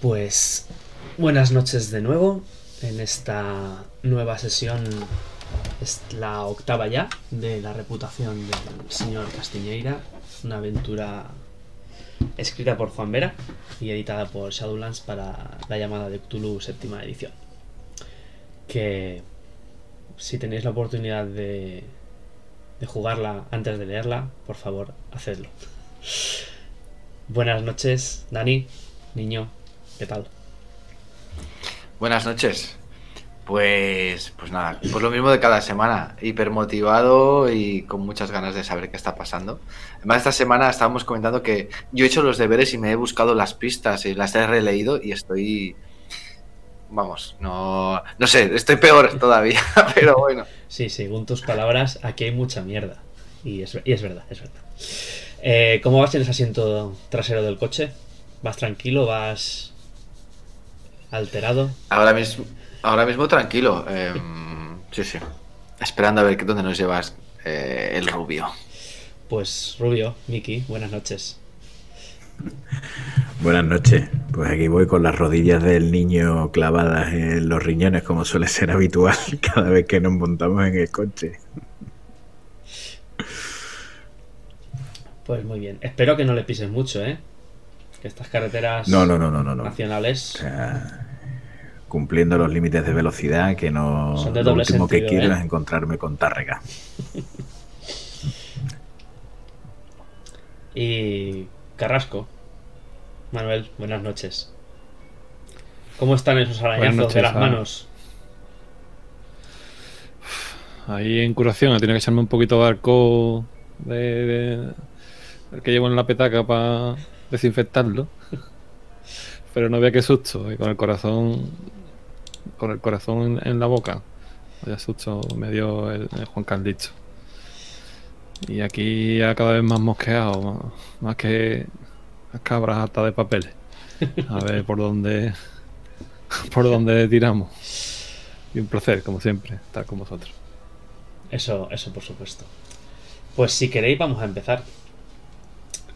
Pues buenas noches de nuevo en esta nueva sesión. Es la octava ya de la reputación del señor Castiñeira. Una aventura escrita por Juan Vera y editada por Shadowlands para la llamada de Cthulhu séptima edición. Que si tenéis la oportunidad de, de jugarla antes de leerla, por favor, hacedlo. Buenas noches, Dani, niño, ¿qué tal? Buenas noches. Pues, pues nada, pues lo mismo de cada semana, hipermotivado y con muchas ganas de saber qué está pasando. Además, esta semana estábamos comentando que yo he hecho los deberes y me he buscado las pistas y las he releído y estoy, vamos, no, no sé, estoy peor todavía, pero bueno. Sí, según tus palabras, aquí hay mucha mierda. Y es, y es verdad, es verdad. Eh, ¿Cómo vas en ese asiento trasero del coche? ¿Vas tranquilo? ¿Vas alterado? Ahora mismo, ahora mismo tranquilo. eh, sí, sí. Esperando a ver qué- dónde nos llevas eh, el rubio. Pues Rubio, Miki, buenas noches. Buenas noches. Pues aquí voy con las rodillas del niño clavadas en los riñones, como suele ser habitual cada vez que nos montamos en el coche. Pues muy bien. Espero que no le pises mucho, ¿eh? Que estas carreteras No, no, no, no, no. no. O nacionales sea, cumpliendo los límites de velocidad, que no. Son de lo doble último que quiero ¿eh? es encontrarme con Tárrega. y Carrasco. Manuel, buenas noches. ¿Cómo están esos arañazos noches, de las ah. manos? Ahí en curación, tiene que echarme un poquito de alcohol de, de- el que llevo en la petaca para desinfectarlo. Pero no había que susto, y con el corazón con el corazón en, la boca. Vaya susto me dio el, Juan Carlito. Y aquí ya cada vez más mosqueado, más, más que las cabras hasta de papeles. A ver por dónde por dónde tiramos. Y un placer, como siempre, estar con vosotros. Eso, eso por supuesto. Pues si queréis vamos a empezar.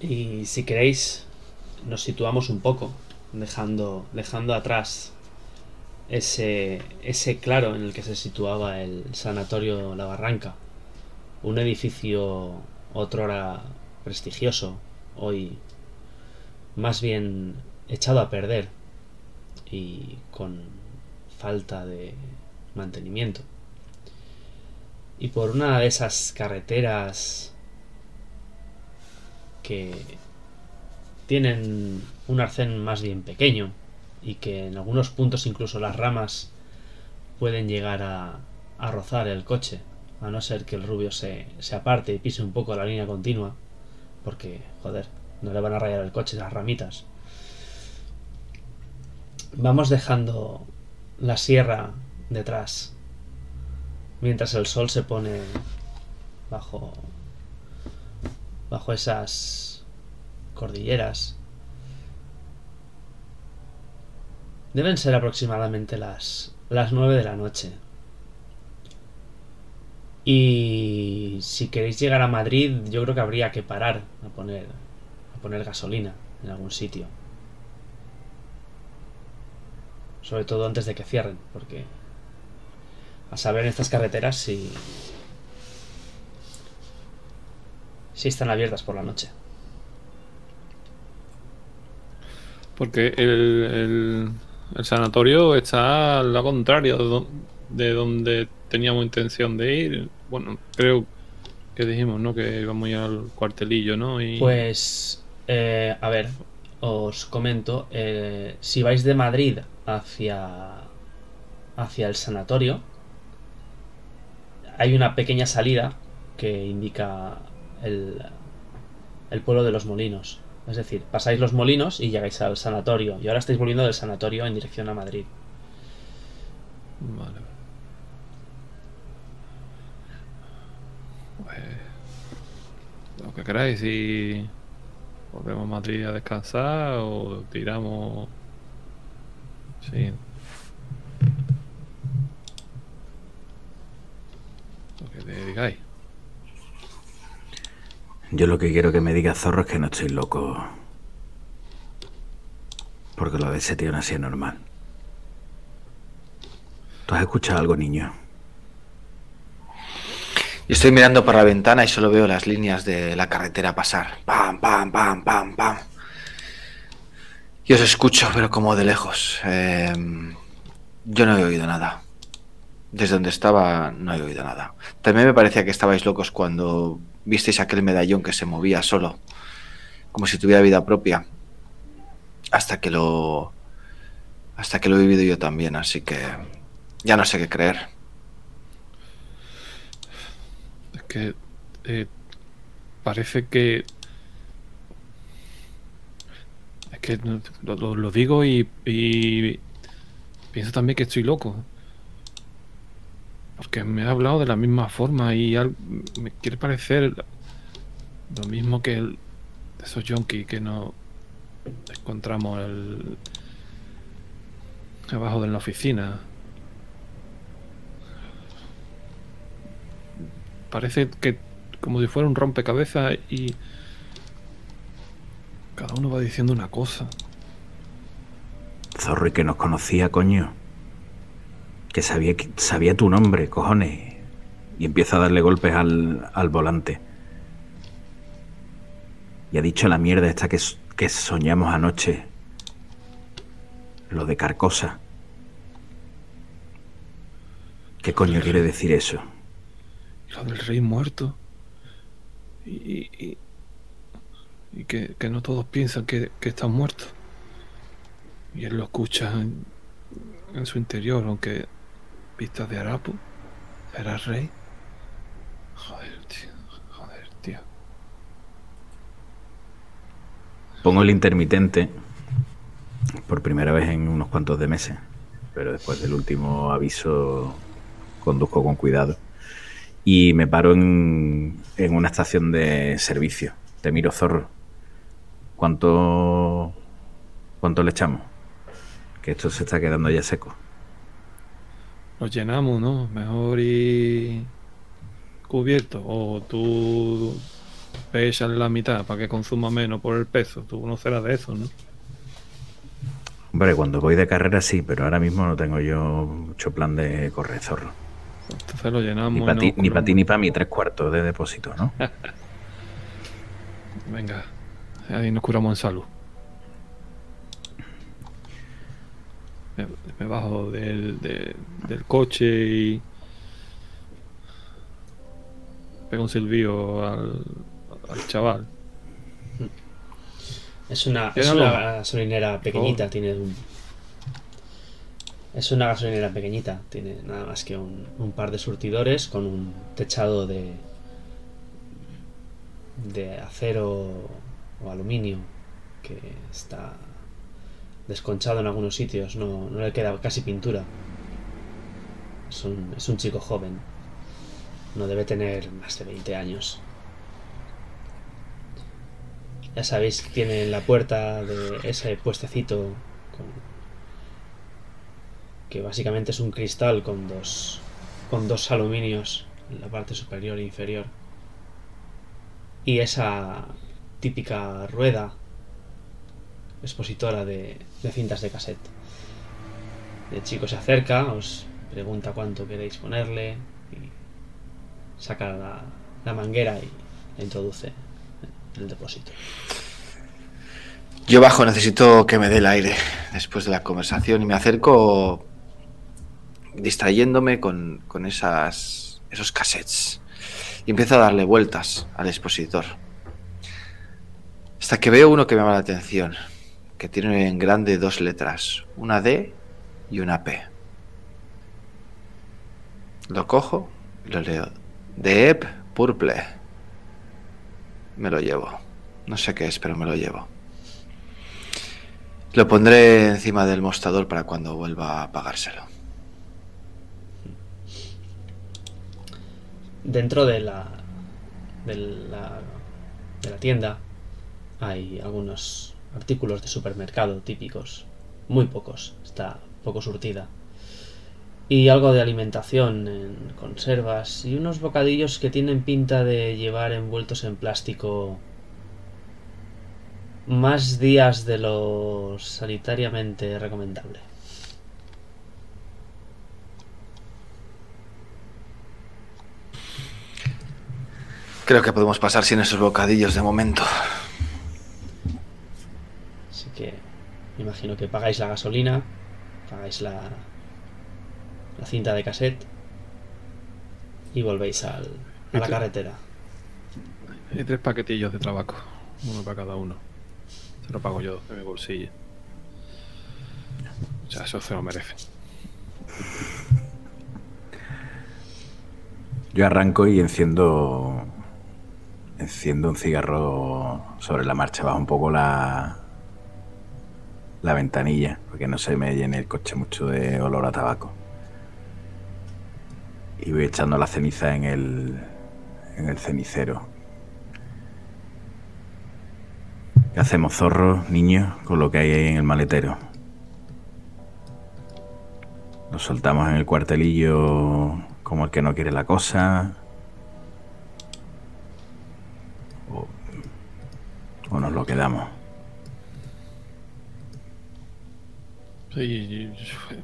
Y si queréis nos situamos un poco, dejando, dejando atrás ese, ese claro en el que se situaba el Sanatorio La Barranca. Un edificio otrora prestigioso, hoy más bien echado a perder y con falta de mantenimiento. Y por una de esas carreteras que tienen un arcén más bien pequeño y que en algunos puntos incluso las ramas pueden llegar a, a rozar el coche, a no ser que el rubio se, se aparte y pise un poco la línea continua, porque, joder, no le van a rayar el coche las ramitas. Vamos dejando la sierra detrás mientras el sol se pone bajo bajo esas cordilleras. Deben ser aproximadamente las las nueve de la noche. Y si queréis llegar a Madrid yo creo que habría que parar a poner a poner gasolina en algún sitio. Sobre todo antes de que cierren porque a saber en estas carreteras si si están abiertas por la noche. Porque el, el- el sanatorio está al contrario de donde teníamos intención de ir. Bueno, creo que dijimos, ¿no? Que íbamos a ir al cuartelillo, ¿no? Y... Pues, eh, a ver, os comento, eh, si vais de Madrid hacia hacia el sanatorio, hay una pequeña salida que indica el, pueblo de los molinos. Es decir, pasáis los molinos y llegáis al sanatorio. Y ahora estáis volviendo del sanatorio en dirección a Madrid. Vale. Pues, lo que queráis, si volvemos a Madrid a descansar o tiramos. Sí. Lo que digáis. Yo lo que quiero que me diga Zorro es que no estoy loco. Porque lo de ese tío no ha normal. ¿Tú has escuchado algo, niño? Yo estoy mirando por la ventana y solo veo las líneas de la carretera pasar. Pam, pam, pam, pam, pam. Y os escucho, pero como de lejos. Eh, yo no he oído nada. Desde donde estaba no he oído nada. También me parecía que estabais locos cuando visteis aquel medallón que se movía solo, como si tuviera vida propia. Hasta que lo hasta que lo he vivido yo también, así que ya no sé qué creer. Es que eh, parece que es que lo, digo y pienso también que estoy loco. Porque me ha hablado de la misma forma y me quiere parecer lo mismo que el, esos junkies que nos encontramos el, abajo de la oficina. Parece que como si fuera un rompecabezas y cada uno va diciendo una cosa. Zorro y que nos conocía, coño. Que sabía, sabía tu nombre, cojones. Y empieza a darle golpes al, al volante. Y ha dicho la mierda esta que, que soñamos anoche. Lo de Carcosa. ¿Qué coño quiere decir eso? Lo del rey muerto. Y, y, y- que, que no todos piensan que, que están muertos. Y él lo escucha en su interior, aunque vistas de harapo. ¿Será rey? Joder, tío. Joder, tío. Pongo el intermitente por primera vez en unos cuantos de meses, pero después del último aviso conduzco con cuidado y me paro en, en una estación de servicio. Te miro, zorro. ¿Cuánto, cuánto le echamos? Que esto se está quedando ya seco. Nos llenamos, ¿no? Mejor y cubierto. O tú pesas la mitad para que consuma menos por el peso. Tú no serás de eso, ¿no? Hombre, cuando voy de carrera sí, pero ahora mismo no tengo yo mucho plan de correr, zorro. Entonces lo llenamos. Ni para ni ti ni para mí, tres cuartos de depósito, ¿no? Venga, ahí nos curamos en salud. Me, me bajo del, de- del coche y pego un silbido al, al chaval. Es una, es una gasolinera pequeñita, tiene un... Es una gasolinera pequeñita, tiene nada más que un, un par de surtidores con un techado de de acero o aluminio que está desconchado en algunos sitios, no, no le queda casi pintura. Es un, es un chico joven, no debe tener más de 20 años. Ya sabéis que tiene en la puerta de ese puestecito con- que básicamente es un cristal con dos con dos aluminios en la parte superior e inferior. Y esa típica rueda expositora de, de cintas de cassette. El chico se acerca, os pregunta cuánto queréis ponerle y saca la, la manguera y la introduce en el depósito. Yo bajo, necesito que me dé el aire después de la conversación y me acerco distrayéndome con, con esas, esos cassettes y empiezo a darle vueltas al expositor. Hasta que veo uno que me llama la atención, que tiene en grande dos letras, una D y una P. Lo cojo y lo leo. Deep Purple. Me lo llevo. No sé qué es, pero me lo llevo. Lo pondré encima del mostrador para cuando vuelva a pagárselo. Dentro de la, de la, de la tienda hay algunos artículos de supermercado típicos, muy pocos, está poco surtida. Y algo de alimentación en conservas y unos bocadillos que tienen pinta de llevar envueltos en plástico más días de lo sanitariamente recomendable. Creo que podemos pasar sin esos bocadillos de momento. Así que me imagino que pagáis la gasolina, pagáis la, la cinta de cassette y volvéis al, a la carretera. Hay tres paquetillos de tabaco, uno para cada uno. Se lo pago yo de mi bolsillo. O sea, eso se lo merece. Yo arranco y enciendo. Enciendo un cigarro sobre la marcha, bajo un poco la. La ventanilla, porque no se me llene el coche mucho de olor a tabaco. Y voy echando la ceniza en el. en el cenicero. ¿Qué hacemos, zorros, niños, con lo que hay ahí en el maletero? Lo soltamos en el cuartelillo como el que no quiere la cosa. O, o nos lo quedamos. Sí, yo,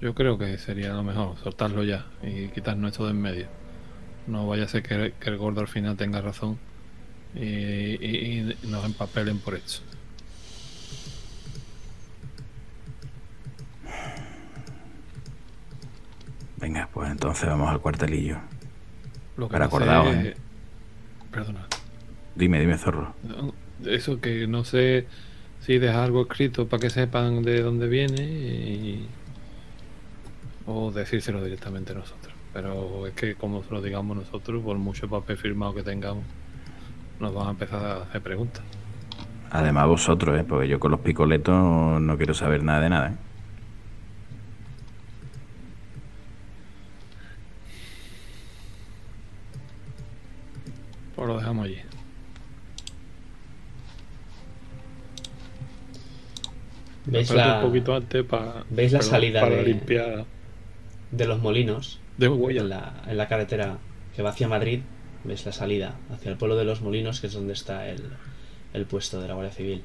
yo creo que sería lo mejor soltarlo ya y quitarnos esto de en medio. No vaya a ser que, que el gordo al final tenga razón y, y- y nos empapelen por esto. Venga, pues entonces vamos al cuartelillo. Lo que no sé acordado, ¿eh? Perdona. Dime, dime, zorro. No, Eso que no sé si dejar algo escrito para que sepan de dónde viene y- o decírselo directamente nosotros. Pero es que como se lo digamos nosotros, por mucho papel firmado que tengamos, nos van a empezar a hacer preguntas. Además vosotros, ¿eh? Porque yo con los picoletos no quiero saber nada de nada, ¿eh? Pues lo dejamos allí. ¿Veis la, un poquito antes para, ¿Veis la salida para de- limpiar de los molinos de huella. en la, en la carretera que va hacia Madrid? ¿Veis la salida hacia el pueblo de los molinos, que es donde está el, el puesto de la Guardia Civil?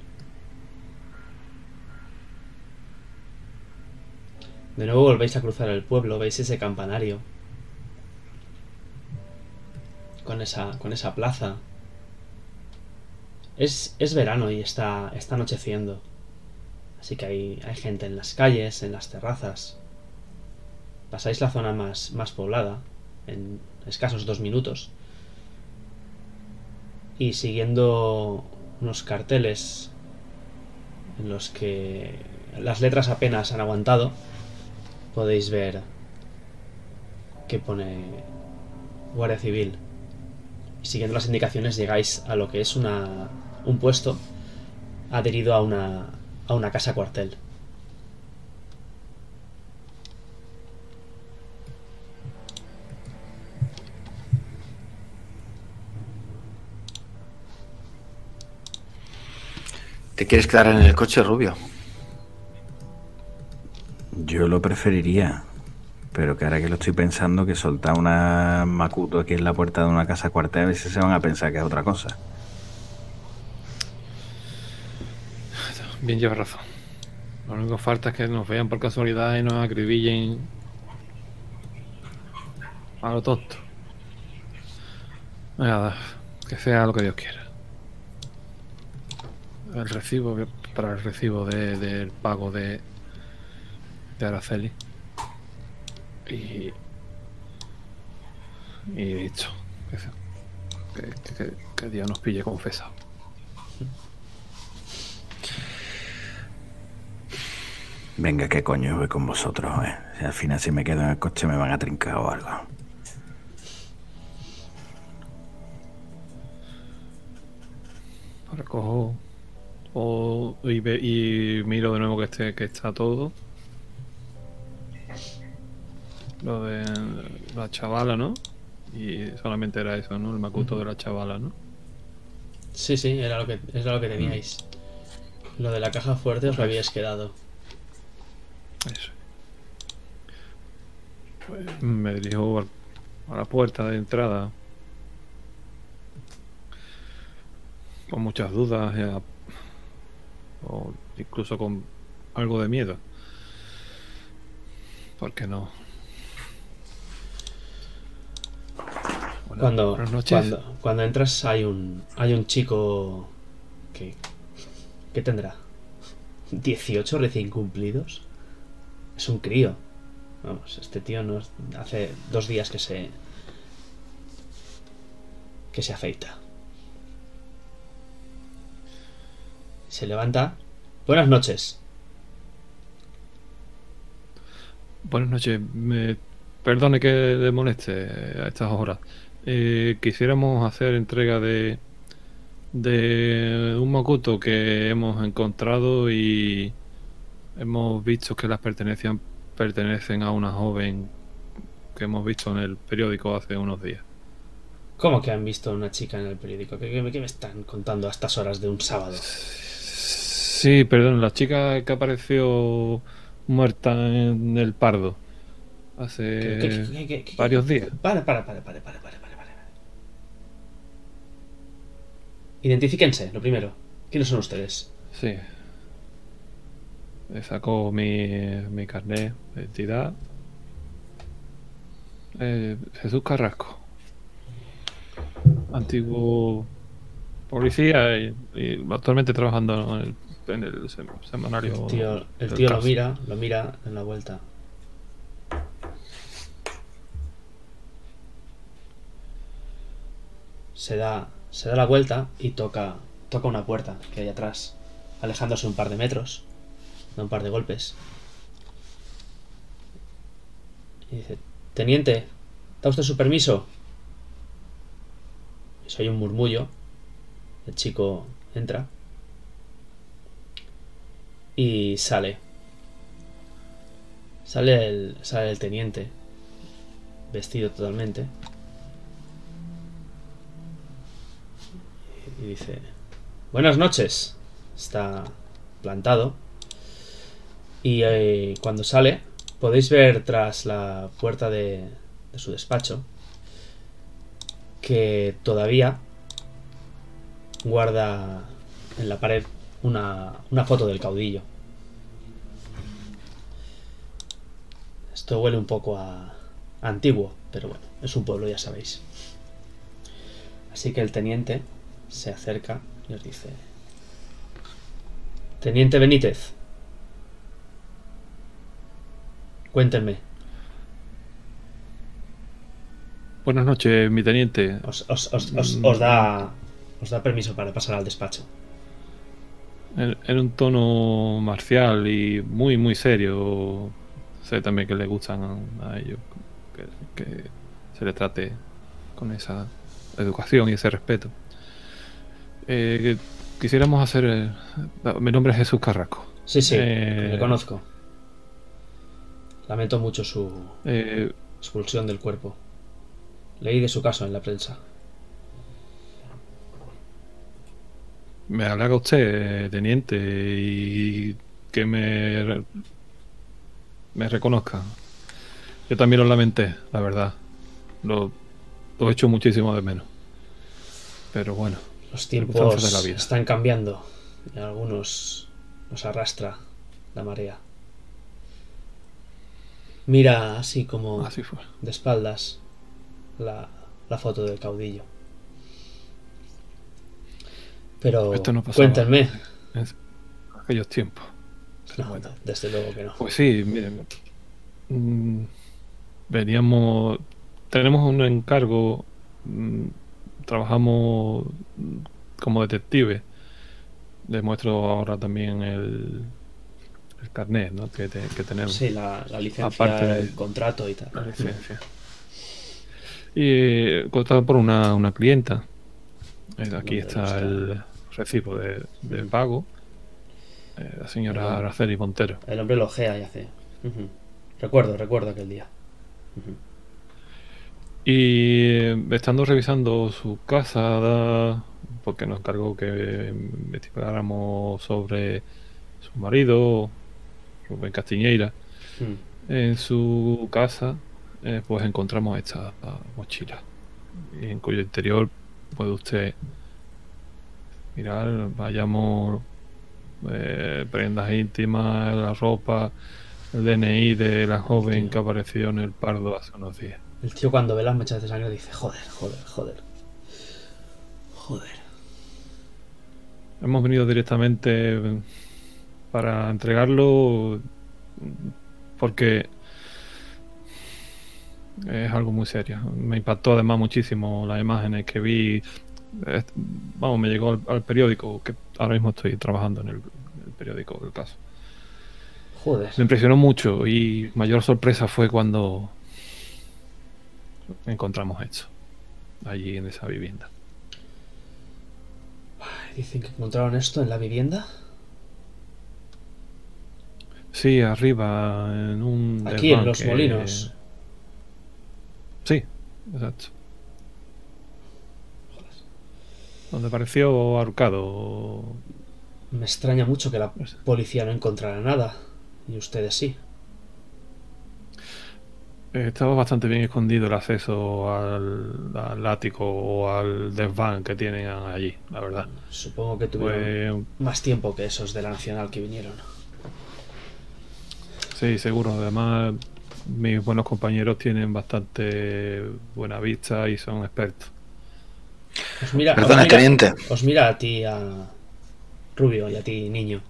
De nuevo volvéis a cruzar el pueblo, veis ese campanario con esa, con esa plaza. Es, es verano y está, está anocheciendo. Así que hay, hay gente en las calles, en las terrazas. Pasáis la zona más, más poblada en escasos dos minutos. Y siguiendo unos carteles en los que las letras apenas han aguantado, podéis ver que pone Guardia Civil. Y siguiendo las indicaciones llegáis a lo que es una, un puesto adherido a una, a una casa cuartel. ¿Te quieres quedar en el coche, Rubio? Yo lo preferiría. Pero que ahora que lo estoy pensando, que soltar una macuto aquí en la puerta de una casa cuartel, a veces se van a pensar que es otra cosa. Bien lleva razón. Lo único que falta es que nos vean por casualidad y nos acribillen a lo tonto. Nada, que sea lo que Dios quiera. El recibo, para el recibo de- del pago de, de Araceli. Y. Y se- que, que- que Dios nos pille confesado. Venga, qué coño voy con vosotros, eh. Si al final si me quedo en el coche me van a trincar o algo. recojo o, y, ve- y miro de nuevo que esté que está todo lo de la chavala no y solamente era eso no el macuto de la chavala no Sí, sí, era lo que, era lo que teníais. Lo de la caja fuerte os lo habíais quedado. Eso Pues me dirijo a la puerta de entrada con muchas dudas eh, o incluso con algo de miedo. ¿Por qué no? Buenas- Cuando, buenas noches. cuando, cuando entras hay un, hay un chico que... ¿Qué tendrá? ¿18 recién cumplidos? Es un crío. Vamos, este tío no hace dos días que se... que se afeita. Se levanta. Buenas noches. Buenas noches. Me... Perdone que le moleste a estas horas. Eh, quisiéramos hacer entrega de de un Makoto que hemos encontrado y hemos visto que las pertenecían pertenecen a una joven que hemos visto en el periódico hace unos días. ¿Cómo que han visto a una chica en el periódico? ¿Qué, qué- qué me están contando a estas horas de un sábado? Sí, perdón, la chica que apareció muerta en el Pardo hace ¿Qué- qué- qué- qué- qué- qué- varios días. Para, para, para, para, para, para, para, para. Identifíquense, lo primero. ¿Quiénes son ustedes? Sí. Le sacó mi, mi carnet de identidad. Eh, Jesús Carrasco. Antiguo policía y, y actualmente trabajando en el, en el sem- semanario. El tío, el tío lo mira, lo mira en la vuelta. Se da, se da la vuelta y toca, toca una puerta que hay atrás, alejándose un par de metros, da un par de golpes. Y dice, Teniente, ¿da usted su permiso? Y se oye un murmullo. El chico entra y sale. Sale el, sale el teniente, vestido totalmente. Y dice, buenas noches. Está plantado. Y eh, cuando sale, podéis ver tras la puerta de, de su despacho que todavía guarda en la pared una, una foto del caudillo. Esto huele un poco a, a antiguo, pero bueno, es un pueblo, ya sabéis. Así que el teniente se acerca y os dice: Teniente Benítez, cuéntenme, Buenas noches, mi teniente. os, os- os- os- os da, os da permiso para pasar al despacho. En, en un tono marcial y muy, muy serio. Sé también que le gustan a, ellos que, que se le trate con esa educación y ese respeto. Eh, quisiéramos hacer. eh, mi nombre es Jesús Carrasco. Sí, sí, Eh, le conozco. Lamento mucho su Eh, expulsión del cuerpo. Leí de su caso en la prensa. me halaga usted, eh, teniente, y que me, re- me reconozca. Yo también lo lamenté, la verdad. Lo, lo he hecho muchísimo de menos. Pero bueno, Los tiempos de la vida. están cambiando y a algunos nos arrastra la marea. Mira así como así fue. de espaldas la, la foto del caudillo. Pero Esto no cuéntenme. En aquellos tiempos. No, bueno. desde luego que no. Pues sí, miren. mm, Veníamos. Tenemos un encargo. mm, Trabajamos mm, como detective. Les muestro ahora también el, el carnet ¿no? que, te- que tenemos. Sí, la, la licencia, Aparte de- el contrato y tal. La licencia. Y eh, contratado por una, una clienta. Eh, Aquí ¿Dónde está está? el recibo de, de pago. Eh, la señora Perdón. Araceli Montero. El hombre lo ojea y hace. Recuerdo, recuerdo aquel día. Y estando revisando su casa, porque nos encargó que investigáramos sobre su marido, Rubén Castiñeira, Mm. en su casa, eh, pues encontramos esta mochila, en cuyo interior puede usted mirar, vayamos eh, prendas íntimas, la ropa, el DNI de la joven que apareció en el Pardo hace unos días. El tío cuando ve las mechas de sangre dice, joder, joder, joder. Joder. Hemos venido directamente para entregarlo porque es algo muy serio. Me impactó además muchísimo las imágenes que vi. Vamos, me llegó al, al periódico, que ahora mismo estoy trabajando en el, el periódico del caso. Joder. Me impresionó mucho y mayor sorpresa fue cuando encontramos esto allí en esa vivienda. Dicen que encontraron esto en la vivienda. Sí, arriba, en un... Aquí, en los que- molinos. Sí, exacto. Donde pareció ahorcado. Me extraña mucho que la Pues- policía no encontrara nada. Y ustedes sí. Estaba bastante bien escondido el acceso al, al ático o al desván que tienen allí, la verdad. Supongo que tuvieron Pues, más tiempo que esos de la Nacional que vinieron. Sí, seguro. Además, mis buenos compañeros tienen bastante buena vista y son expertos. Os mira, os Perdona, mira- teniente. Os mira a ti, a Rubio, y a ti, niño.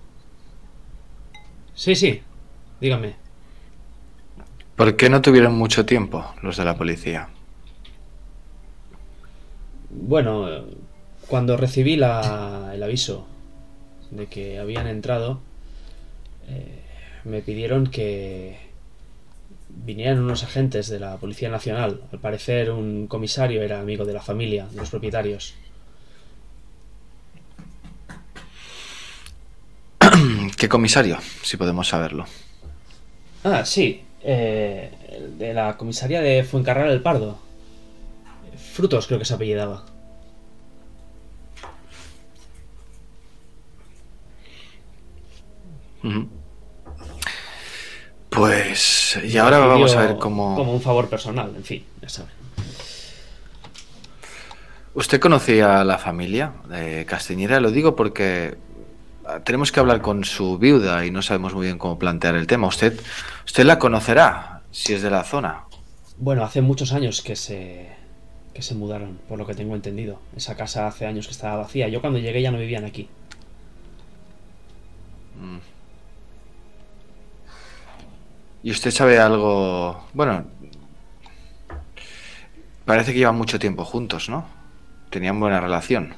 Sí, sí. Dígame. ¿Por qué no tuvieron mucho tiempo los de la policía? Bueno, cuando recibí la- el aviso de que habían entrado, eh, me pidieron que vinieran unos agentes de la Policía Nacional. Al parecer un comisario era amigo de la familia, de los propietarios. ¿Qué comisario? Si podemos saberlo. Ah, sí. eh, de la comisaría de Fuencarral el Pardo. Frutos creo que se apellidaba. Pues. Y ahora vamos a ver cómo. Como un favor personal, en fin, ya saben. ¿Usted conocía a la familia de Castañeda? Lo digo porque ah, tenemos que hablar con su viuda y no sabemos muy bien cómo plantear el tema. Usted, usted la conocerá si es de la zona. Bueno, hace muchos años que se que se mudaron, por lo que tengo entendido. Esa casa hace años que estaba vacía. Yo cuando llegué ya no vivían aquí. ¿Y usted sabe algo? Bueno, parece que llevan mucho tiempo juntos, ¿no? Tenían buena relación.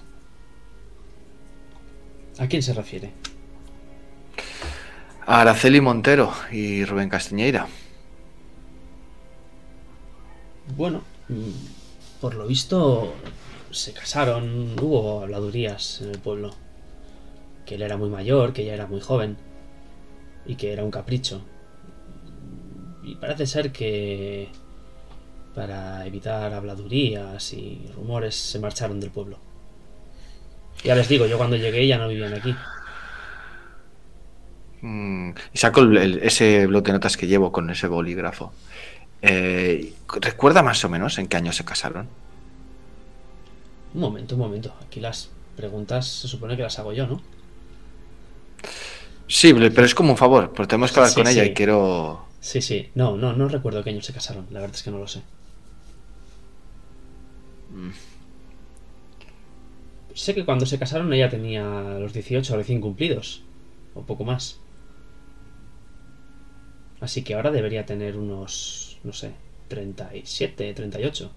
¿A quién se refiere? A Araceli Montero y Rubén Castañeira. Bueno, mm, por lo visto se casaron, hubo habladurías en el pueblo. Que él era muy mayor, que ella era muy joven y que era un capricho. Y parece ser que para evitar habladurías y rumores se marcharon del pueblo. Ya les digo, yo cuando llegué ya no vivían aquí. Mm, y saco el- el- ese bloque de notas que llevo con ese bolígrafo. Eh, ¿Recuerda más o menos en qué año se casaron? Un momento, un momento. Aquí las preguntas se supone que las hago yo, ¿no? Sí, pero es como un favor, porque tenemos que hablar Sí, con ella y quiero... Sí, sí. No, no, no recuerdo qué año se casaron. La verdad es que no lo sé. Mm. Sé que cuando se casaron ella tenía los 18 o recién cumplidos. O poco más. Así que ahora debería tener unos, no sé, 37, 38.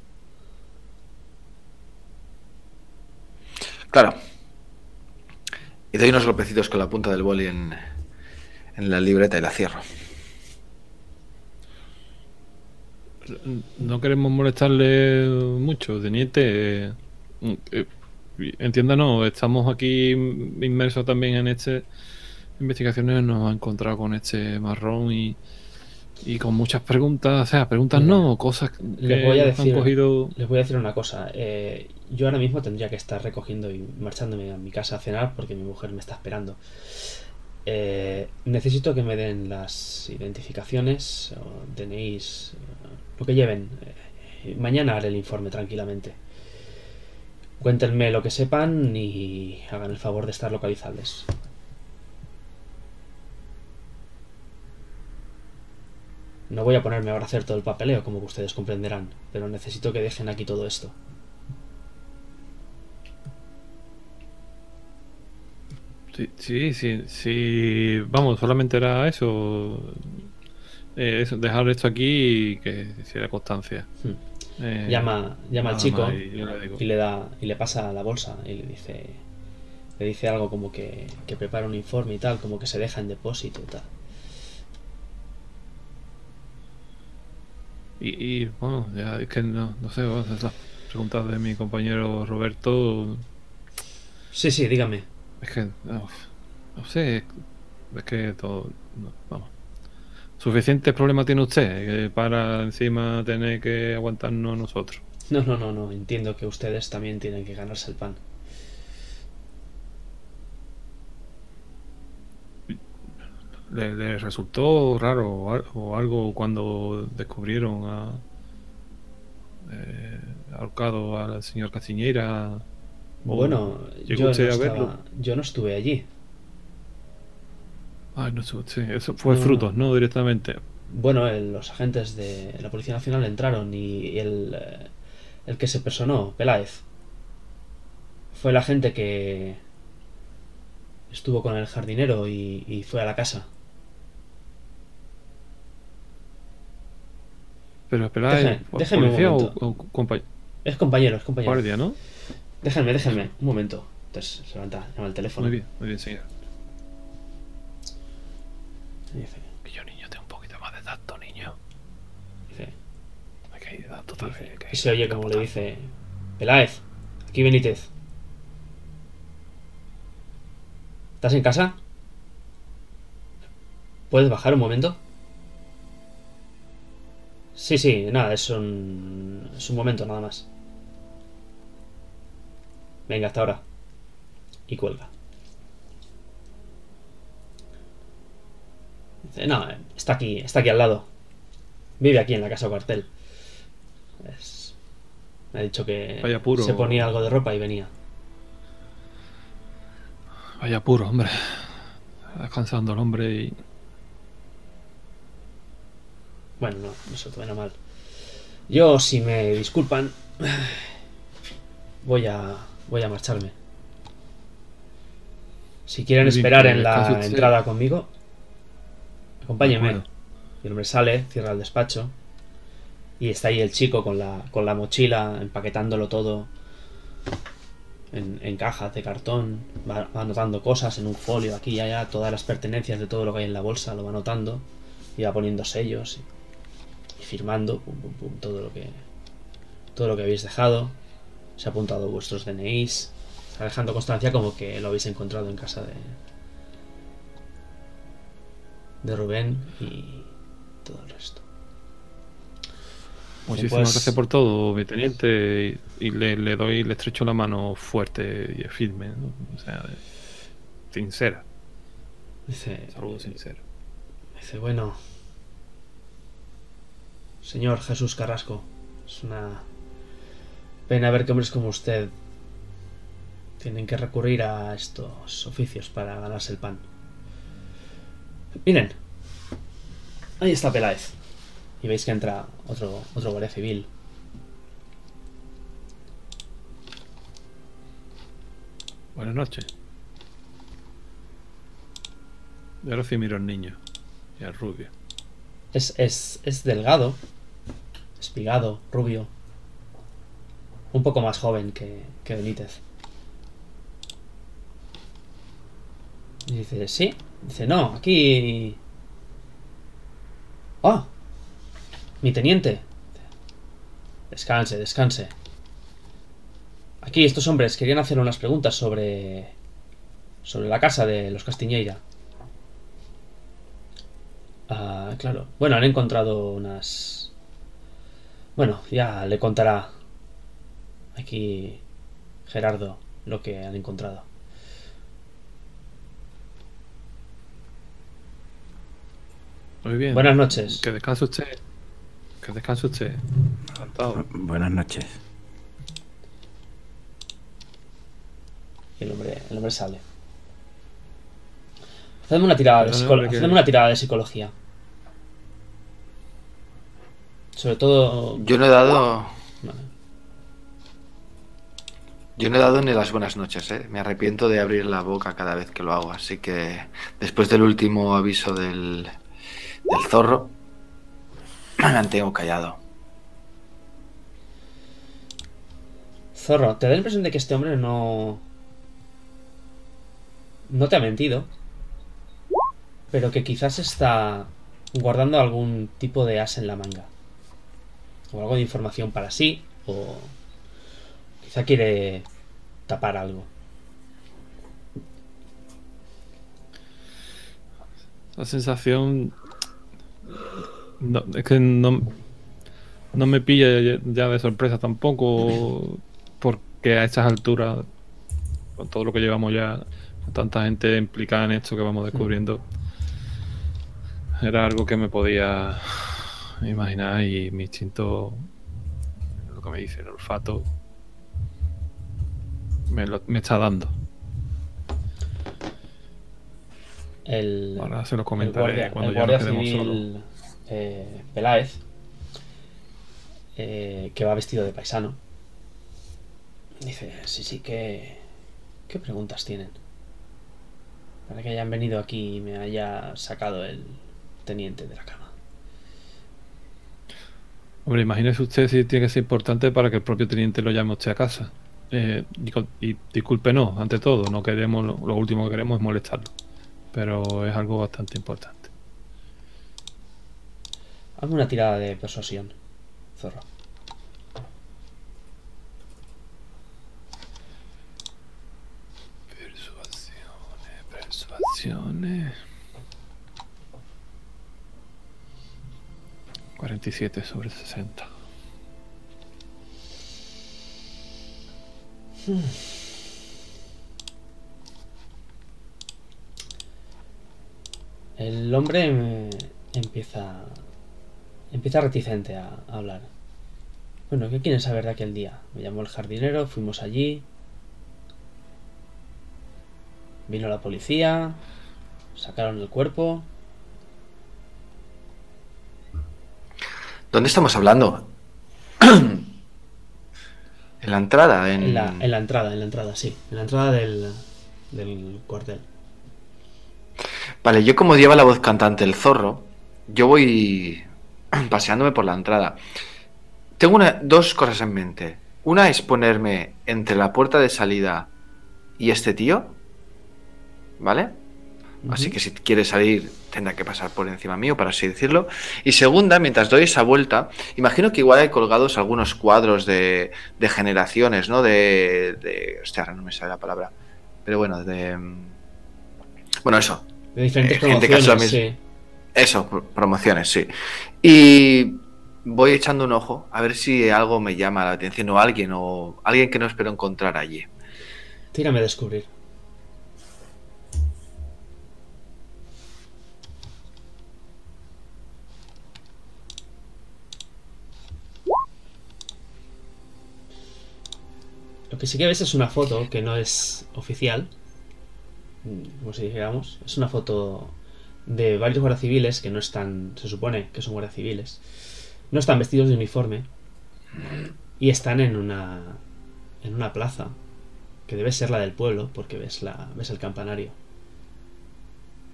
Claro. Y doy unos golpecitos con la punta del boli en, en la libreta y la cierro. No queremos molestarle mucho, teniente. Eh, eh, Entiéndanos, estamos aquí inmersos también en este investigaciones. Nos ha encontrado con este marrón y, y con muchas preguntas. O sea, preguntas no, cosas que les voy a nos han decir- cogido. Les voy a decir una cosa. eh, yo ahora mismo tendría que estar recogiendo y marchándome a mi casa a cenar porque mi mujer me está esperando. Eh, necesito que me den las identificaciones o DNIs, lo que lleven. Eh, mañana haré el informe tranquilamente. Cuéntenme lo que sepan y hagan el favor de estar localizables. No voy a ponerme ahora a hacer todo el papeleo, como ustedes comprenderán, pero necesito que dejen aquí todo esto. Sí, sí, sí, sí. Vamos, solamente era eso. Eh, eso, dejar esto aquí y que hiciera constancia. Hmm. Eh, Llama, llama al chico y le digo, y le da y le pasa la bolsa y le dice le dice algo como que, que prepara un informe y tal, como que se deja en depósito y tal. Y, y, bueno, ya es que no, no sé, esas preguntas de mi compañero Roberto. Sí, sí, dígame. Es que no, no sé, es que todo. no, vamos. Suficientes problemas tiene usted que para encima tener que aguantarnos nosotros. No, no, no, no. Entiendo que ustedes también tienen que ganarse el pan. ¿Le, le resultó raro o, al- o algo cuando descubrieron a. Eh, ahorcado al señor Castiñeira? ¿O Bueno, yo no, estaba- yo no estuve allí. Ay, no sí, eso fue No, no. frutos, ¿no? Directamente. Bueno, el- los agentes de la Policía Nacional entraron y el, eh, el que se personó, Peláez, fue el agente que estuvo con el jardinero y, y fue a la casa. Pero déjeme un ¿policía o, momento. o compa- Es compañero, es compañero. guardia, no? Déjenme, déjenme, un momento. Entonces se levanta, llama el teléfono. Muy bien, muy bien, señor. Dice, Que yo, niño, tengo un poquito más de tacto, niño. dice, que ir tacto también. que- y se oye como le dice, Peláez, aquí Benítez. ¿Estás en casa? ¿Puedes bajar un momento? Sí, sí, nada, es un, es un momento nada más. Venga, hasta ahora. Y cuelga. No, eh, está aquí, está aquí al lado. Vive aquí en la casa cuartel. Es- Me ha dicho que Vaya puro. se ponía algo de ropa y venía. Vaya puro, hombre. Descansando el hombre y. Bueno, no, no se tome mal. Yo, si me disculpan, voy a voy a marcharme. Si quieren esperar que en la entrada conmigo, acompáñenme. De acuerdo. Y el hombre sale, cierra el despacho y está ahí el chico con la, con la mochila, empaquetándolo todo en, en cajas de cartón. Va, va anotando cosas en un folio aquí y allá, todas las pertenencias de todo lo que hay en la bolsa lo va anotando y va poniendo sellos y, y firmando pum, pum, pum, todo lo que todo lo que habéis dejado. Se ha apuntado vuestros DNIs. Está dejando constancia como que lo habéis encontrado en casa de de Rubén y todo el resto. Muchísimas Pues- gracias por todo, mi teniente. Y, y le, le doy, le estrecho la mano fuerte y firme, ¿no? O sea, de- sincera. Dice, Saludo sincero. Dice, bueno, señor Jesús Carrasco, es una pena ver que hombres como usted tienen que recurrir a estos oficios para ganarse el pan. Miren, ahí está Peláez. Y veis que entra otro, otro guardia civil. Buenas noches. Y ahora sí miro al niño y al rubio. Es, es, es delgado, espigado, rubio. Un poco más joven que, que Benítez. Y dice, sí. Dice, no, aquí... ¡Oh! Mi teniente. Descanse, descanse. Aquí estos hombres querían hacer unas preguntas sobre... sobre la casa de los Castiñeira. Ah, claro. Bueno, han encontrado unas... Bueno, ya le contará aquí Gerardo lo que han encontrado. Muy bien. Buenas noches. Que descanse usted. Que descanse usted. Encantado. Buenas noches. Y el hombre, el hombre sale. Hacedme una tirada de, Perdón, psicolo- hombre, que- hacedme una tirada de psicología. Sobre todo. Yo no he dado. Vale. Yo no he dado ni las buenas noches, ¿eh? Me arrepiento de abrir la boca cada vez que lo hago, así que después del último aviso del, del zorro, me mantengo callado. Zorro, te da la impresión de que este hombre no. No te ha mentido. Pero que quizás está guardando algún tipo de as en la manga. O algo de información para sí. O quizá quiere tapar algo. La sensación. No, es que no, no me pilla ya- ya de sorpresa tampoco, porque a estas alturas, con todo lo que llevamos ya, con tanta gente implicada en esto que vamos descubriendo, era algo que me podía imaginar y mi instinto, lo que me dice, el olfato, me, lo- me está dando. El, Ahora se lo el guardia, cuando el ya guardia nos civil eh, Peláez, eh, que va vestido de paisano, dice: Sí, sí, ¿qué, ¿qué preguntas tienen? Para que hayan venido aquí y me haya sacado el teniente de la cama. Hombre, imagínese usted si tiene que ser importante para que el propio teniente lo llame a usted a casa. Eh, y, con- y discúlpenos, ante todo, no queremos, lo, lo último que queremos es molestarlo. Pero es algo bastante importante. Hazme una tirada de persuasión, zorro. Persuasiones, persuasiones. 47 sobre 60. El hombre eh, empieza. empieza reticente a, a hablar. Bueno, ¿qué quieren saber de aquel día? Me llamó el jardinero, fuimos allí. Vino la policía. Sacaron el cuerpo. ¿Dónde estamos hablando? en la entrada, en... En la, en la entrada, en la entrada, sí. En la entrada del, del cuartel. Vale, yo como lleva la voz cantante el zorro, yo voy paseándome por la entrada. Tengo una- dos cosas en mente. Una es ponerme entre la puerta de salida y este tío, ¿vale? Así que si quiere salir tendrá que pasar por encima mío, para así decirlo. Y segunda, mientras doy esa vuelta, imagino que igual hay colgados algunos cuadros de, de generaciones, ¿no? De, de... Hostia, ahora no me sale la palabra. Pero bueno, de... Bueno, eso, De diferentes Eh, gente que hace promociones, sí. eso, pro- promociones, sí. Y voy echando un ojo a ver si algo me llama la atención o alguien o alguien que no espero encontrar allí. Tírame a descubrir. Lo que sí que ves es una foto que no es oficial. Como si dijéramos. Es una foto de varios guardias civiles que no están. Se supone que son guardias civiles. No están vestidos de uniforme. Y están en una. En una plaza que debe ser la del pueblo, porque ves, la, ves el campanario.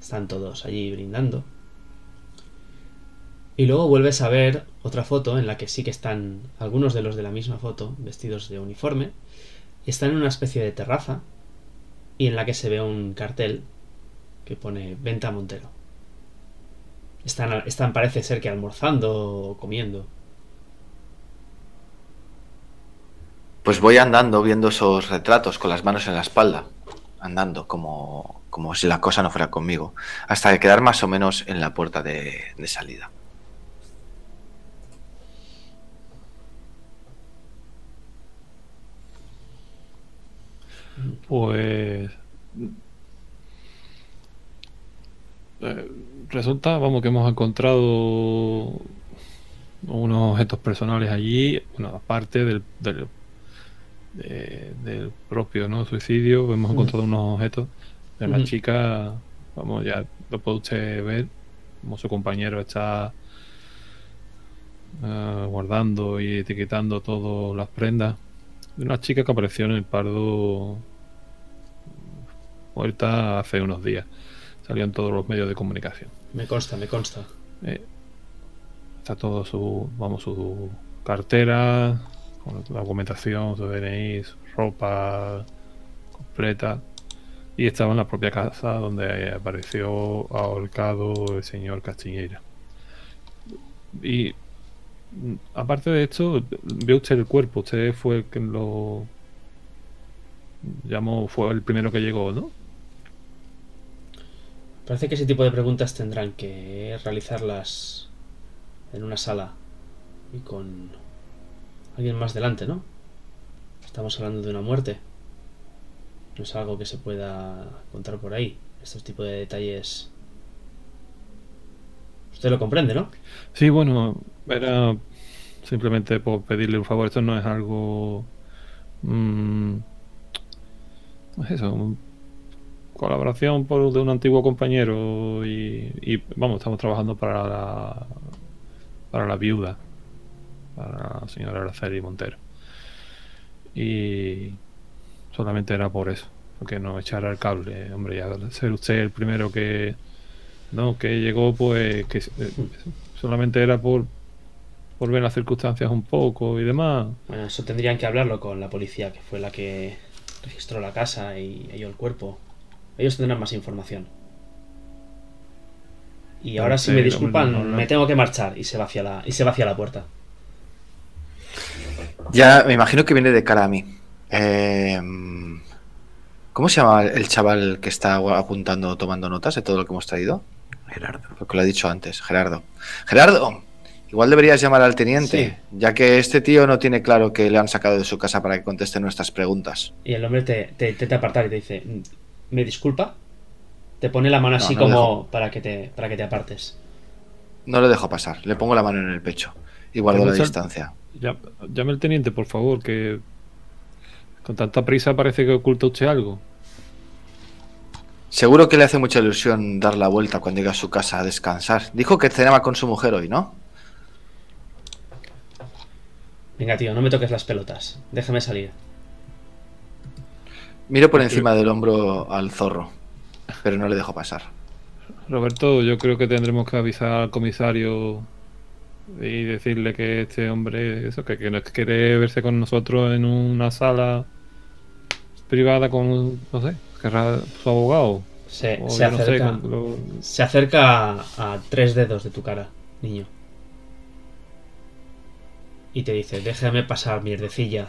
Están todos allí brindando. Y luego vuelves a ver otra foto en la que sí que están algunos de los de la misma foto vestidos de uniforme. Están en una especie de terraza y en la que se ve un cartel que pone Venta Montero. Están, están parece ser que almorzando o comiendo. Pues voy andando viendo esos retratos con las manos en la espalda, andando como, como si la cosa no fuera conmigo, hasta quedar más o menos en la puerta de, de salida. Pues. eh, resulta, vamos, que hemos encontrado unos objetos personales allí, bueno, aparte del, del, de- del propio ¿no? suicidio. Hemos encontrado unos objetos de la chica. Vamos, ya lo puede usted ver. Como su compañero está eh, guardando y etiquetando todas las prendas. De una chica que apareció en el Pardo muerta hace unos días. Salió en todos los medios de comunicación. Me consta, me consta. Eh, está todo su, vamos, su cartera, con la documentación, su DNI, su ropa completa. Y estaba en la propia casa donde apareció ahorcado el señor Castiñeira. Y aparte de esto, vio usted el cuerpo, usted fue el que lo llamó, fue el primero que llegó, ¿no? Parece que ese tipo de preguntas tendrán que realizarlas en una sala y con alguien más delante, ¿no? Estamos hablando de una muerte. No es algo que se pueda contar por ahí. Estos tipos de detalles. Usted lo comprende, ¿no? Sí, bueno, era simplemente por pedirle un favor. Esto no es algo. mm, no es eso, colaboración por, de un antiguo compañero y, vamos, estamos trabajando para la, para la viuda, para la señora Araceli Montero. Y solamente era por eso, porque no echara el cable. Hombre, ya ser usted el primero que, no, que llegó, pues que eh, solamente era por, por ver las circunstancias un poco y demás. Bueno, eso tendrían que hablarlo con la policía, que fue la que registró la casa y halló el cuerpo. Ellos tendrán más información. Y ahora, si me disculpan, hombre, no, no. me tengo que marchar y se va hacia la, y se va hacia la puerta. Ya me imagino que viene de cara a mí. Eh, ¿Cómo se llama el chaval que está apuntando, tomando notas de todo lo que hemos traído? Gerardo. Porque lo he dicho antes, Gerardo. Gerardo, igual deberías llamar al teniente, ya que este tío no tiene claro que le han sacado de su casa para que conteste nuestras preguntas. Y el hombre te, te intenta apartar y te dice, "Mm, ¿me disculpa? Te pone la mano No, así no como para que te para que te apartes. No le dejo pasar, le pongo la mano en el pecho y guardo la distancia. Ya- llame al teniente, por favor, que con tanta prisa parece que oculta usted algo. Seguro que le hace mucha ilusión dar la vuelta cuando llega a su casa a descansar. Dijo que cenaba con su mujer hoy, ¿no? Venga, tío, no me toques las pelotas. Déjame salir. Miro por encima del hombro al zorro, pero no le dejo pasar. Roberto, yo creo que tendremos que avisar al comisario y decirle que este hombre, eso, que, que no quiere verse con nosotros en una sala privada con, no sé, querrá su abogado. Se, o se yo no sé, acerca, con lo- se acerca a, a tres dedos de tu cara, niño. Y te dice, déjame pasar, mierdecilla.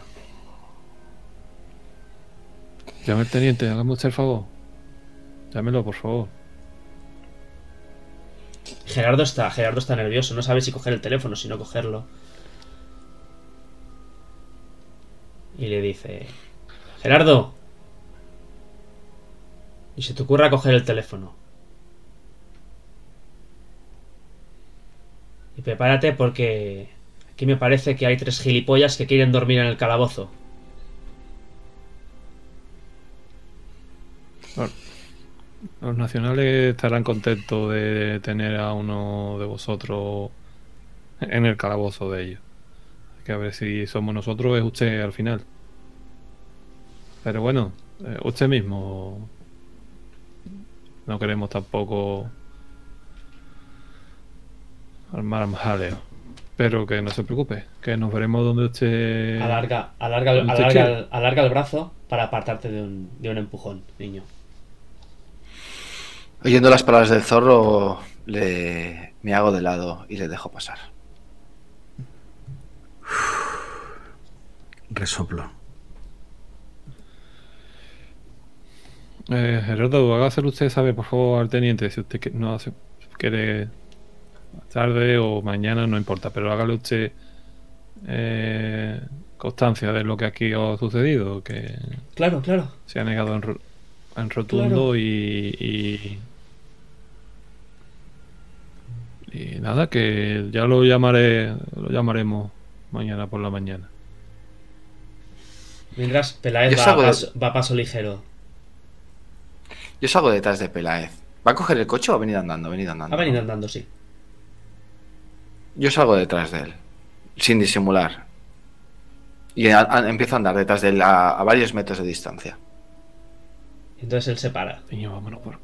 Llame teniente, hágame usted el favor. Llámelo, por favor. Gerardo está, Gerardo está nervioso, no sabe si coger el teléfono, si no cogerlo. Y le dice, Gerardo, y se te ocurra coger el teléfono. Y prepárate porque aquí me parece que hay tres gilipollas que quieren dormir en el calabozo. Los nacionales estarán contentos de tener a uno de vosotros en el calabozo de ellos. Hay que a ver si somos nosotros o es usted al final. Pero bueno, eh, usted mismo. No queremos tampoco armar jaleo. Pero que no se preocupe, que nos veremos donde usted. Alarga, alarga, ¿Usted alarga, el- alarga el brazo para apartarte de un, de un empujón, niño. Oyendo las palabras del zorro, le me hago de lado y le dejo pasar. Resoplo. Eh, Gerardo, haga hacer usted saber, por favor, al teniente, si usted que- no hace, quiere tarde o mañana, no importa, pero hágale usted eh, constancia de lo que aquí ha sucedido, que Claro, claro. se ha negado en, ro- en rotundo Claro. y, y. y nada, que ya lo llamaré, lo llamaremos mañana por la mañana. Mientras Peláez va, de- paso, va a paso ligero. Yo salgo detrás de Peláez. ¿Va a coger el coche o ha venido andando? Ha venido andando. Ha venido andando, sí. Yo salgo detrás de él, sin disimular. Y a- a- empiezo a andar detrás de él a, a varios metros de distancia. Entonces él se para. Niño, vámonos por.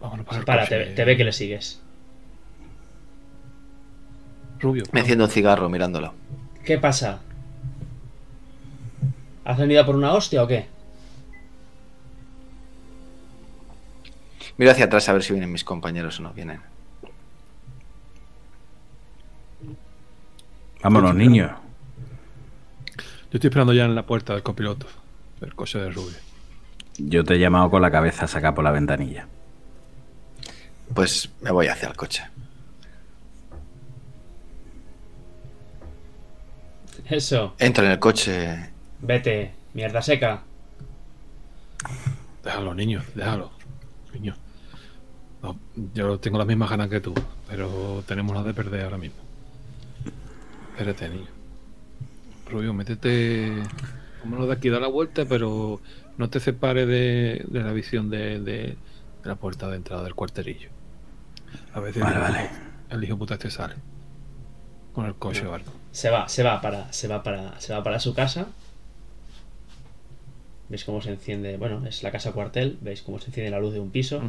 Vámonos por Se el para, coche. te, te ve que le sigues. Rubio. Me enciendo un cigarro mirándolo. ¿Qué pasa? ¿Has venido por una hostia o qué? Miro hacia atrás a ver si vienen mis compañeros o no vienen. Vámonos, niños. Yo estoy esperando ya en la puerta del copiloto. Del coche de Rubio. Yo te he llamado con la cabeza sacada por la ventanilla. Pues me voy hacia el coche. Eso. Entro en el coche. Vete, mierda seca. Déjalo, niño, déjalo. Niño. No, yo tengo las mismas ganas que tú, pero tenemos las de perder ahora mismo. Espérate, niño. Rubio, métete. Vámonos de aquí, da la vuelta, pero no te separes de, de la visión de, de- de la puerta de entrada del cuarterillo. A veces Vale, el, hijo vale. puta- el hijo puta este sale. Con el coche o algo. Se va, se va para, se va para, se va para su casa. ¿Veis cómo se enciende? Bueno, es la casa cuartel. ¿Veis cómo se enciende la luz de un piso?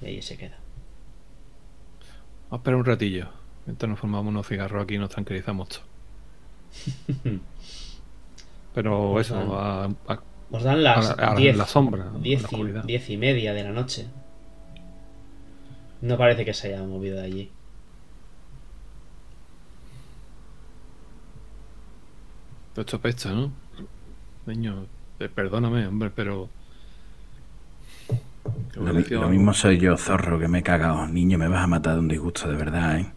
Y ahí se queda. Vamos a esperar un ratillo. Mientras nos formamos unos cigarros aquí y nos tranquilizamos. Pero eso, Bueno. a, a- Os dan las a 10 la sombra, a la 10 y. 10 y media de la noche. No parece que se haya movido de allí. Esto pesta, ¿no? Niño, eh, perdóname, hombre, pero. Lo, mismo soy yo, zorro, que me he cagado. Niño, me vas a matar de un disgusto de verdad, ¿eh?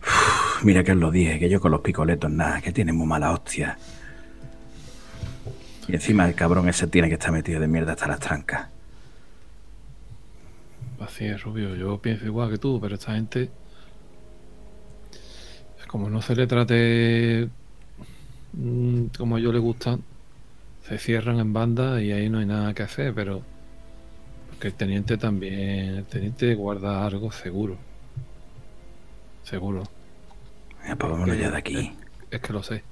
Uf, mira que os lo dije, que yo con los picoletos nada, que tiene muy mala hostia. Y encima el cabrón ese tiene que estar metido de mierda hasta las trancas. Así es, Rubio. Yo pienso igual que tú, pero esta gente. Como no se le trate como a ellos les gusta, se cierran en banda y ahí no hay nada que hacer, pero. Porque el teniente también. El teniente guarda algo seguro. Seguro. Venga, pues vámonos ya de aquí. Es que lo sé.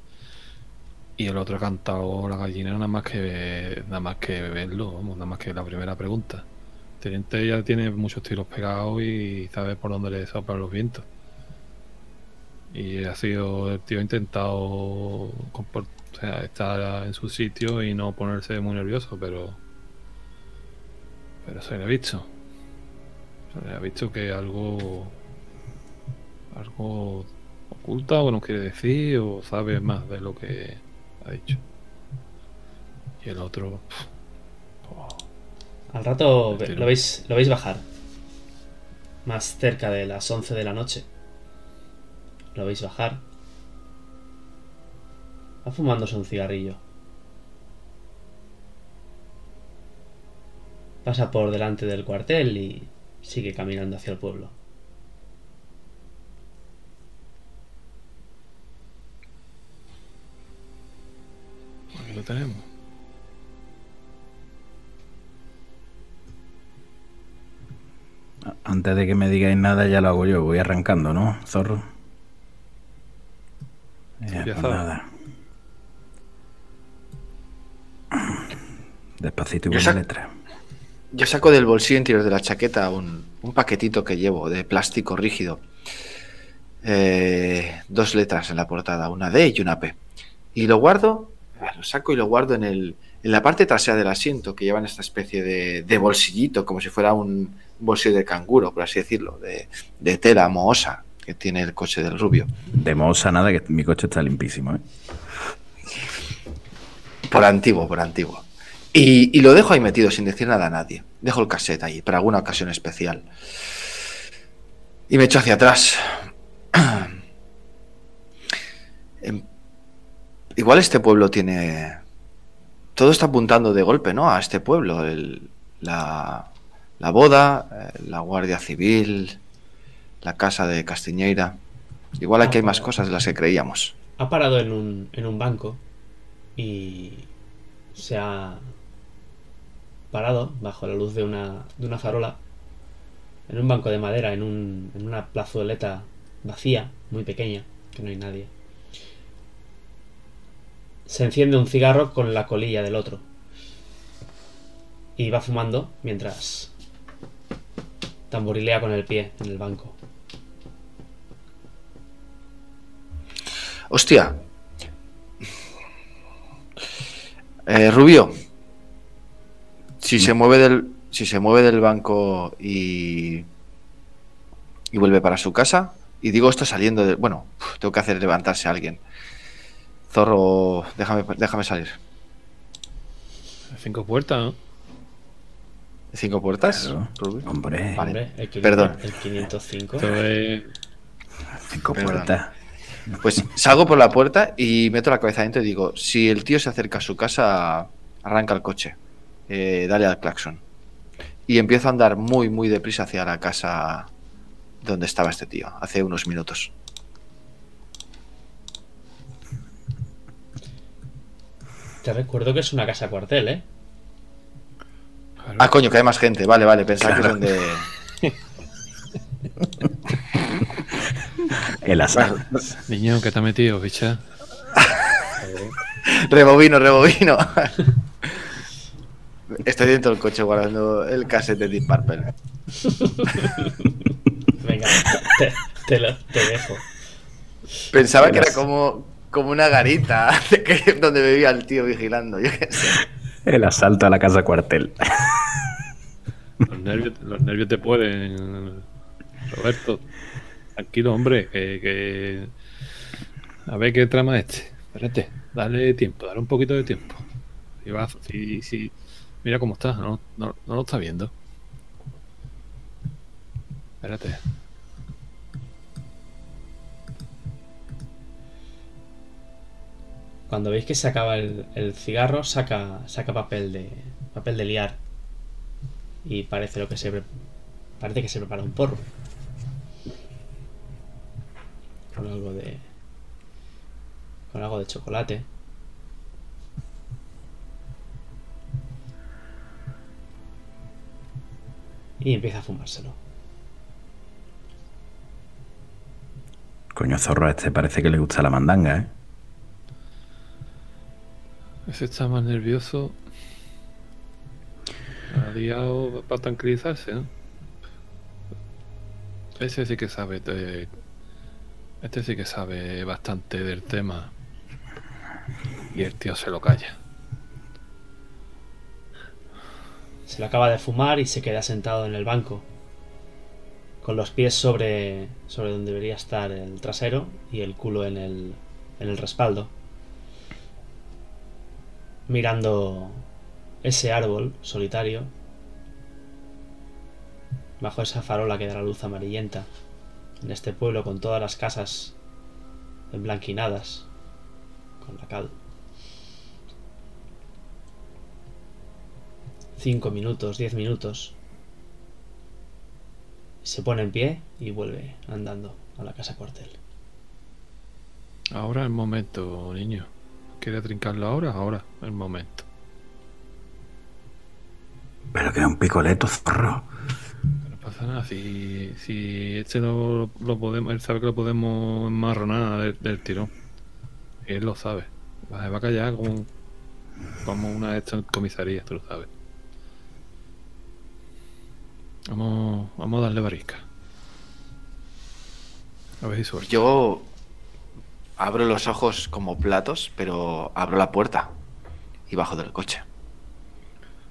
Y el otro ha cantado la gallina nada más que nada más que verlo, vamos, nada más que la primera pregunta. El teniente ya tiene muchos tiros pegados y sabe por dónde le soplan los vientos. Y ha sido, el tío ha intentado compor- o sea, estar en su sitio y no ponerse muy nervioso, pero pero se le ha visto. Se le ha visto que algo algo oculta o no quiere decir o sabe más de lo que ha dicho. Y el otro, oh, Al rato lo veis, lo veis bajar. Más cerca de las 11 de la noche. Lo veis bajar. Va fumándose un cigarrillo. Pasa por delante del cuartel y sigue caminando hacia el pueblo. aquí lo tenemos. Antes de que me digáis nada, ya lo hago yo. Voy arrancando, ¿no, zorro? Ya pues nada. Despacito y buena letra. Yo saco del bolsillo interior de la chaqueta un, un paquetito que llevo de plástico rígido. Eh, dos letras en la portada, una D y una P. Y lo guardo, eh, lo saco y lo guardo en, el, en la parte trasera del asiento, que llevan esta especie de, de bolsillito, como si fuera un bolsillo de canguro, por así decirlo, de, de tela mohosa que tiene el coche del rubio. De moza nada, que mi coche está limpísimo, ¿eh? Por antiguo, por antiguo. Y, y lo dejo ahí metido sin decir nada a nadie. Dejo el cassette ahí para alguna ocasión especial. Y me echo hacia atrás. Em, Igual este pueblo tiene... Todo está apuntando de golpe, ¿no? A este pueblo. El- la, la boda, eh, la Guardia Civil, la casa de Castiñeira. Igual aquí hay más cosas de las que creíamos. Ha parado en un, en un banco y se ha parado bajo la luz de una, de una farola en un banco de madera, en, un, en una plazoleta vacía, muy pequeña, que no hay nadie. Se enciende un cigarro con la colilla del otro. Y va fumando mientras tamborilea con el pie en el banco. Hostia. Eh, Rubio. Si se mueve del. Si se mueve del banco y. y vuelve para su casa. Y digo esto saliendo de. Bueno, tengo que hacer levantarse a alguien. Zorro, déjame, déjame salir. Cinco puertas, ¿no? ¿Cinco puertas? Claro. Rubio? Hombre, Vale. Hombre, el 500 Perdón. El 505. Esto es- cinco Perdón. puertas. Pues salgo por la puerta y meto la cabeza dentro y digo, si el tío se acerca a su casa, arranca el coche, eh, dale al claxon. Y empiezo a andar muy, muy deprisa hacia la casa donde estaba este tío, hace unos minutos. Te recuerdo que es una casa cuartel, ¿eh? Ah, coño, que hay más gente. Vale, vale, pensaba Claro. que es donde... El asal. Niño, ¿qué te ha metido, bicha? Rebobino, rebobino. Estoy dentro del coche guardando el cassette de Deep Purple. Venga, te, te lo- te dejo. Pensaba que era como, como una garita de que- donde vivía el tío vigilando. Yo qué sé. El asalto a la casa cuartel. Los nervios, los nervios te pueden. Roberto, tranquilo, hombre, que, que- A ver qué trama este. Espérate, dale tiempo, dale un poquito de tiempo. Si va, si, Mira cómo está, no, lo está viendo. Espérate. Cuando veis que se acaba el, cigarro, saca, saca papel de papel de liar. Y parece lo que se parece que se prepara un porro. Con algo de con algo de chocolate. Y empieza a fumárselo. Coño, zorro, a este parece que le gusta la mandanga, ¿eh? Ese está más nervioso. Ha liado para tranquilizarse, ¿no? Ese sí que sabe. de- Este sí que sabe bastante del tema. Y el tío se lo calla. Se lo acaba de fumar y se queda sentado en el banco. Con los pies sobre, sobre donde debería estar el trasero y el culo en el, en el respaldo. Mirando ese árbol solitario. Bajo esa farola que da la luz amarillenta. En este pueblo con todas las casas emblanquinadas. Con la cal. Cinco minutos, diez minutos. Se pone en pie y vuelve andando a la casa cuartel. Ahora el momento, niño. ¿Quiere trincarlo ahora? Ahora el momento. Pero que un picoleto, zorro. No pasa nada. Si, si este lo, lo podemos. Él sabe que lo podemos enmarronar del, del tirón. Él lo sabe. Va, a callar como, como una de estas comisarías, tú lo sabes. Vamos, vamos a darle barisca. A ver si suerte. Yo abro los ojos como platos, pero abro la puerta y bajo del coche.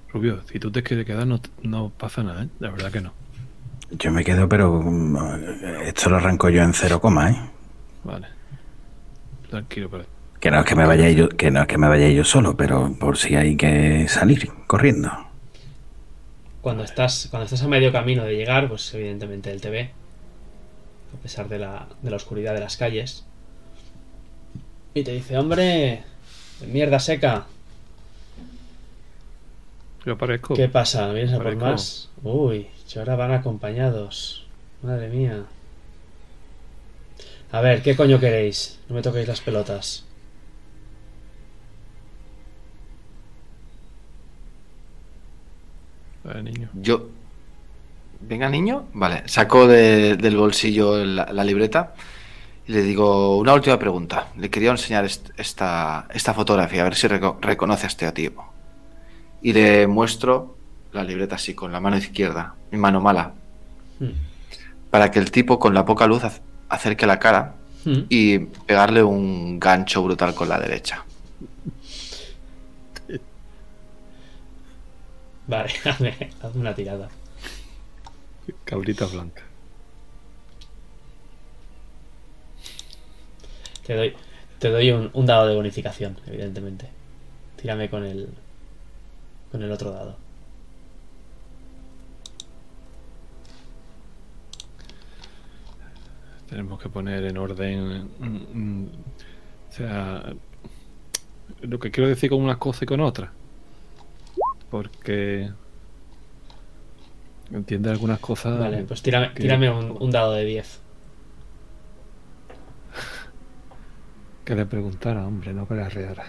Rubio, si tú te quieres quedar, no, no pasa nada, ¿eh? La verdad que no. Yo me quedo, pero mm, esto lo arranco yo en cero coma, ¿eh? Vale. Tranquilo, pero. Que no es que me vaya yo, que no es que me vaya yo solo, pero por si hay que salir corriendo. Cuando estás, cuando estás a medio camino de llegar, pues evidentemente él te ve. A pesar de la, de la oscuridad de las calles. Y te dice, hombre, mierda seca, Yo aparezco. ¿qué pasa? ¿Vienes a por más? Uy, si ahora van acompañados. Madre mía. A ver, ¿qué coño queréis? No me toquéis las pelotas. Vale, niño. Yo. Venga, niño. Vale, saco del bolsillo la, libreta y le digo una última pregunta. Le quería enseñar esta, esta fotografía, a ver si reconoce a este tipo. Y le muestro la libreta así, con la mano izquierda, mi mano mala, Hmm. para que el tipo con la poca luz ac- acerque la cara Hmm. y pegarle un gancho brutal con la derecha. Vale, hazme, hazme una tirada. Cabrita blanca. Te doy, te doy un, un dado de bonificación, evidentemente. Tírame con el. con el otro dado. Tenemos que poner en orden. mm, mm, O sea, lo que quiero decir con unas cosas y con otras. Porque. Entiende algunas cosas. Vale, pues tírame, que- tírame un, un dado de 10. Que le preguntara, hombre, no que le arreara.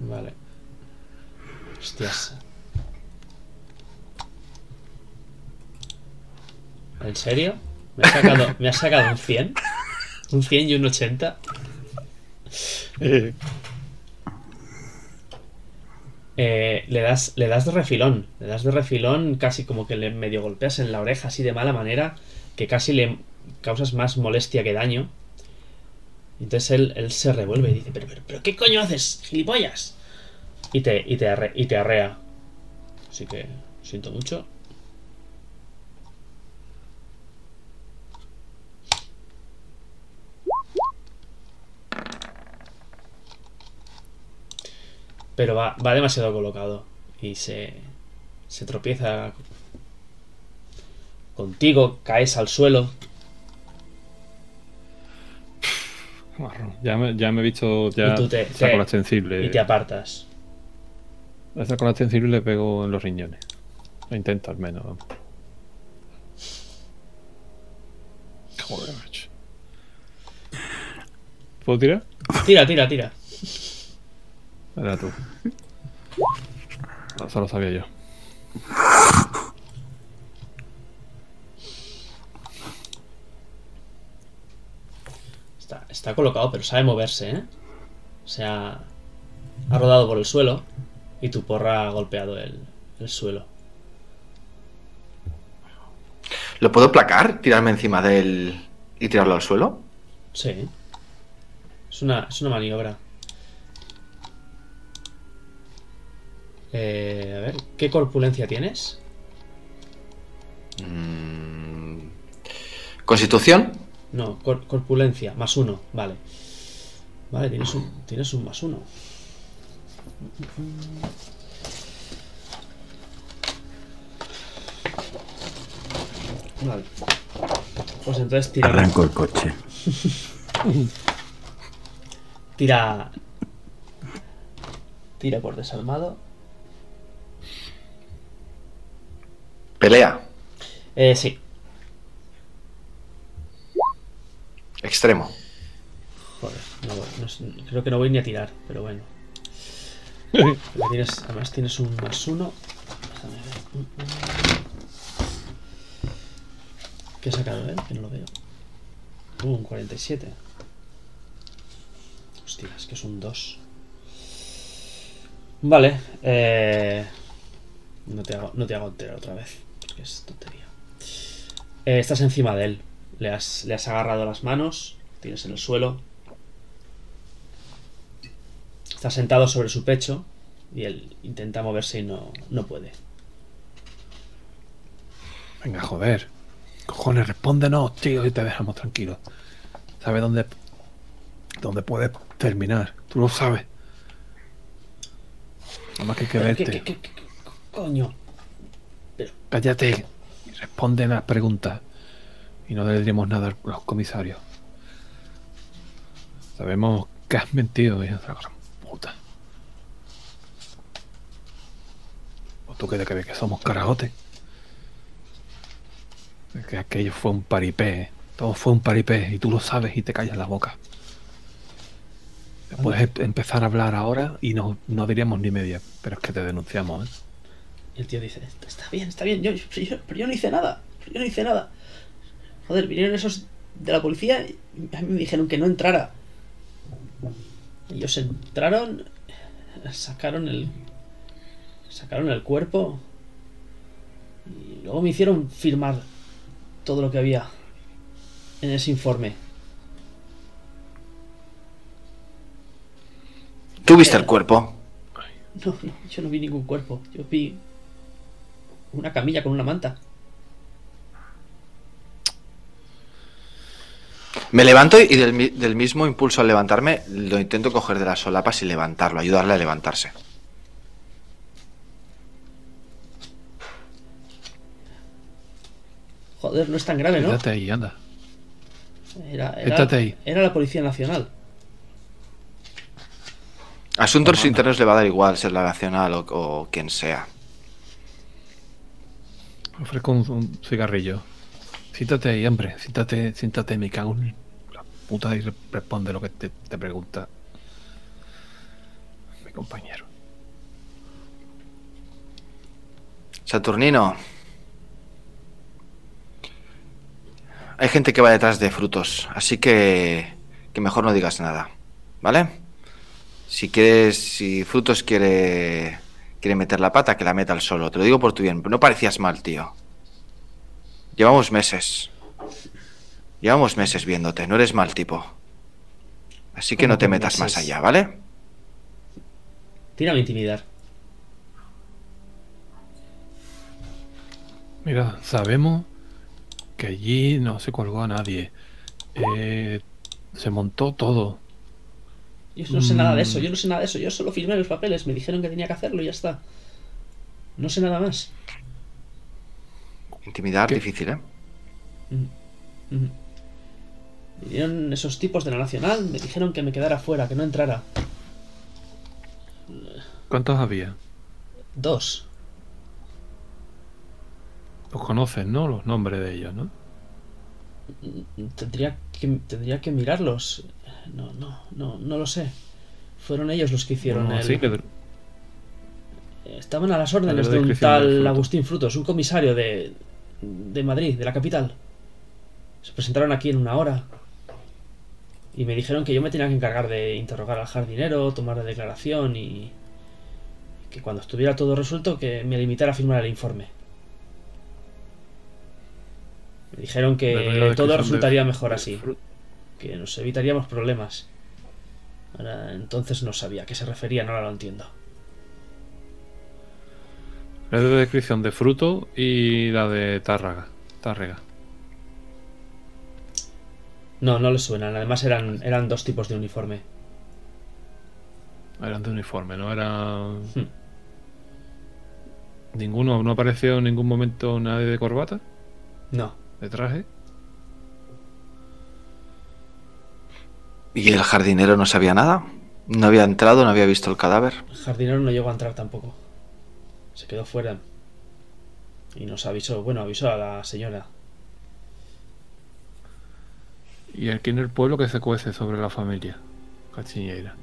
Vale. Hostias. ¿En serio? ¿Me has sacado, ¿me has sacado un 100? ¿Un 100 y un 80? Eh, le das le das de refilón. Le das de refilón casi como que le medio golpeas en la oreja así de mala manera que casi le causas más molestia que daño. Entonces él, él se revuelve y dice, pero, pero, pero ¿qué coño haces, gilipollas? Y te, y te, arre- y te arrea. Así que siento mucho. Pero va, va demasiado colocado. Y se, se tropieza contigo, caes al suelo. Ya me, ya me he visto. Ya Y tú te- la. Y te apartas. Le saco la extensible y le pego en los riñones. Lo intento al menos. Joder, macho. ¿Puedo tirar? Tira, tira, tira. Era tú. Eso lo sabía yo. Está, está colocado, pero sabe moverse, ¿eh? O sea, ha rodado por el suelo y tu porra ha golpeado el, el suelo. ¿Lo puedo placar? ¿Tirarme encima de él y tirarlo al suelo? Sí. Es una, es una maniobra. Eh, a ver, ¿qué corpulencia tienes? Mm. ¿Constitución? No, cor- corpulencia, más uno, vale. Vale, tienes un, tienes un más uno. Vale. Pues entonces tira. Arranco el coche. Tira. Tira por desarmado. Pelea. Eh, sí. Extremo. Joder, no no creo que no voy ni a tirar, pero bueno. Tienes- además tienes un más uno. ¿Qué ha sacado él? Que no lo veo. Uh, un 47. Hostia, es que es un 2. Vale. Eh... No, te hago, no te hago enterar otra vez. Porque es tontería. Eh, estás encima de él. Le has, le has agarrado las manos. Tienes en el suelo. Está sentado sobre su pecho. Y él intenta moverse y no, no puede. Venga, joder. Cojones, respóndenos, tío, y te dejamos tranquilos. ¿Sabes dónde, dónde puedes terminar? Tú lo sabes. Nada más que hay que Pero, ¿qué- verte. qué- qué- qué- coño? Cállate y responde las preguntas. Y no le diremos nada a los comisarios. Sabemos que has mentido, de la gran puta. ¿O tú qué te crees que somos carajotes? Es Que aquello fue un paripé. ¿eh? Todo fue un paripé y tú lo sabes y te callas la boca. Puedes em- empezar a hablar ahora y no, no diríamos ni media, pero es que te denunciamos, ¿eh? El tío dice, está bien, está bien, yo, yo- pero yo no hice nada, yo no hice nada. Joder, vinieron esos de la policía y a mí me dijeron que no entrara. Ellos entraron, sacaron el... Sacaron el cuerpo y luego me hicieron firmar todo lo que había en ese informe. ¿Tú viste el cuerpo? No, no, yo no vi ningún cuerpo. Yo vi una camilla con una manta. Me levanto y del, del mismo impulso al levantarme lo intento coger de las solapas y levantarlo, ayudarle a levantarse. Joder, no es tan grave, ¿no? Quédate ahí, anda. Era, ahí. era la Policía Nacional. Asuntos internos le va a dar igual ser la nacional o, o quien sea. Ofrezco un, cigarrillo. Siéntate ahí, hombre. Siéntate, siéntate, me cago en la puta y re- responde lo que te, te pregunta mi compañero. Saturnino. Hay gente que va detrás de frutos, así que que mejor no digas nada, ¿vale? Si quieres, si frutos quiere quiere meter la pata, que la meta al solo. Te lo digo por tu bien. No parecías mal, tío. Llevamos meses. Llevamos meses viéndote. No eres mal tipo. Así que ¿Cómo no te metas más allá, ¿vale? Tírame a intimidar. Mira, sabemos que allí no se colgó a nadie. Eh, se montó todo. Yo no sé nada de eso, Mm. yo no sé nada de eso. Yo solo firmé los papeles, me dijeron que tenía que hacerlo y ya está. No sé nada más. Intimidar ¿Qué? difícil, ¿eh? Ujú. Vinieron esos tipos de la Nacional, me dijeron que me quedara fuera, que no entrara. ¿Cuántos había? Dos. Los conoces, ¿no? Los nombres de ellos, ¿no? Tendría que, tendría que mirarlos. No, no, no, no lo sé. Fueron ellos los que hicieron Bueno, el... sí, le- Estaban a las órdenes la de un tal fruto. Agustín Frutos, un comisario de, de Madrid, de la capital. Se presentaron aquí en una hora. Y me dijeron que yo me tenía que encargar de interrogar al jardinero, tomar la declaración y que cuando estuviera todo resuelto que me limitara a firmar el informe. Me dijeron que todo de- resultaría mejor así, que nos evitaríamos problemas. Ahora, entonces no sabía a qué se referían, ahora lo entiendo. Le doy la descripción de fruto y la de Tárraga. Tárrega. No, no les suenan. Además eran, eran dos tipos de uniforme. Eran de uniforme, no era. Hmm. Ninguno, no apareció en ningún momento nadie de corbata, No. de traje. ¿Y el jardinero no sabía nada? ¿No había entrado, no había visto el cadáver? El jardinero no llegó a entrar tampoco. Se quedó fuera. Y nos avisó, bueno, avisó a la señora. Y aquí en el pueblo que se cuece sobre la familia. Cachiñeira.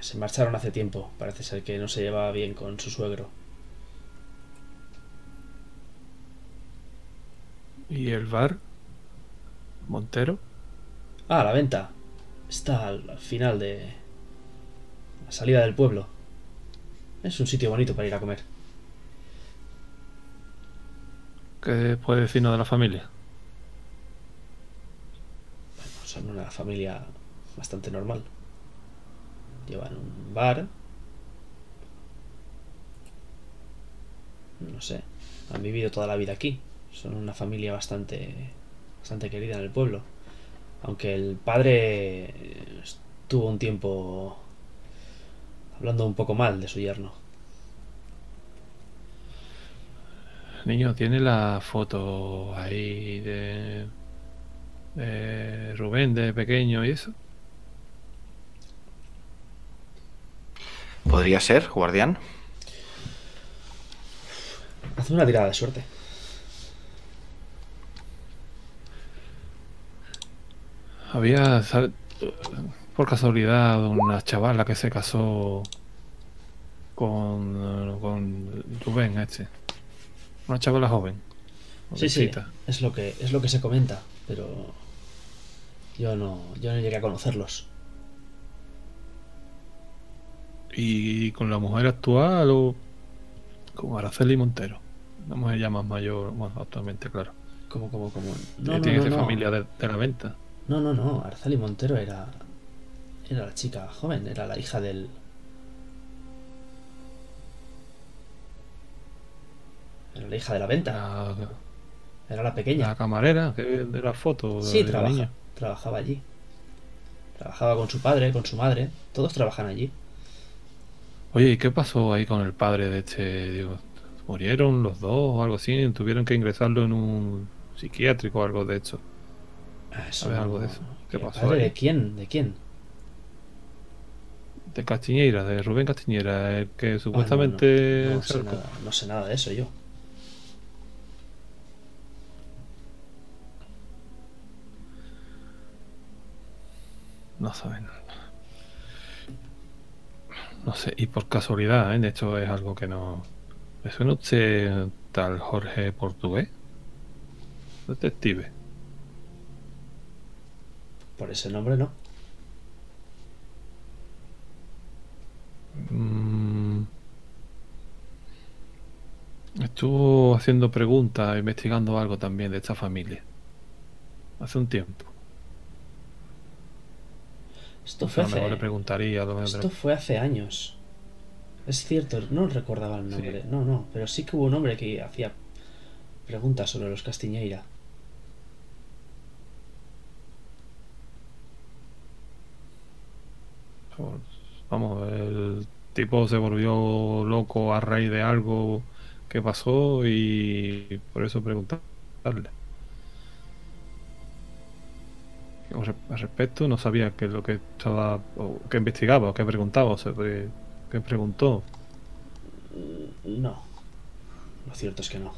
Se marcharon hace tiempo. Parece ser que no se llevaba bien con su suegro. ¿Y el bar? Montero. Ah, la venta. Está al al final de la salida del pueblo. Es un sitio bonito para ir a comer. ¿Qué puede decirnos de la familia? Son una familia bastante normal. Llevan un bar. No sé. Han vivido toda la vida aquí. Son una familia bastante bastante querida en el pueblo. Aunque el padre estuvo un tiempo hablando un poco mal de su yerno. Niño, ¿tiene la foto ahí de, de Rubén de pequeño y eso? ¿Podría ser, guardián? Haz una tirada de suerte. Había. por casualidad una chavala que se casó con, con Rubén este. Una chavala joven. Sí, sí, es lo que es lo que se comenta, pero yo no yo no llegué a conocerlos. Y con la mujer actual o con Araceli Montero. Una mujer ya más mayor, bueno, actualmente, claro. Como como como No, tiene ser familia de, de la venta. No, no, no, Araceli Montero era era la chica joven, era la hija del era la hija de la venta, La, era la pequeña. la camarera que de la foto Sí, de la trabaja, niña. trabajaba allí. Trabajaba con su padre, con su madre, todos trabajan allí. Oye, ¿y qué pasó ahí con el padre de este? Digo, ¿Murieron los dos o algo así? ¿Tuvieron que ingresarlo en un psiquiátrico o algo de hecho? Eso ¿Sabes no- algo de eso? ¿Qué ¿El pasó padre? ¿De quién? ¿De quién? De Castiñeira, de Rubén Castiñeira, el que Ah, no, supuestamente... no, sé nada, no sé nada de eso yo. No saben. No sé, y por casualidad, ¿eh? de hecho es algo que no... ¿Me suena usted tal Jorge Portugués? Detective. Por ese nombre no. Mm. Estuvo haciendo preguntas, investigando algo también de esta familia. Hace un tiempo. Esto fue hace, le preguntaría. esto fue hace años. Es cierto, no recordaba el nombre. Sí. No, no, pero sí que hubo un hombre que hacía preguntas sobre los Castiñeira. Vamos, el tipo se volvió loco a raíz de algo que pasó y por eso preguntarle. Al re- al respecto, no sabía qué es lo que estaba, o qué investigaba, o qué preguntaba, o sea, qué, qué preguntó. No. Lo cierto es que no.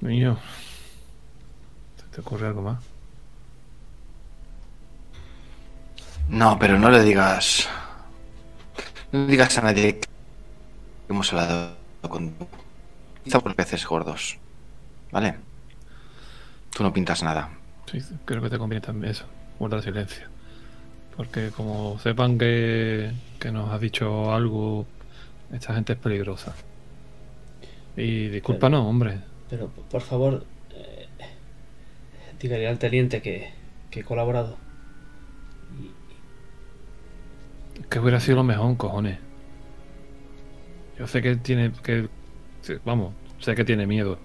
Niño, ¿te, te ocurre algo más? No, pero no le digas. No le digas a nadie que hemos hablado con. Quizá por peces gordos. ¿Vale? Tú no pintas nada. Sí, creo que te conviene también eso, guardar silencio. Porque como sepan que, que nos ha dicho algo, esta gente es peligrosa. Y discúlpanos, hombre. Pero, por favor, eh, dígale al teniente que, que he colaborado. Que hubiera sido lo mejor, cojones. Yo sé que tiene que. Vamos, sé que tiene miedo.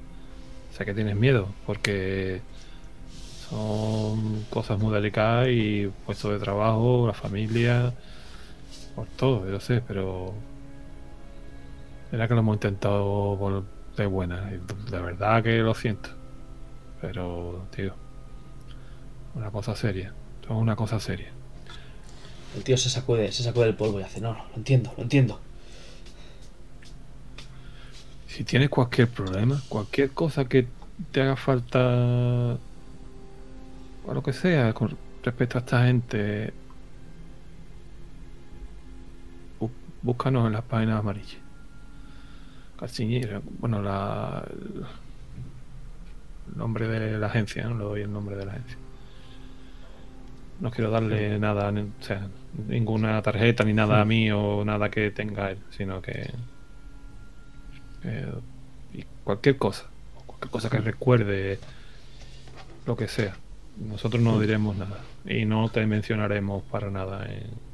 Sé que tienes miedo, porque son cosas muy delicadas y puesto de trabajo, la familia, por todo, yo sé, pero. Era que lo hemos intentado de buena. De verdad que lo siento. Pero, tío. Una cosa seria. Es una cosa seria. El tío se sacude, se sacude el polvo y hace, no, no, lo entiendo, lo entiendo. Si tienes cualquier problema, cualquier cosa que te haga falta o lo que sea con respecto a esta gente, bú- búscanos en las páginas amarillas. Castiñera, bueno, la, el nombre de la agencia, no le doy el nombre de la agencia. No quiero darle nada, o sea, ninguna tarjeta ni nada a mí o nada que tenga él, sino que eh, y cualquier cosa, cualquier cosa que recuerde lo que sea. Nosotros no diremos nada y no te mencionaremos para nada. en-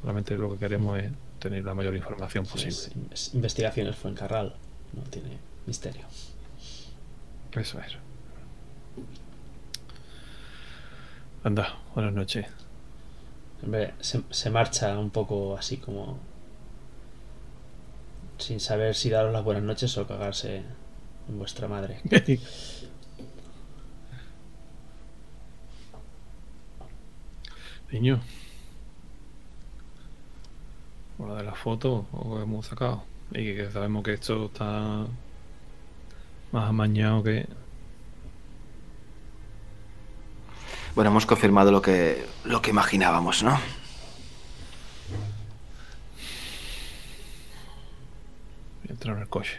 Solamente lo que queremos es tener la mayor información posible. es- es investigaciones Fuencarral, no tiene misterio. Eso es. Anda, buenas noches. Hombre, se, se marcha un poco así como. sin saber si daros las buenas noches o cagarse en vuestra madre. Niño. Por la de la foto o que hemos sacado. Y que sabemos que esto está más amañado que. Bueno, hemos confirmado lo que, lo que imaginábamos, ¿no? Entro en el coche.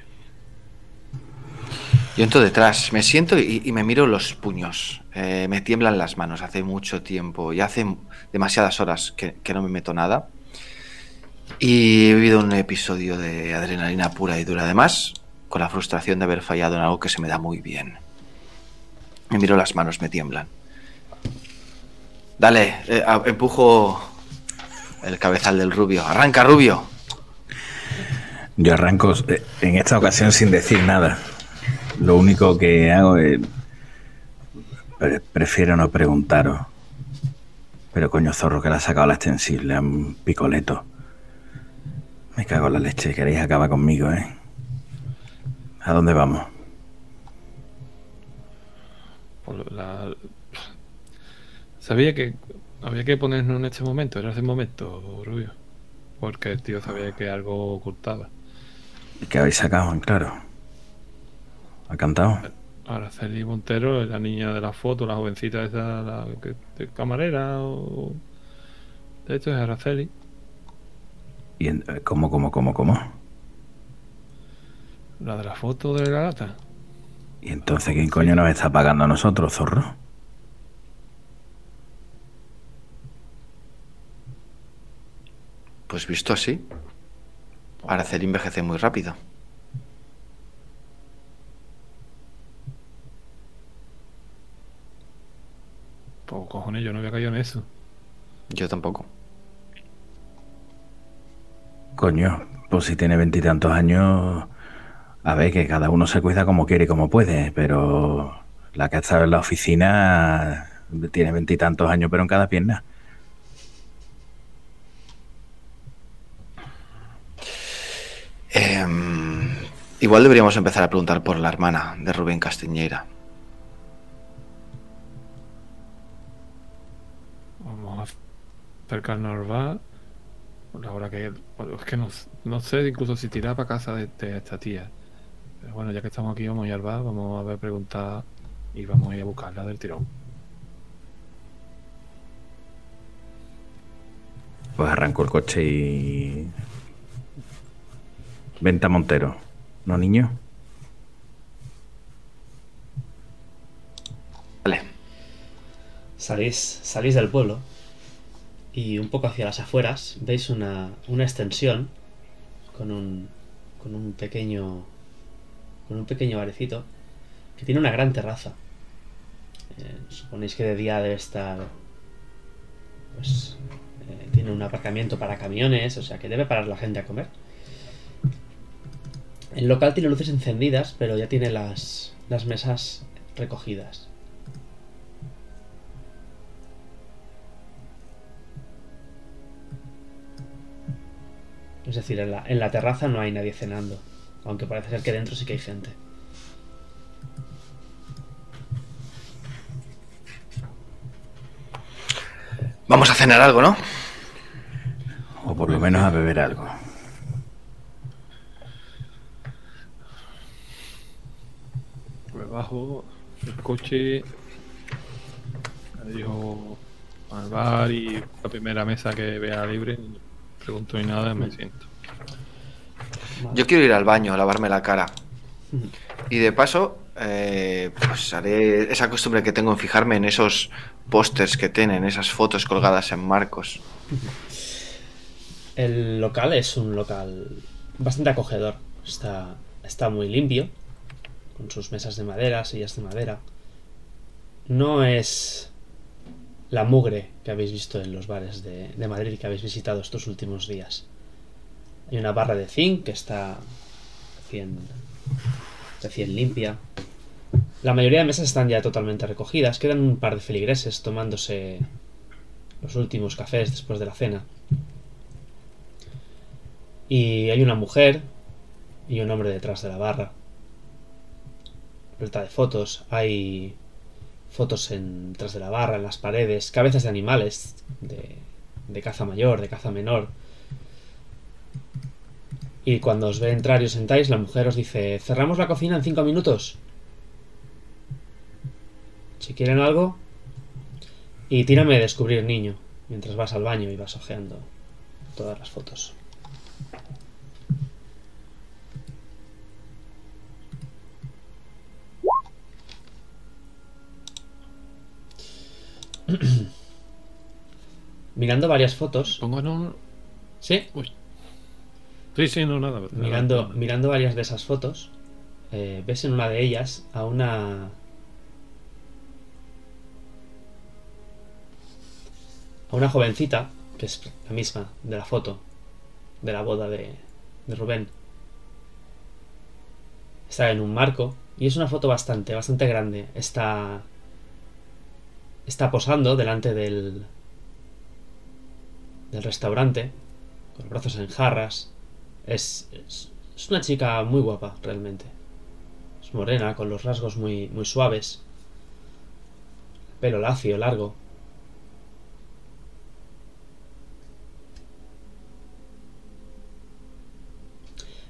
Yo entro detrás, me siento y, y me miro los puños. Eh, me tiemblan las manos hace mucho tiempo y hace demasiadas horas que, que no me meto nada. Y he vivido un episodio de adrenalina pura y dura. Además, con la frustración de haber fallado en algo que se me da muy bien. Me miro las manos, me tiemblan. Dale, eh, a- empujo el cabezal del rubio. Arranca, rubio. Yo arranco eh, en esta ocasión sin decir nada. Lo único que hago es... pre- Prefiero no preguntaros. Pero coño zorro que le ha sacado la extensible a un picoleto. Me cago en la leche. Queréis acabar conmigo, ¿eh? ¿A dónde vamos? Por la- Sabía que había que ponernos en este momento, era ese momento, Rubio. Porque el tío sabía que algo ocultaba. ¿Y qué habéis sacado en claro? ¿Ha cantado? Araceli Montero, la niña de la foto, la jovencita esa, la que- de camarera o... De hecho es Araceli. ¿Y en- eh, cómo, cómo, cómo, cómo? La de la foto de la gata. ¿Y entonces quién coño nos está pagando a nosotros, zorro? Pues visto así, Araceli envejece muy rápido. Pues cojones, yo no había caído en eso. Yo tampoco. Coño, pues si tiene veintitantos años, a ver, que cada uno se cuida como quiere y como puede, pero la que ha estado en la oficina tiene veintitantos años, pero en cada pierna. Em, igual deberíamos empezar a preguntar por la hermana de Rubén Castiñeira. Vamos a acercarnos al bar. Por la hora que. bueno, Es que no, no sé incluso si tirar para casa de, de esta tía. Pero bueno, ya que estamos aquí, vamos a ir al bar, vamos a ver preguntar y vamos a ir a buscarla del tirón. Pues arranco el coche y... Venta Montero, ¿no, niño? Vale. Salís, salís del pueblo y un poco hacia las afueras veis una, una extensión con un, con un pequeño con un pequeño barecito que tiene una gran terraza. Eh, suponéis que de día debe estar pues eh, tiene un aparcamiento para camiones, o sea que debe parar la gente a comer. El local tiene luces encendidas, pero ya tiene las, las mesas recogidas. Es decir, en la, en la terraza no hay nadie cenando. Aunque parece ser que dentro sí que hay gente. Vamos a cenar algo, ¿no? O por lo menos a beber algo. Me bajo el coche, me dijo al bar y la primera mesa que vea libre, no pregunto ni nada, me siento. Yo quiero ir al baño a lavarme la cara. Y de paso, eh, pues haré esa costumbre que tengo en fijarme en esos pósters que tienen, esas fotos colgadas en marcos. El local es un local bastante acogedor. Está, está muy limpio, con sus mesas de madera, sillas de madera. No es la mugre que habéis visto en los bares de, Madrid que habéis visitado estos últimos días. Hay una barra de zinc que está recién, recién limpia. La mayoría de mesas están ya totalmente recogidas. Quedan un par de feligreses tomándose los últimos cafés después de la cena. Y hay una mujer y un hombre detrás de la barra. Vuelta de fotos. Hay fotos en, detrás de la barra, en las paredes. Cabezas de animales. De, de caza mayor, de caza menor. Y cuando os ve entrar y os sentáis, la mujer os dice: Cerramos la cocina en cinco minutos. Si quieren algo. Y tírame descubrir niño mientras vas al baño y vas ojeando todas las fotos. Mirando varias fotos. Pongo no. ¿Sí? Uy. Sí, sí, no, nada. Mirando, nada. mirando varias de esas fotos, eh, ves en una de ellas a una. a una jovencita, que es la misma de la foto de la boda de, de Rubén. Está en un marco y es una foto bastante, bastante grande. Está. Está posando delante del. del restaurante, con los brazos en jarras. Es, es, una chica muy guapa, realmente. Es morena, con los rasgos muy, muy suaves. Pelo lacio, largo.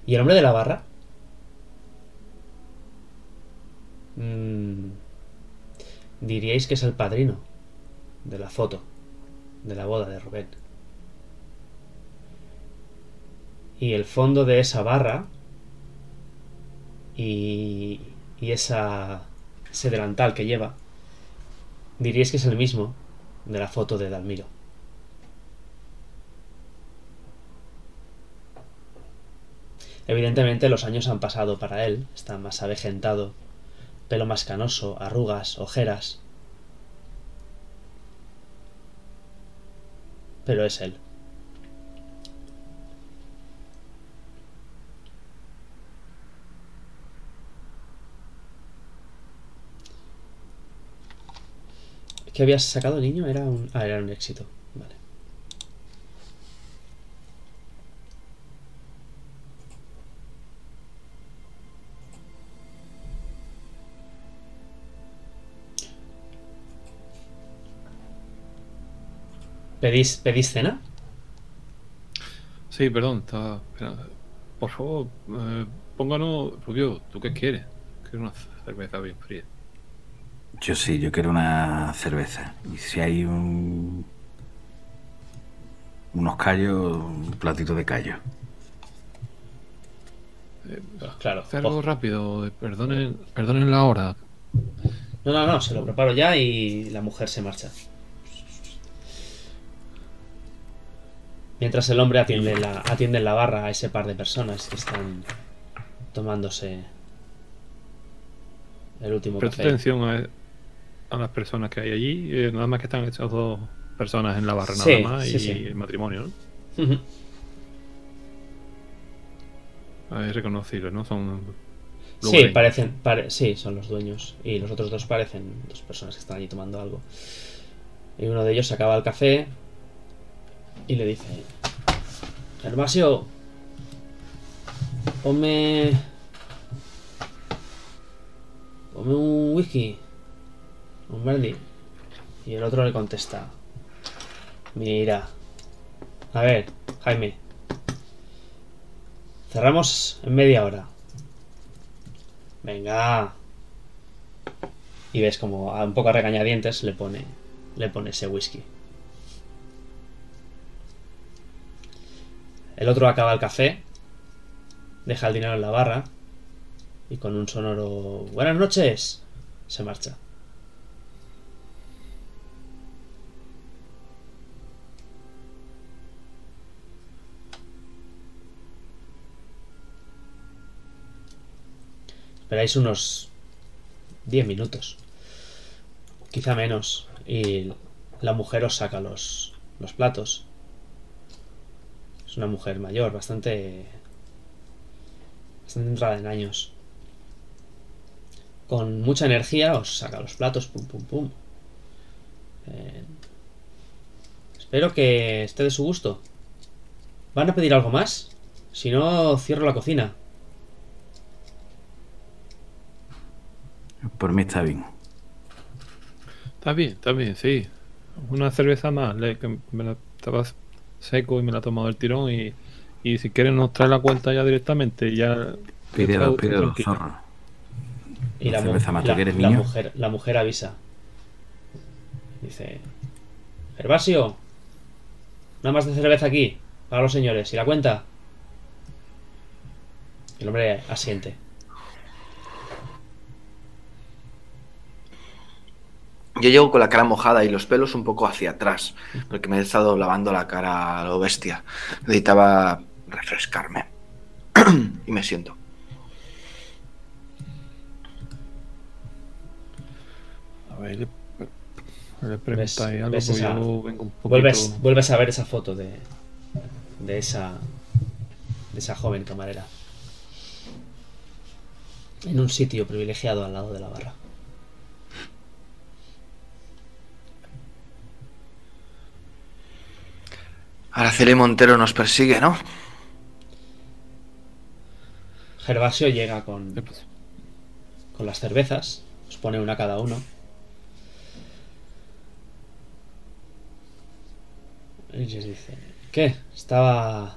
¿Y el hombre de la barra? Mm, diríais que es el padrino de la foto de la boda de Rubén. Y el fondo de esa barra y, y esa, ese delantal que lleva, diríais que es el mismo de la foto de Dalmiro. Evidentemente los años han pasado para él, está más avejentado, pelo más canoso, arrugas, ojeras. Pero es él. ¿Qué habías sacado, niño? Era un, ah, era un éxito. ¿Pedís, ¿Pedís cena? Sí, perdón, estaba esperando. Por favor, eh, pónganos, Rubio, ¿tú qué quieres? Quiero una cerveza bien fría. Yo sí, yo quiero una cerveza. Y si hay un. unos callos, un platito de callo. Eh, Claro. hacer algo Oh. rápido, eh, perdonen, perdonen la hora. No, no, no, se lo preparo ya y la mujer se marcha. Mientras el hombre atiende en la, atiende en la barra a ese par de personas que están tomándose el último Presta café. atención a, a las personas que hay allí. eh, nada más que están estas dos personas en la barra, Sí, nada más, sí, y sí. el matrimonio, ¿no? Ah, Es reconocible, ¿no? Son. Sí, parecen, pare- sí, son los dueños. Y los otros dos parecen dos personas que están allí tomando algo. Y uno de ellos acaba el café y le dice: Gervasio, ponme. Ponme un whisky. Un brandy. Y el otro le contesta: Mira. A ver, Jaime. Cerramos en media hora. Venga. Y ves como a un poco regañadientes le pone, le pone ese whisky. El otro acaba el café, deja el dinero en la barra y con un sonoro buenas noches se marcha. Esperáis unos 10 minutos. Quizá menos. Y la mujer os saca los, los platos. Es una mujer mayor, bastante. bastante entrada en años. Con mucha energía os saca los platos, pum pum pum. Eh, espero que esté de su gusto. ¿Van a pedir algo más? Si no, cierro la cocina. Por mí está bien. Está bien, está bien, sí. Una cerveza más, le- que me la estaba seco y me la he tomado del tirón y, y si quieren nos trae la cuenta ya directamente y ya... Pídelo, pídelo, zorro. Y la, mu- cerveza ¿tú la- que eres la niño? mujer, la mujer avisa. Dice, Gervasio, nada más de cerveza aquí, para los señores, ¿y la cuenta? El hombre asiente. Yo llego con la cara mojada y los pelos un poco hacia atrás, porque me he estado lavando la cara a lo bestia. Necesitaba refrescarme. y me siento. A ver, le, le preguntáis algo, ves porque esa- yo vengo un poquito... Vuelves, vuelves a ver esa foto de, de esa de esa joven camarera en un sitio privilegiado al lado de la barra. Araceli Montero nos persigue, ¿no? Gervasio llega con, con las cervezas, os pone una cada uno. Y les dice, ¿qué? ¿Estaba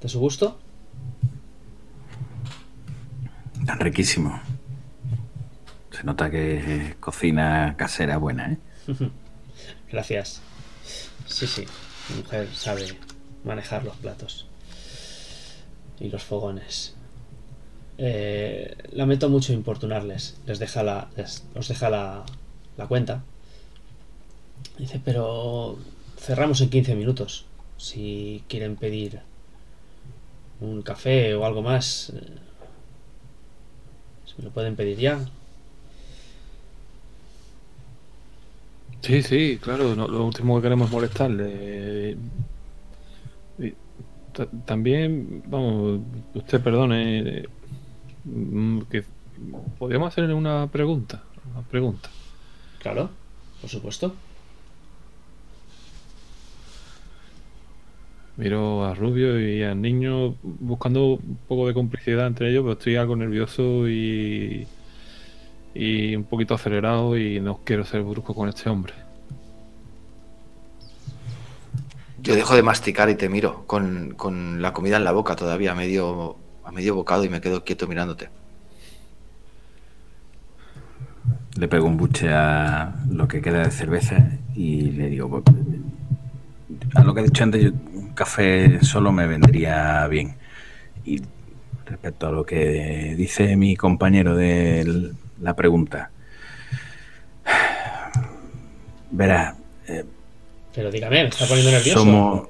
de su gusto? Tan riquísimo. Se nota que es cocina casera buena, ¿eh? Gracias. Sí, sí. Mi mujer sabe manejar los platos. Y los fogones. Eh, lamento mucho importunarles. Les deja la, les- deja la, la cuenta. Dice, pero cerramos en 15 minutos. Si quieren pedir un café o algo más, eh, si me lo pueden pedir ya. Sí, sí, claro, no- lo último que queremos es molestarle. Ta- también, vamos, usted perdone, eh, mm, que podríamos hacerle una pregunta, una pregunta. Claro, por supuesto. Miro a Rubio y al niño buscando un poco de complicidad entre ellos, pero estoy algo nervioso y, y un poquito acelerado y no quiero ser brusco con este hombre. Yo dejo de masticar y te miro, con, con la comida en la boca todavía, a medio, a medio bocado, y me quedo quieto mirándote. Le pego un buche a lo que queda de cerveza y le digo, "Pues, a lo que he dicho antes, yo- un café solo me vendría bien. Y respecto a lo que dice mi compañero de l- la pregunta, verá, eh, Pero dígame, me está poniendo nervioso. somos...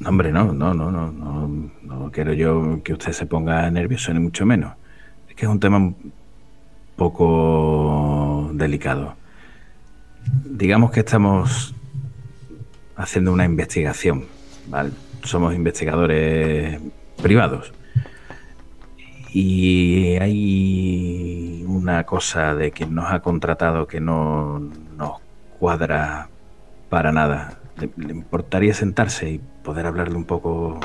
No, hombre, no, no, no, no, no, no quiero yo que usted se ponga nervioso, ni mucho menos. Es que es un tema un poco delicado. Digamos que estamos haciendo una investigación, ¿vale? Somos investigadores privados. Y hay una cosa de quien nos ha contratado que no nos cuadra para nada. ¿Le, le importaría sentarse y poder hablarle un poco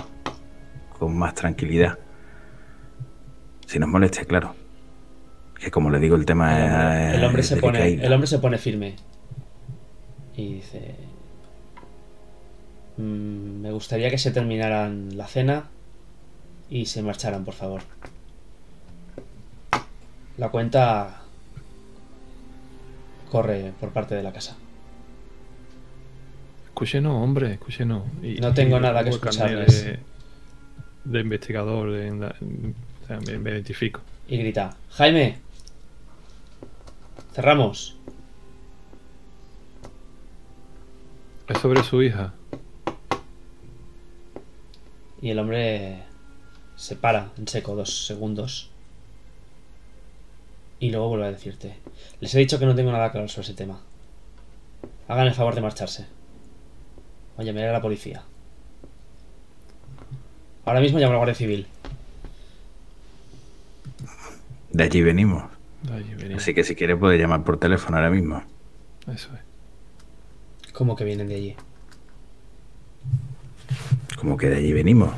con más tranquilidad? Si nos moleste, claro. Que como le digo, el tema El hombre, es el hombre se pone, el hombre se pone firme. Y dice... "Mm, me gustaría que se terminaran la cena y se marcharan, por favor. La cuenta corre por parte de la casa. Escúchenos, hombre, escúchenos. Y- No tengo y nada que escucharles. De, de investigador, de, o sea, me, me identifico. Y grita, Jaime, cerramos. Es sobre su hija. Y el hombre se para en seco dos segundos. Y luego vuelve a decirte, les he dicho que no tengo nada claro sobre ese tema. Hagan el favor de marcharse. O llamaré a la policía. Ahora mismo llamo a la Guardia Civil. De allí venimos. Allí venía. Así que si quiere puede llamar por teléfono ahora mismo. Eso es. ¿Cómo que vienen de allí? Como que de allí venimos.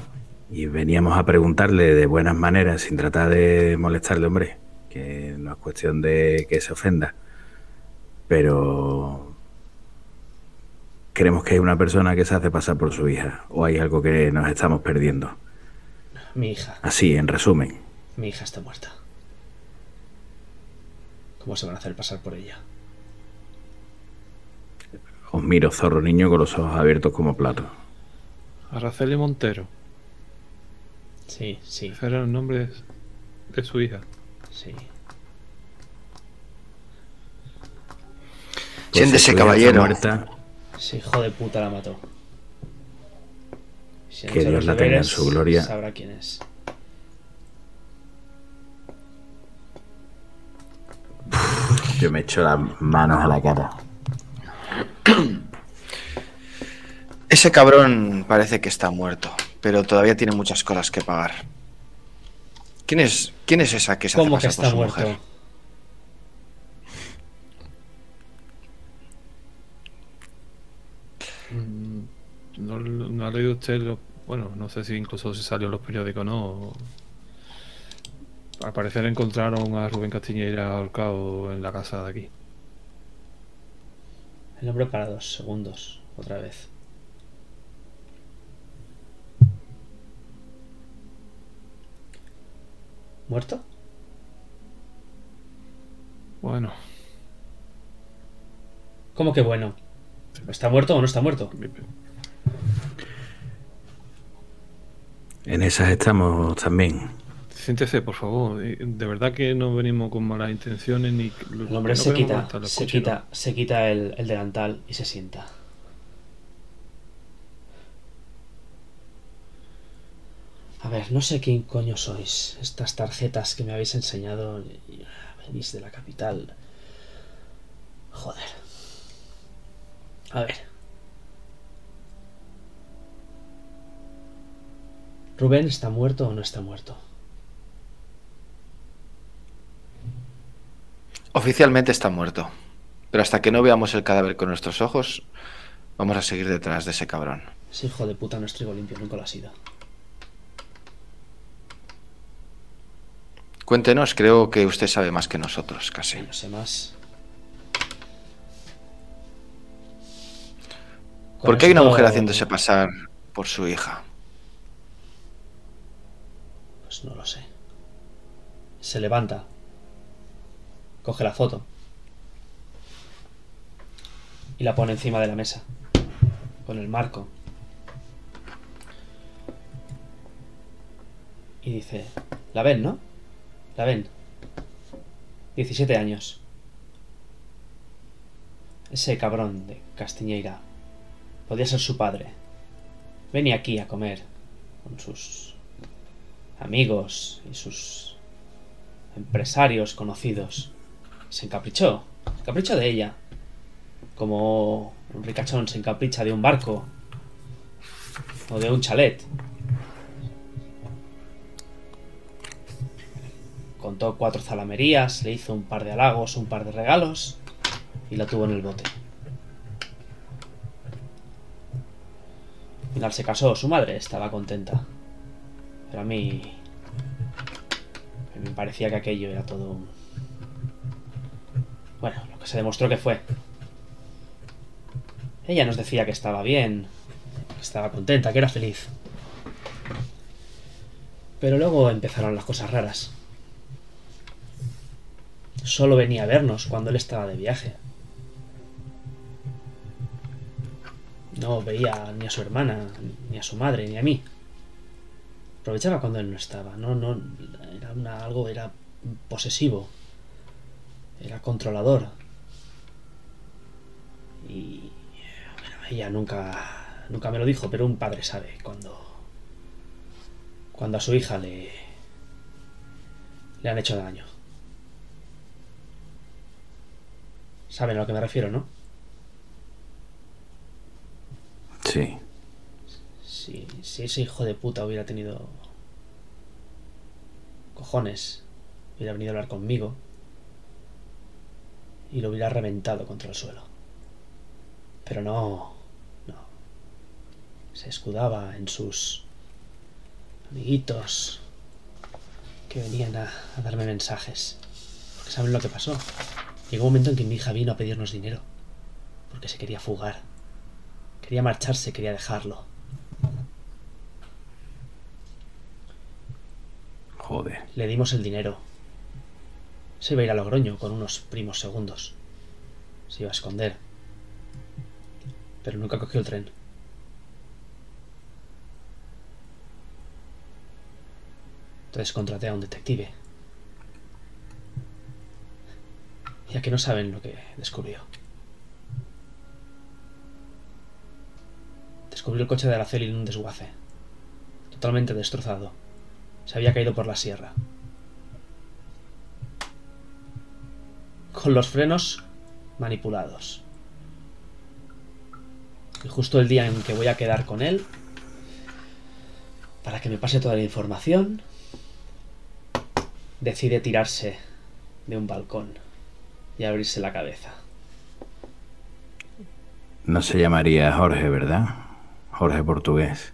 Y veníamos a preguntarle de buenas maneras, sin tratar de molestarle, hombre. Que no es cuestión de que se ofenda. Pero creemos que hay una persona que se hace pasar por su hija. O hay algo que nos estamos perdiendo. Mi hija. Así, en resumen. Mi hija está muerta. ¿Cómo se van a hacer pasar por ella? Os miro, zorro niño, con los ojos abiertos como platos. Araceli Montero. Sí, sí, Ese era el nombre de, de su hija. Sí. Pues Siéntese, caballero. muerta, Ese hijo de puta la mató. Si Que Dios la tenga en su gloria. Sabrá quién es. yo me echo las manos a la cara. Ese cabrón parece que está muerto, pero todavía tiene muchas cosas que pagar. ¿Quién es, quién es esa que se hace ¿Cómo que pasar por está su muerto? mujer? Mm, ¿No, no ha leído usted lo- Bueno, no sé si incluso si salió en los periódicos, ¿no? Al parecer encontraron a Rubén Castiñeira ahorcado en la casa de aquí. El hombre para dos segundos, otra vez. ¿Muerto? Bueno, ¿Cómo que bueno? ¿Está muerto o no está muerto? En esas estamos también. siéntese, por favor. De verdad que no venimos con malas intenciones ni. El hombre se quita, se quita, se quita el, el delantal y se sienta. A ver, no sé quién coño sois. Estas tarjetas que me habéis enseñado y- venís de la capital. Joder. A ver. ¿Rubén está muerto o no está muerto? Oficialmente está muerto. Pero hasta que no veamos el cadáver con nuestros ojos, vamos a seguir detrás de ese cabrón. Ese hijo de puta no es trigo limpio, nunca lo ha sido. Cuéntenos, creo que usted sabe más que nosotros, casi. No sé más. ¿Por qué hay una mujer haciéndose pasar por su hija? Pues no lo sé. Se levanta. Coge la foto. Y la pone encima de la mesa. Con el marco. Y dice, ¿la ven, no? La ven. 17 años. Ese cabrón de Castiñeira podía ser su padre. Venía aquí a comer con sus amigos y sus empresarios conocidos. Se encaprichó, se encaprichó de ella. Como un ricachón se encapricha de un barco o de un chalet. Cuatro zalamerías, le hizo un par de halagos, un par de regalos y la tuvo en el bote. Al final se casó, su madre estaba contenta. Pero a mí me parecía que aquello era todo un... Bueno, lo que se demostró que fue. Ella nos decía que estaba bien, que estaba contenta, que era feliz. Pero luego empezaron las cosas raras. Solo venía a vernos cuando él estaba de viaje. No veía ni a su hermana, ni a su madre, ni a mí. Aprovechaba cuando él no estaba. No, no, era una, algo, era posesivo. Era controlador. Y bueno, ella nunca, nunca me lo dijo, pero un padre sabe cuando, cuando a su hija le, le han hecho daño. Saben a lo que me refiero, ¿no? Sí. Si, si ese hijo de puta hubiera tenido cojones, hubiera venido a hablar conmigo y lo hubiera reventado contra el suelo. Pero no, no. Se escudaba en sus amiguitos que venían a, a darme mensajes. Porque saben lo que pasó. Llegó un momento en que mi hija vino a pedirnos dinero porque se quería fugar. Quería marcharse, quería dejarlo. Joder. Le dimos el dinero. Se iba a ir a Logroño con unos primos segundos. Se iba a esconder. pero nunca cogió el tren. Entonces contraté a un detective. Ya que no saben lo que descubrió. Descubrió el coche de Araceli en un desguace. Totalmente destrozado. Se había caído por la sierra. Con los frenos manipulados. Y justo el día en que voy a quedar con él, para que me pase toda la información, decide tirarse de un balcón y abrirse la cabeza. No se llamaría Jorge, ¿verdad? Jorge portugués.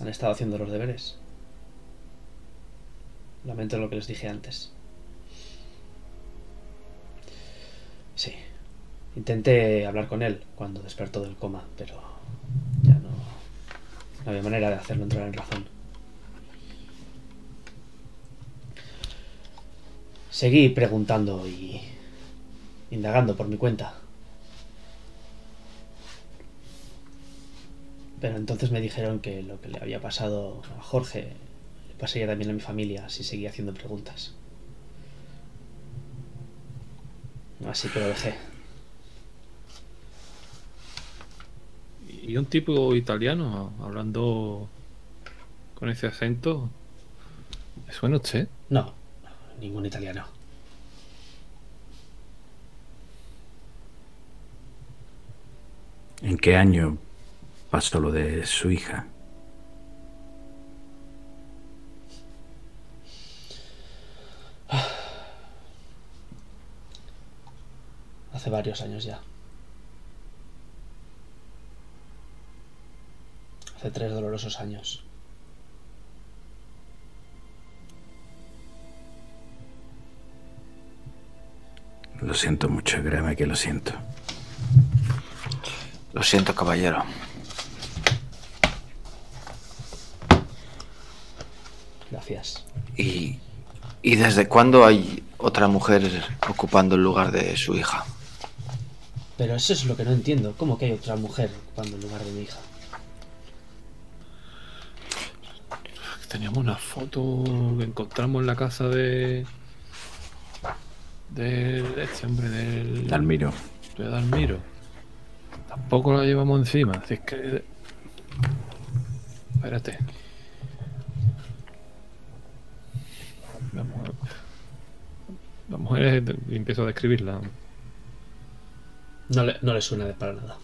Han estado haciendo los deberes. Lamento lo que les dije antes. Sí. Intenté hablar con él cuando despertó del coma, pero ya no, no había manera de hacerlo entrar en razón. Seguí preguntando y indagando por mi cuenta. Pero entonces me dijeron que lo que le había pasado a Jorge le pasaría también a mi familia si seguía haciendo preguntas. Así que lo dejé. Y un tipo italiano hablando con ese acento. ¿Me suena usted? No, ningún italiano. ¿En qué año pasó lo de su hija? Hace varios años ya. Hace tres dolorosos años. Lo siento mucho, créeme que lo siento. Lo siento, caballero. Gracias. ¿Y, ¿Y desde cuándo hay otra mujer ocupando el lugar de su hija? Pero eso es lo que no entiendo. ¿Cómo que hay otra mujer ocupando el lugar de mi hija? Teníamos una foto que encontramos en la casa de. De este hombre, del. Dalmiro. de Dalmiro. Tampoco la llevamos encima, así es que. Espérate. Vamos a. La mujer, empiezo a describirla. No le, no le suena de para nada.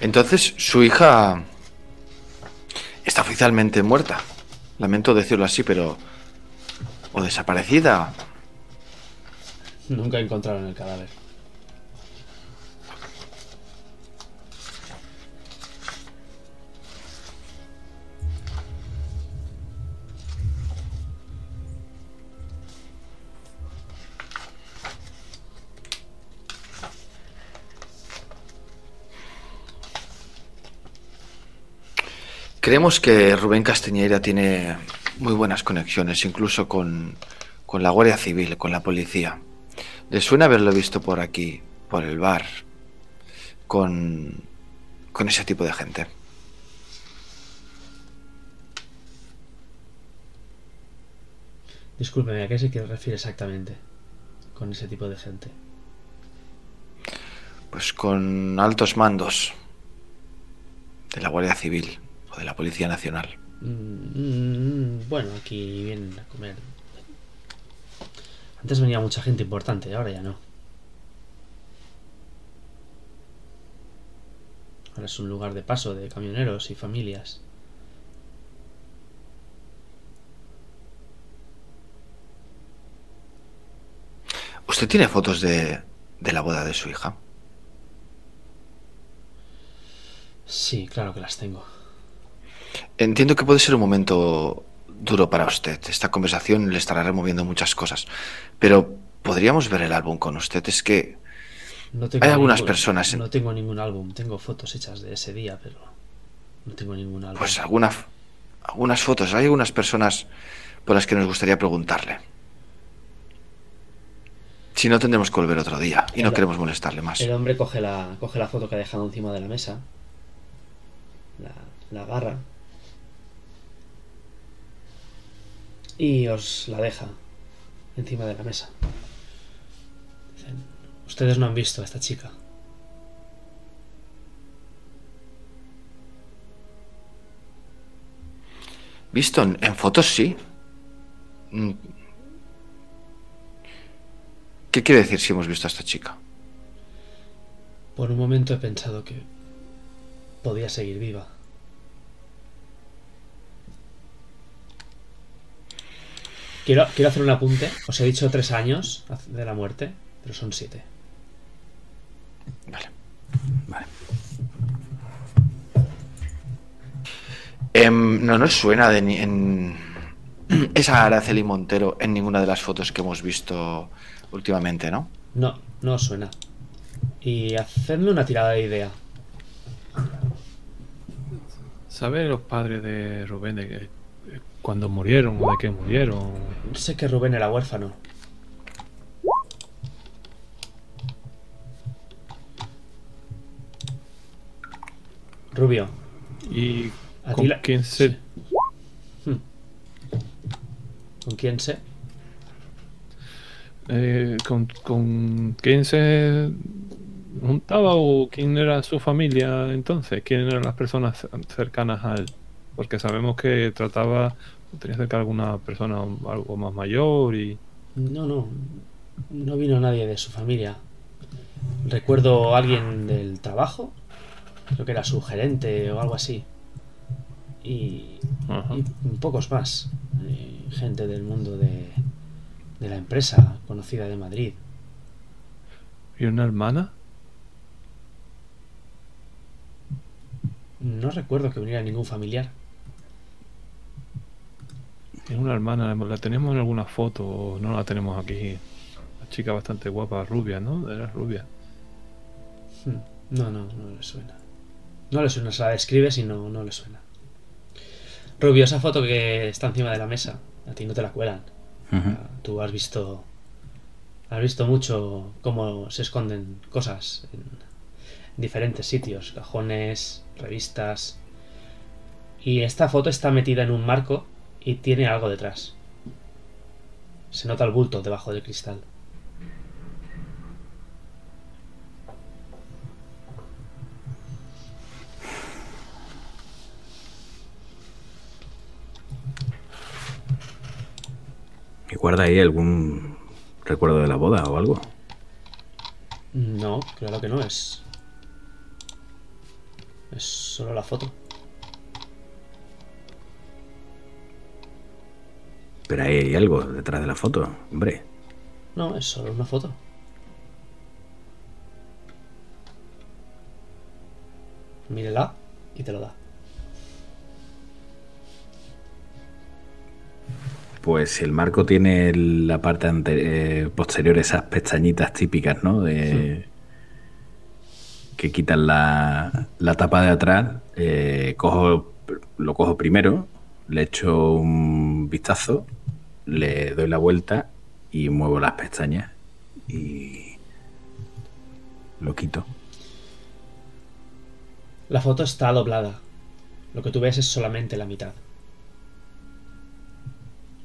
Entonces, su hija está oficialmente muerta. Lamento decirlo así, pero... O desaparecida. Nunca encontraron el cadáver. Creemos que Rubén Castañeira tiene muy buenas conexiones, incluso con, con la Guardia Civil, con la policía. Le suena haberlo visto por aquí, por el bar, con, con ese tipo de gente. Discúlpeme, ¿a qué se quiere refiere exactamente con ese tipo de gente? Pues con altos mandos de la Guardia Civil o de la Policía Nacional. Mm, mm, bueno, aquí vienen a comer. Antes venía mucha gente importante, ahora ya no. Ahora es un lugar de paso de camioneros y familias. ¿Usted tiene fotos de, de la boda de su hija? Sí, claro que las tengo. Entiendo que puede ser un momento duro para usted. Esta conversación le estará removiendo muchas cosas. Pero podríamos ver el álbum con usted. Es que No tengo Hay algunas ningún- personas No tengo ningún álbum. Tengo fotos hechas de ese día, pero no tengo ningún álbum. Pues alguna, algunas fotos. Hay algunas personas por las que nos gustaría preguntarle. Si no, tendremos que volver otro día y no queremos molestarle más. El hombre coge la, coge la foto que ha dejado encima de la mesa. La, la agarra. Y os la deja encima de la mesa. Dicen, ustedes no han visto a esta chica. Visto en, en fotos, sí. Mm. ¿Qué quiere decir si hemos visto a esta chica? Por un momento he pensado que podía seguir viva. Quiero, quiero hacer un apunte. Os he dicho tres años de la muerte, pero son siete. Vale. Vale. Em, no nos suena de ni en esa Araceli Montero en ninguna de las fotos que hemos visto últimamente, ¿no? No, no os suena. Y hacedme una tirada de idea. ¿Saben los padres de Rubén de que, eh, cuando murieron o de qué murieron? Sé que Rubén era huérfano. Rubio, ¿Y A con la- quién se, ¿con quién sé? eh, con, con quién se juntaba o quién era su familia entonces? ¿Quién eran las personas cercanas a él? Porque sabemos que trataba, tenía cerca alguna persona algo más mayor y... No, no. No vino nadie de su familia. Recuerdo a alguien del trabajo. Creo que era su gerente o algo así. Y, y pocos más. Eh, gente del mundo de, de la empresa conocida de Madrid. ¿Y una hermana? No recuerdo que viniera ningún familiar. Tiene una hermana, la tenemos en alguna foto o no la tenemos aquí. Una chica bastante guapa, rubia, ¿no? Era rubia. Hmm. No, no, no le suena. No le suena, se la describes y no, no le suena. Rubio, esa foto que está encima de la mesa, a ti no te la cuelan. Tú has visto. Has visto mucho cómo se esconden cosas en diferentes sitios, cajones, revistas. Y esta foto está metida en un marco y tiene algo detrás. Se nota el bulto debajo del cristal. ¿Y guarda ahí algún recuerdo de la boda o algo? No, claro que no es. Es solo la foto. Pero ahí hay algo detrás de la foto, hombre. No, es solo una foto. Mírela y te lo da. Pues si el marco tiene la parte eh, posterior esas pestañitas típicas, ¿no? De, Que quitan la, la tapa de atrás. eh, cojo, lo cojo primero, le echo un vistazo, le doy la vuelta y muevo las pestañas y lo quito. La foto está doblada. Lo que tú ves es solamente la mitad.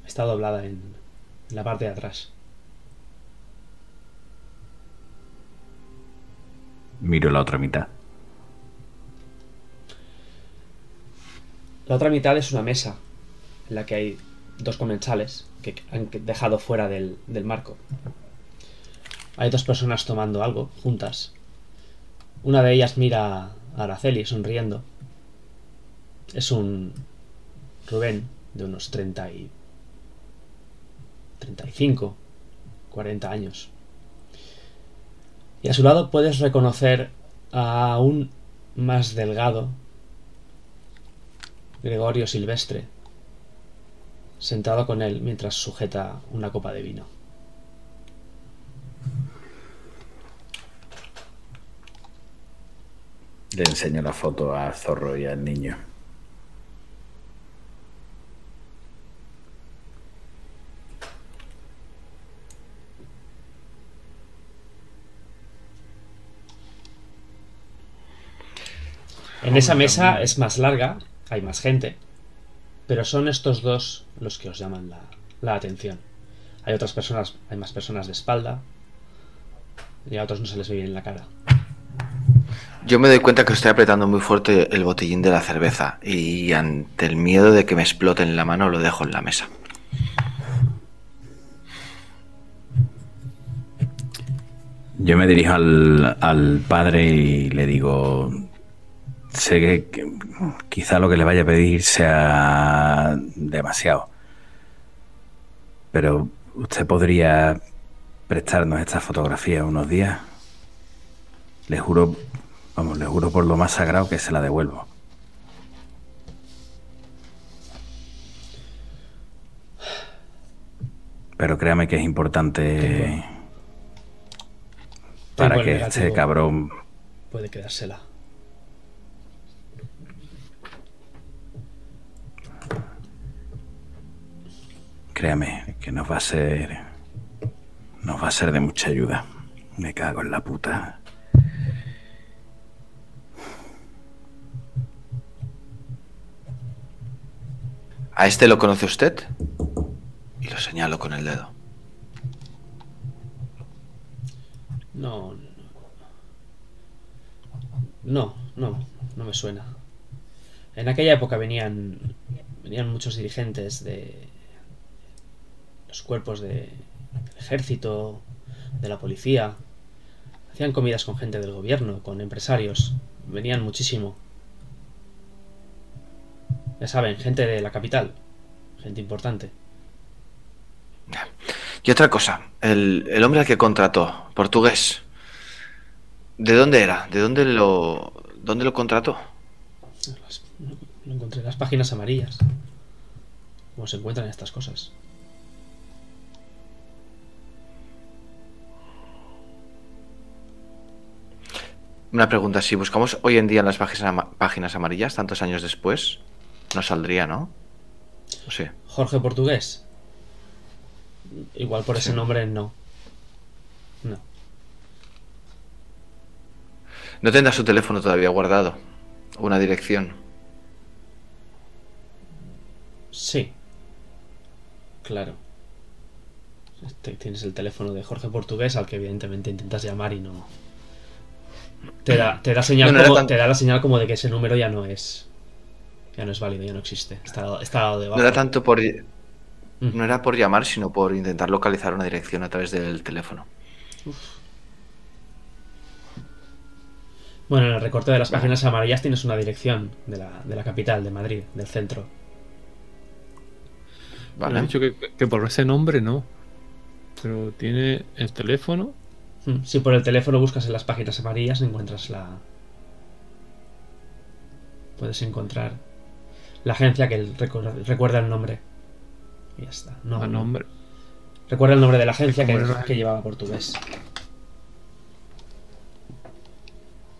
Está doblada en, en la parte de atrás. Miro la otra mitad. La otra mitad es una mesa en la que hay dos comensales que han dejado fuera del, del marco. Hay dos personas tomando algo juntas. Una de ellas mira a Araceli sonriendo. Es un Rubén de unos 30 y 35, 40 años. Y a su lado puedes reconocer a un más delgado Gregorio Silvestre, sentado con él mientras sujeta una copa de vino. Le enseño la foto a Zorro y al niño. En esa mesa es más larga, hay más gente, pero son estos dos los que os llaman la, la atención. Hay otras personas, hay más personas de espalda y a otros no se les ve bien la cara. Yo me doy cuenta que estoy apretando muy fuerte el botellín de la cerveza y ante el miedo de que me explote en la mano lo dejo en la mesa. Yo me dirijo al, al padre y le digo, sé que, que quizá lo que le vaya a pedir sea demasiado, pero usted podría prestarnos esta fotografía unos días. Le juro, vamos, le juro por lo más sagrado que se la devuelvo. Pero créame que es importante para que este cabrón Puede quedársela. Créame, que nos va a ser. Nos va a ser de mucha ayuda. Me cago en la puta. ¿A este lo conoce usted? Y lo señalo con el dedo. No, no, no, no me suena. En aquella época venían, venían muchos dirigentes de los cuerpos de, del ejército, de la policía. Hacían comidas con gente del gobierno, con empresarios. Venían muchísimo. Ya saben, gente de la capital, gente importante. Y otra cosa, el, el hombre al que contrató, portugués, ¿de dónde era? ¿De dónde lo, dónde lo contrató? Las- Lo encontré en las páginas amarillas. Como se encuentran estas cosas. Una pregunta, si buscamos hoy en día en las páginas, ama- páginas amarillas, tantos años después, no saldría, ¿no? Sí. Jorge Portugués. Igual por ese nombre no. No. ¿No tendrá su teléfono todavía guardado? Una dirección. Sí. Claro. Este- tienes el teléfono de Jorge Portugués al que evidentemente intentas llamar y no. Te da, te da señal No, no era como, tan- te da la señal como de que ese número ya no es. Ya no es válido, ya no existe. Está, está dado de No baja. era tanto por... Mm. No era por llamar, sino por intentar localizar una dirección a través del teléfono. Bueno, en el recorte de las páginas amarillas tienes una dirección de la, de la capital, de Madrid, del centro. Me ¿Vale? han dicho que, que por ese nombre no. Pero tiene el teléfono. Mm, Si por el teléfono buscas en las páginas amarillas, encuentras la. Puedes encontrar la agencia que recuerda, el nombre. Y ya está. No, a no. nombre. Recuerda el nombre de la agencia que, ¿Cómo llevaba portugués.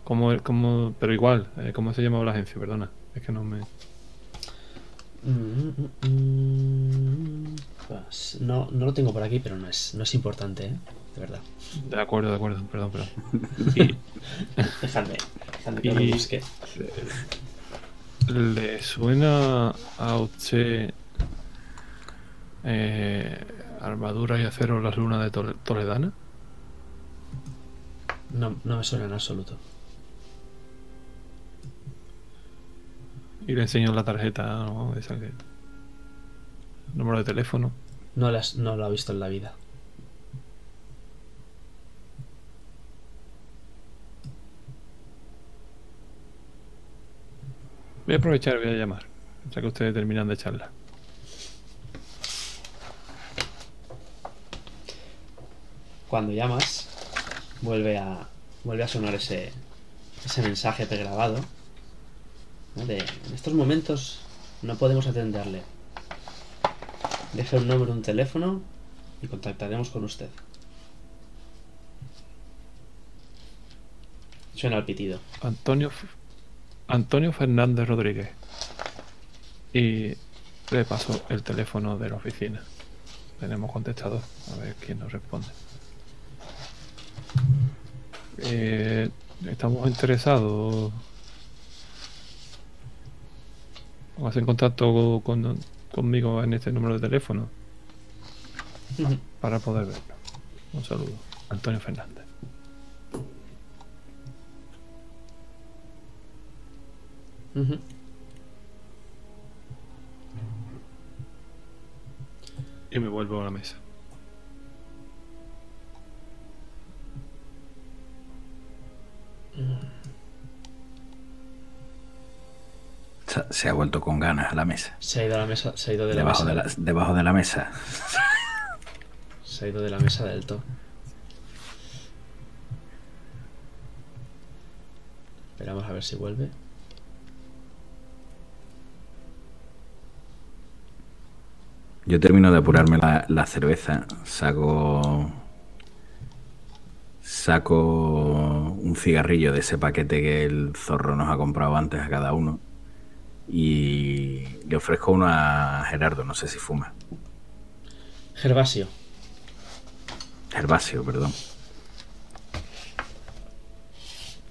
Como, como, pero igual, eh, ¿cómo se llamaba la agencia? Perdona. Es que no me. Mm, mm, mm, pues, no, no lo tengo por aquí, pero no es, no es importante, ¿eh? De verdad. De acuerdo, de acuerdo, perdón, perdón. Y Dejadme, dejadme que lo Y- busque. le suena a usted eh, armadura y acero las lunas de Tole- Toledana. No, no me suena en absoluto. Y le enseño la tarjeta, ¿no? Esa que- Número de teléfono. No, las, no lo ha visto en la vida. Voy a aprovechar voy a llamar. Ya que ustedes terminan de charla. Cuando llamas, vuelve a, vuelve a sonar ese, ese mensaje pregrabado. ¿no? De, en estos momentos no podemos atenderle. Deje un nombre, un teléfono y contactaremos con usted. Suena el pitido. Antonio, Antonio Fernández Rodríguez. Y le paso el teléfono de la oficina. Tenemos contestador. A ver quién nos responde. Eh, estamos interesados póngase en contacto con- conmigo en este número de teléfono para poder verlo. Un saludo. Antonio Fernández. Y me vuelvo a la mesa. Se, se ha vuelto con ganas a la mesa. Se ha ido a la mesa, se ha ido de la Debajo mesa. de la, debajo de la mesa. Se ha ido de la mesa del todo. Esperamos a ver si vuelve. Yo termino de apurarme la, la cerveza, saco saco un cigarrillo de ese paquete que el zorro nos ha comprado antes a cada uno y le ofrezco uno a Gerardo, no sé si fuma. Gervasio. Gervasio, perdón.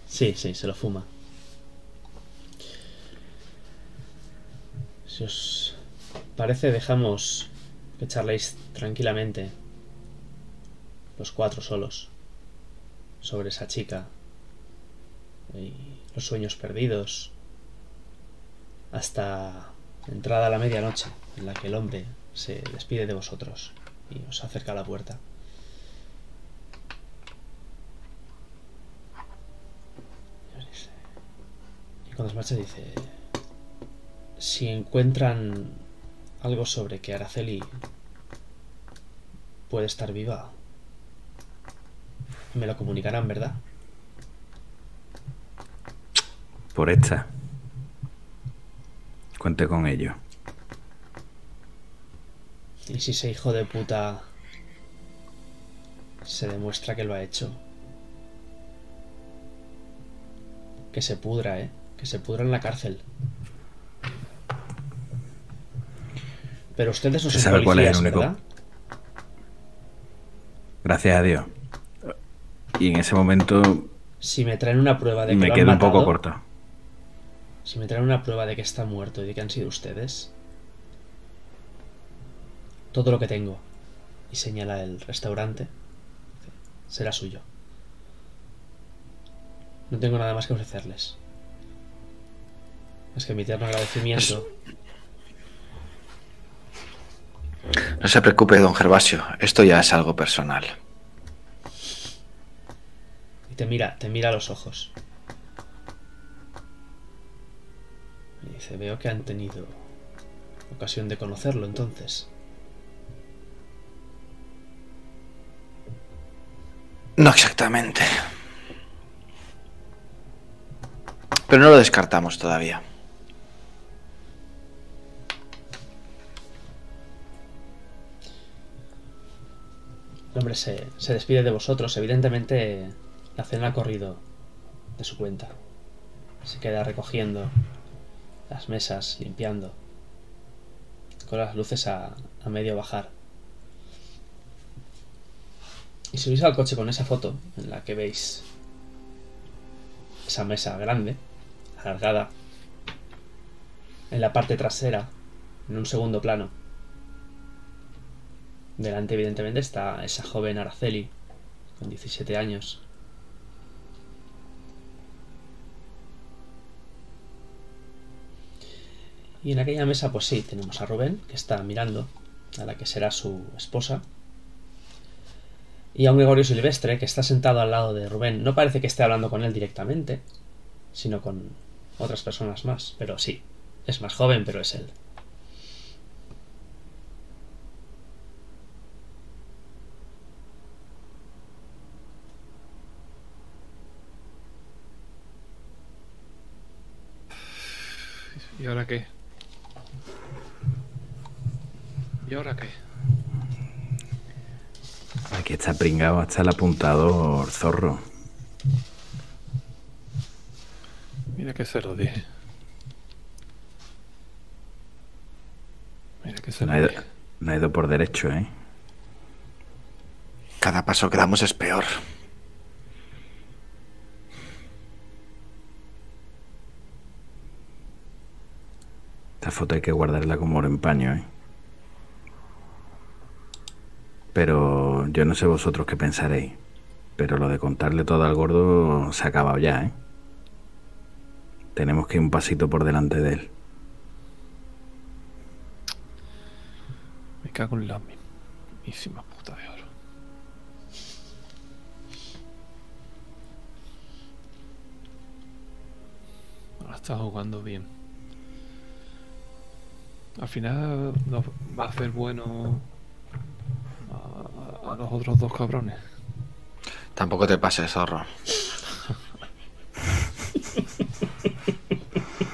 Sí, sí, se lo fuma. Si os parece, dejamos que charléis tranquilamente, los cuatro solos, sobre esa chica y los sueños perdidos, hasta entrada la medianoche, en la que el hombre se despide de vosotros y os acerca a la puerta. Y cuando se marcha dice, si encuentran algo sobre que Araceli puede estar viva, me lo comunicarán, ¿verdad? Por esta. Cuente con ello. Y si ese hijo de puta se demuestra que lo ha hecho, que se pudra, ¿eh? Que se pudra en la cárcel. Pero ustedes no ¿Se son sabe cuál es el único- ¿verdad? Gracias a Dios. Y en ese momento Si me traen una prueba de que me lo han quedo un poco corto. Si me traen una prueba de que está muerto y de que han sido ustedes, todo lo que tengo, y señala el restaurante, será suyo. No tengo nada más que ofrecerles. Es que mi eterno agradecimiento. No se preocupe, don Gervasio. Esto ya es algo personal. Y te mira, te mira a los ojos. Y dice, veo que han tenido ocasión de conocerlo entonces. No exactamente. Pero no lo descartamos todavía. El hombre se, se despide de vosotros. Evidentemente, la cena ha corrido de su cuenta. Se queda recogiendo las mesas, limpiando, con las luces a, a medio bajar. Y subís al coche con esa foto en la que veis esa mesa grande, alargada, en la parte trasera, en un segundo plano. Delante, evidentemente, está esa joven Araceli, con 17 años. Y en aquella mesa, pues sí, tenemos a Rubén, que está mirando a la que será su esposa. Y a un Gregorio Silvestre, que está sentado al lado de Rubén. No parece que esté hablando con él directamente, sino con otras personas más. Pero sí, es más joven, pero es él. ¿Y ahora qué? ¿Y ahora qué? Aquí está pringado hasta el apuntador zorro. Mira que se lo dije. Mira que se No lo ha ido, no ha ido por derecho, ¿eh? Cada paso que damos es peor. Esta foto hay que guardarla como oro en paño, ¿eh? Pero yo no sé vosotros qué pensaréis. Pero lo de contarle todo al gordo se ha acabado ya, ¿eh? Tenemos que ir un pasito por delante de él. Me cago en la mismísima puta de oro. Ahora está jugando bien. Al final nos va a hacer bueno a, a los otros dos cabrones. Tampoco te pases, zorro.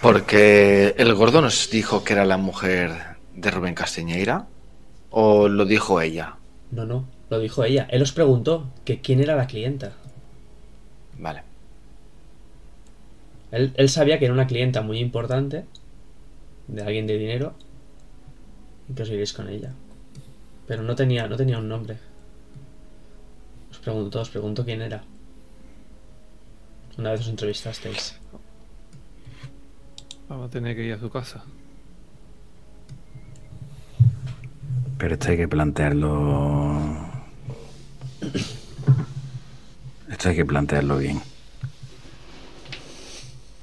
Porque el gordo nos dijo que era la mujer de Rubén Castiñeira. ¿O lo dijo ella? No, no, lo dijo ella. Él os preguntó que quién era la clienta. Vale. Él, él sabía que era una clienta muy importante, de alguien de dinero, y que os iréis con ella. Pero no tenía, no tenía un nombre. Os preguntó, os preguntó quién era. Una vez os entrevistasteis. Vamos a tener que ir a su casa. Pero esto hay que plantearlo. Esto hay que plantearlo bien.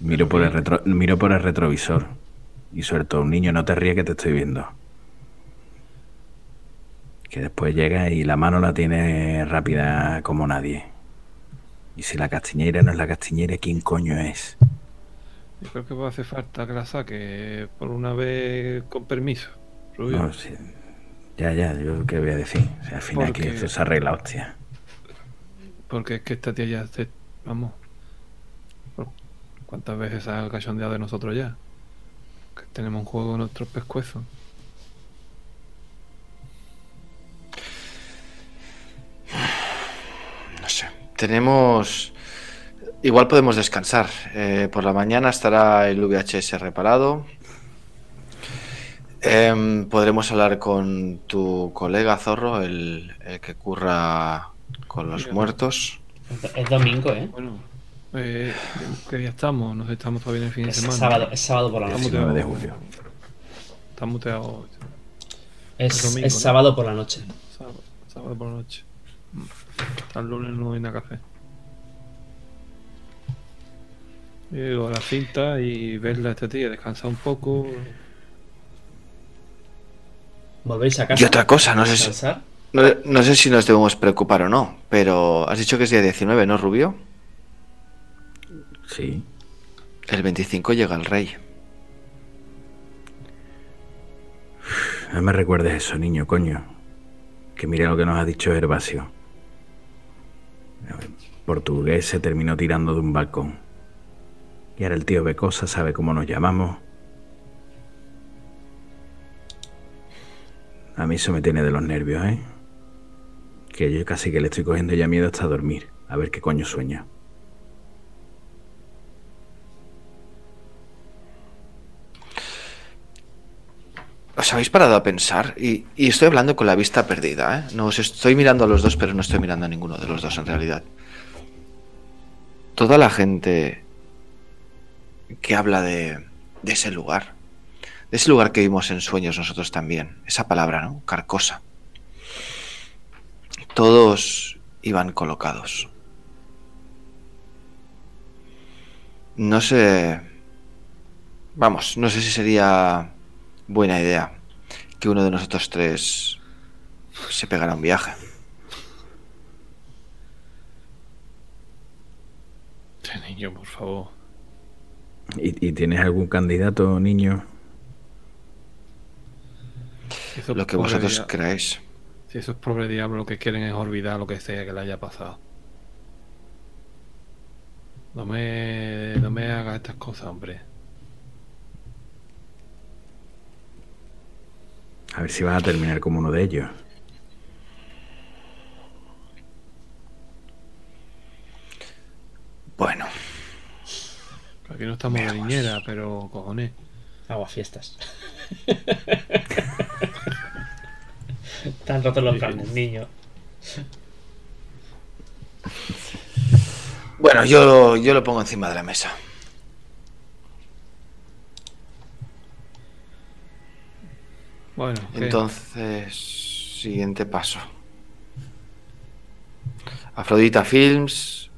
Miro por el retro... miro por el retrovisor y suelto un niño, no te ríes que te estoy viendo. Que después llega y la mano la tiene rápida como nadie. Y si la castiñera no es la castiñera, ¿quién coño es? Yo creo que va a hacer falta que la saque por una vez con permiso. Rubio. No, sí. Ya, ya, yo qué voy a decir. O sea, al final Porque- esto se arregla, hostia. Porque es que esta tía ya se. Vamos. ¿Cuántas veces ha cachondeado de nosotros ya? Que tenemos un juego en nuestros pescuezos. Tenemos. Igual podemos descansar. Eh, por la mañana estará el VHS reparado. Em, podremos hablar con tu colega Zorro, el, el que curra con los Mira. muertos. Es- Es domingo, ¿eh? Bueno, eh, ¿qué día estamos? No sé, estamos todavía en el fin de Es semana. sábado, es sábado por la noche. 19 de julio. Está muteado. Es, domingo, es ¿no? sábado por la noche. Sábado, sábado por la noche. Hasta el lunes no hay nada café. Llego a la cinta y verla a este tío, descansar un poco. ¿Volvéis a casa? Y otra cosa, no sé si-. No, no sé si nos debemos preocupar o no, pero has dicho que es día 19, ¿no, Rubio? Sí. El 25 llega el rey. No me recuerdes eso, niño, coño. Que mira lo que nos ha dicho Gervasio. Portugués se terminó tirando de un balcón. Y ahora el tío Becosa sabe cómo nos llamamos. A mí eso me tiene de los nervios, ¿eh? Que yo casi que le estoy cogiendo ya miedo hasta dormir. A ver qué coño sueña. ¿Os habéis parado a pensar? Y, estoy hablando con la vista perdida, ¿eh? No os estoy mirando a los dos, pero no estoy mirando a ninguno de los dos en realidad. Toda la gente que habla de ese lugar, de ese lugar que vimos en sueños nosotros también, esa palabra, ¿no? Carcosa. Todos iban colocados. No sé... Vamos, no sé si sería buena idea que uno de nosotros tres se pegara un viaje. Este niño, por favor. ¿Y, y tienes algún candidato, niño? Si Lo que vosotros dia- creáis. Si esos pobres diablos lo que quieren es olvidar lo que sea que le haya pasado. No me, no me hagas estas cosas, hombre. A ver si vas a terminar como uno de ellos. Bueno, Aquí no estamos de niñera, pero cojones. Agua fiestas. Están rotos los planes, niño. bueno, yo, yo lo pongo encima de la mesa. Bueno, ¿qué? Entonces, siguiente paso. Afrodita Films.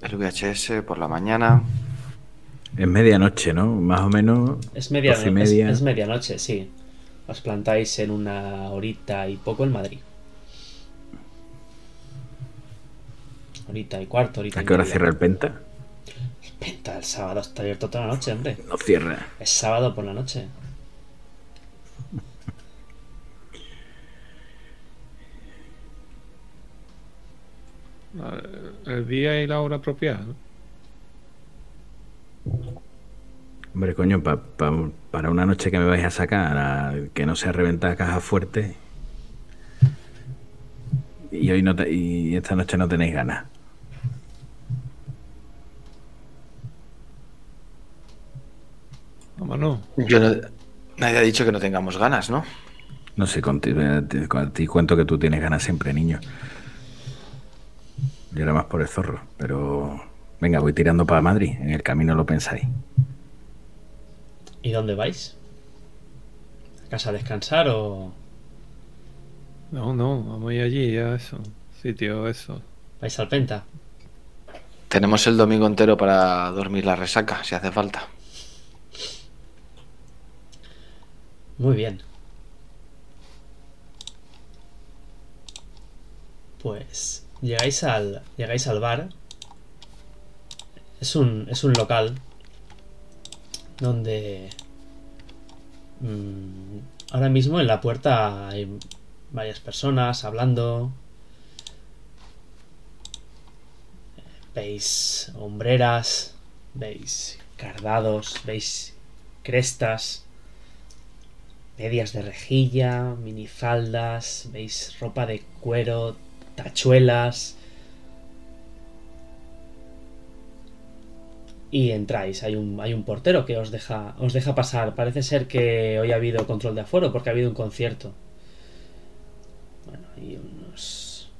El VHS por la mañana. Es medianoche, ¿no? Más o menos. Es, media, doce y media. Es, es medianoche, sí. Os plantáis en una horita y poco en Madrid. Horita y cuarto, horita ¿A y qué hora cierra el Penta? Penta, el sábado está abierto toda la noche, hombre. No cierra. Es sábado por la noche. El día y la hora apropiada, ¿no? Hombre, coño, pa- pa- para una noche que me vais a sacar, a- que no sea reventar caja fuerte. Y hoy no te- y esta noche no tenéis ganas. Vámonos. Yo no- nadie ha dicho que no tengamos ganas, ¿no? No sé, contigo, ti cuento que tú tienes ganas siempre, niño. Yo era más por el zorro, pero venga, voy tirando para Madrid. En el camino lo pensáis. ¿Y dónde vais? ¿A casa a descansar o No, no, vamos a ir allí, a eso. Sitio, eso. vais al Penta? Tenemos el domingo entero para dormir la resaca, si hace falta. Muy bien. Pues llegáis al llegáis al bar. Es un es un local donde mm, ahora mismo en la puerta hay varias personas hablando. Veis hombreras, veis cardados, veis crestas medias de rejilla, minifaldas, veis ropa de cuero, tachuelas. Y entráis, hay un, hay un portero que os deja, os deja pasar. Parece ser que hoy ha habido control de aforo porque ha habido un concierto. Bueno, hay unos,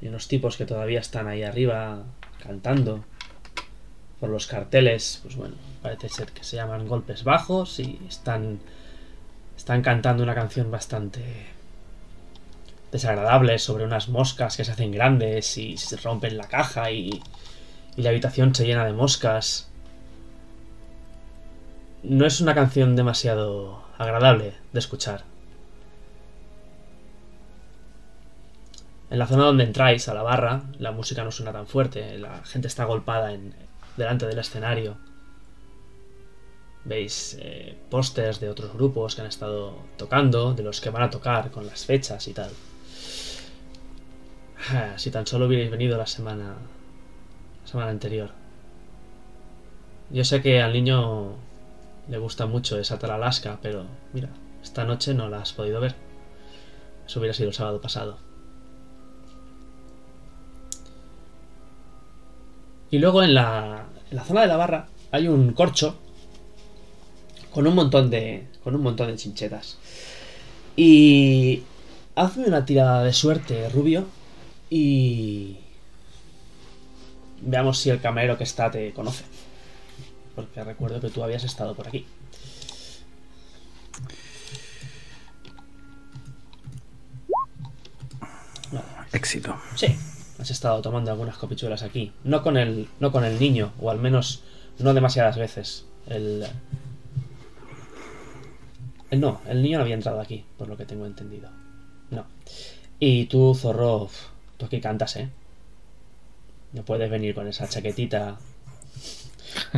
hay unos tipos que todavía están ahí arriba cantando por los carteles. Pues bueno, parece ser que se llaman golpes bajos y están están cantando una canción bastante desagradable sobre unas moscas que se hacen grandes y se rompen la caja y, y la habitación se llena de moscas. No es una canción demasiado agradable de escuchar. En la zona donde entráis, a la barra, la música no suena tan fuerte, la gente está agolpada en, delante del escenario. Veis eh, pósters de otros grupos que han estado tocando, de los que van a tocar con las fechas y tal. Ah, Si tan solo hubierais venido la semana, la semana anterior. Yo sé que al niño le gusta mucho esa Alaska, pero mira, esta noche no la has podido ver. Eso hubiera sido el sábado pasado. Y luego en la, en la zona de la barra hay un corcho con un montón de con un montón de chinchetas. Y hazme una tirada de suerte, Rubio, y veamos si el camarero que está te conoce. Porque recuerdo que tú habías estado por aquí. Éxito. Sí, has estado tomando algunas copichuelas aquí. No con el, no con el niño, o al menos no demasiadas veces. El, el- no, el niño no había entrado aquí, por lo que tengo entendido. No. Y tú, zorro, tú aquí cantas, ¿eh? No puedes venir con esa chaquetita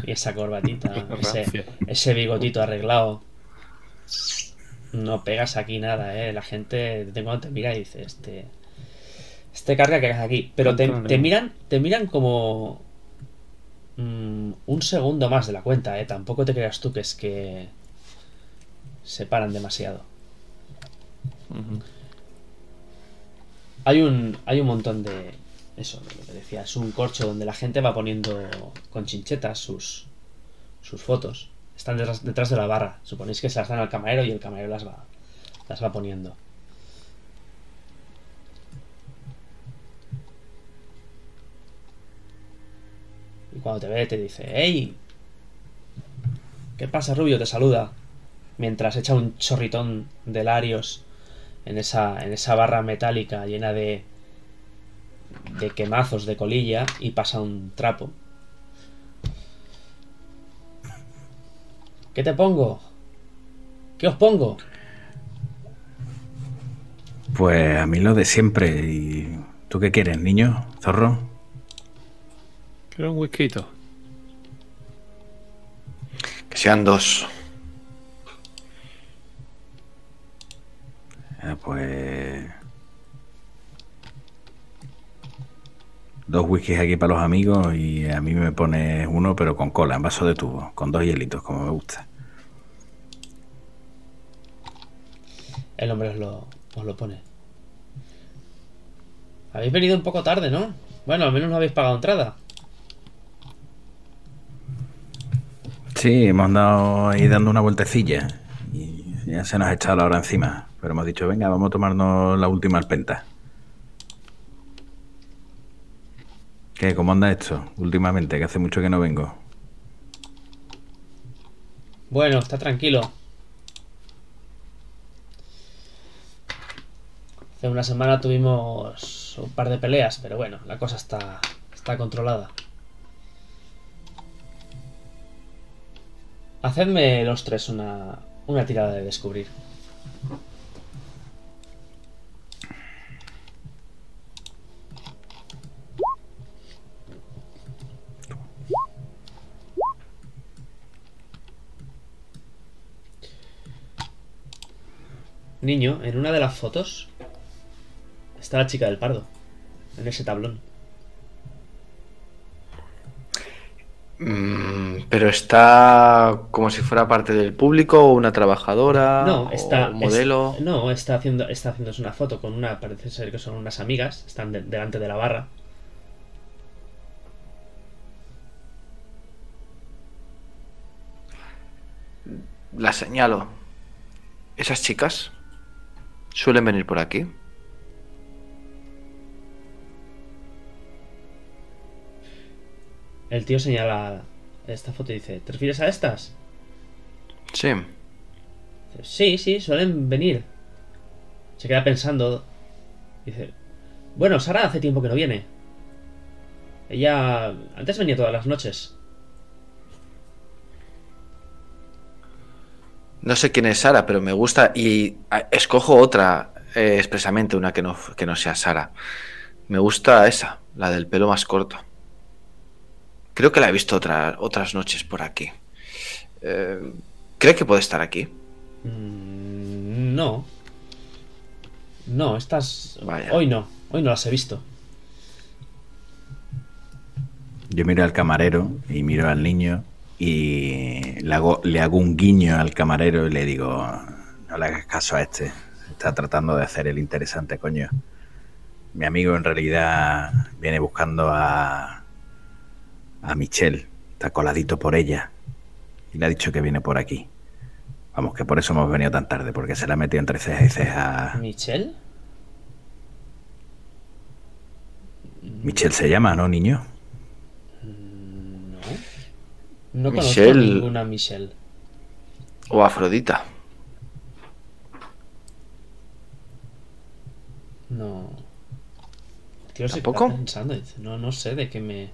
y esa corbatita, ese, ese bigotito arreglado. No pegas aquí nada, ¿eh? La gente de cuando te mira y dice, este... Este carga que hagas aquí. Pero te, miran te miran como... mm, un segundo más de la cuenta, ¿eh? Tampoco te creas tú que es que... Se paran demasiado. Hay un, hay un montón de. Eso, lo que decía. Es un corcho donde la gente va poniendo con chinchetas sus, sus fotos. Están detrás, detrás de la barra. Suponéis que se las dan al camarero y el camarero las va, las va poniendo. Y cuando te ve te dice, ¡Ey! ¿Qué pasa, Rubio? Te saluda. mientras echa un chorritón de Larios en esa, en esa barra metálica llena de, de quemazos de colilla y pasa un trapo. ¿Qué te pongo? ¿Qué os pongo? Pues a mí lo de siempre. ¿Y tú qué quieres, niño? ¿Zorro? Quiero un whisky. Que sean dos. Eh, pues. Dos whiskies aquí para los amigos y a mí me pones uno, pero con cola, en vaso de tubo, con dos hielitos, como me gusta. El hombre os lo, os lo pone. Habéis venido un poco tarde, ¿no? Bueno, al menos no habéis pagado entrada. Sí, hemos andado ahí dando una vueltecilla y ya se nos ha echado la hora encima. Pero hemos dicho, venga, vamos a tomarnos la última alpenta. ¿Qué? ¿Cómo anda esto últimamente? Que hace mucho que no vengo. Bueno, está tranquilo. Hace una semana tuvimos un par de peleas, pero bueno, la cosa está, está controlada. Hacedme los tres una, una tirada de descubrir. Niño, en una de las fotos está la chica del pardo. En ese tablón. Mm, pero está como si fuera parte del público o una trabajadora No, está. o un modelo. es- no, está haciendo, está haciéndose una foto con una. Parece ser que son unas amigas. Están de- delante de la barra. La señalo. Esas chicas suelen venir por aquí. El tío señala esta foto y dice: ¿Te refieres a estas? Sí. Sí, sí, suelen venir. Se queda pensando. Dice: Bueno, Sara hace tiempo que no viene. Ella antes venía todas las noches. No sé quién es Sara, pero me gusta y ah, escojo otra eh, expresamente, una que no, que no sea Sara. Me gusta esa, la del pelo más corto. Creo que la he visto otra- otras noches por aquí. Eh, ¿Cree que puede estar aquí? Mm, no. No, estas. Vaya. Hoy no. Hoy no las he visto. Yo miro al camarero y miro al niño y le hago, le hago un guiño al camarero y le digo, no le hagas caso a este. Está tratando de hacer el interesante, coño. Mi amigo en realidad viene buscando a, a Michelle. Está coladito por ella. Y le ha dicho que viene por aquí. Vamos, que por eso hemos venido tan tarde, porque se la ha metido entre ceja y ceja. ¿Michelle? Michelle se llama, ¿no, niño? No. No conozco Michelle. ninguna Michelle. ¿O Afrodita? No. Tío se ¿Tampoco? pensando. no, no sé de qué me.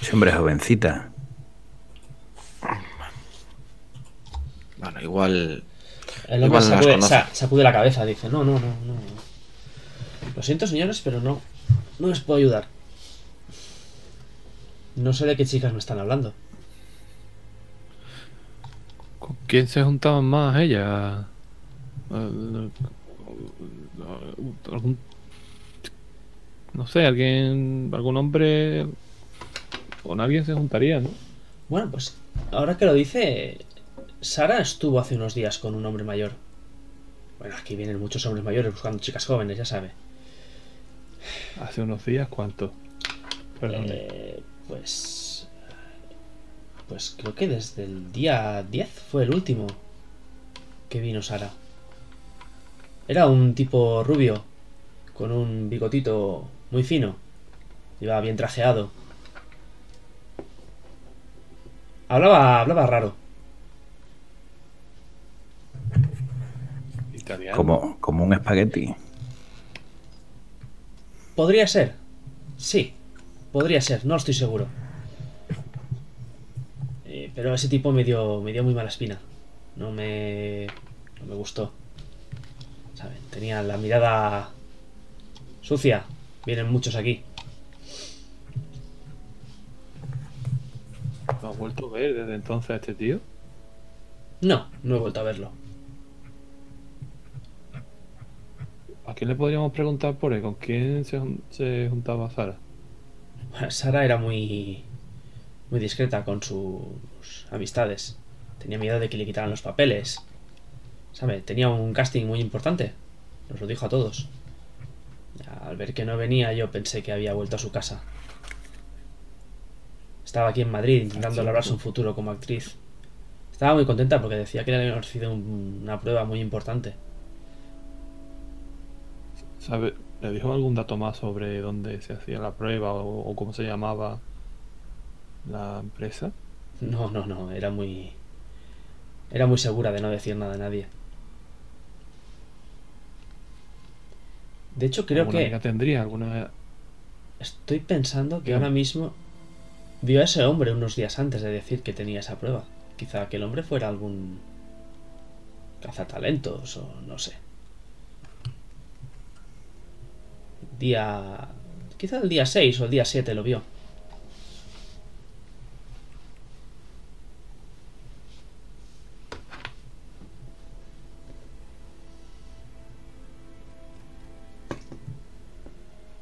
Ese hombre es jovencita. Bueno, igual. El hombre Igual sacude, sa- sacude la cabeza. Dice, no, no, no, no. Lo siento, señores, pero no. No les puedo ayudar. No sé de qué chicas me están hablando. ¿Con quién se juntaban más ella? Eh, ¿Algún, no sé, alguien, algún hombre con alguien se juntaría, ¿no? Bueno, pues ahora que lo dice, Sara estuvo hace unos días con un hombre mayor. Bueno, aquí vienen muchos hombres mayores buscando chicas jóvenes, ya sabe. Hace unos días, ¿cuánto? Perdón. Eh, pues. Pues creo que desde el día 10 fue el último que vino Sara. Era un tipo rubio, con un bigotito muy fino. Iba bien trajeado. Hablaba, hablaba raro. Italiano. Como, como un espagueti. Podría ser. Sí, podría ser, no estoy seguro. Eh, pero ese tipo me dio, me dio muy mala espina. No me, no me gustó. ¿Saben? Tenía la mirada sucia. Vienen muchos aquí. ¿No has vuelto a ver desde entonces a este tío? No, no he vuelto a verlo. ¿A quién le podríamos preguntar por él? ¿Con quién se, se juntaba Sara? Sara era muy, muy discreta con sus amistades. Tenía miedo de que le quitaran los papeles. ¿Sabe? Tenía un casting muy importante. Nos lo dijo a todos. Al ver que no venía, yo pensé que había vuelto a su casa. Estaba aquí en Madrid intentando labrarse un futuro como actriz. Estaba muy contenta porque decía que le habían ofrecido un- una prueba muy importante. ¿Sabe? ¿Le dijo algún dato más sobre dónde se hacía la prueba o, o cómo se llamaba la empresa? No, no, no, era muy. Era muy segura de no decir nada a nadie. De hecho, creo ¿Alguna que amiga tendría alguna estoy pensando que ahora mismo vio a ese hombre unos días antes de decir que tenía esa prueba. Quizá aquel hombre fuera algún cazatalentos o no sé. Día. Quizá el día 6 o el día 7 lo vio.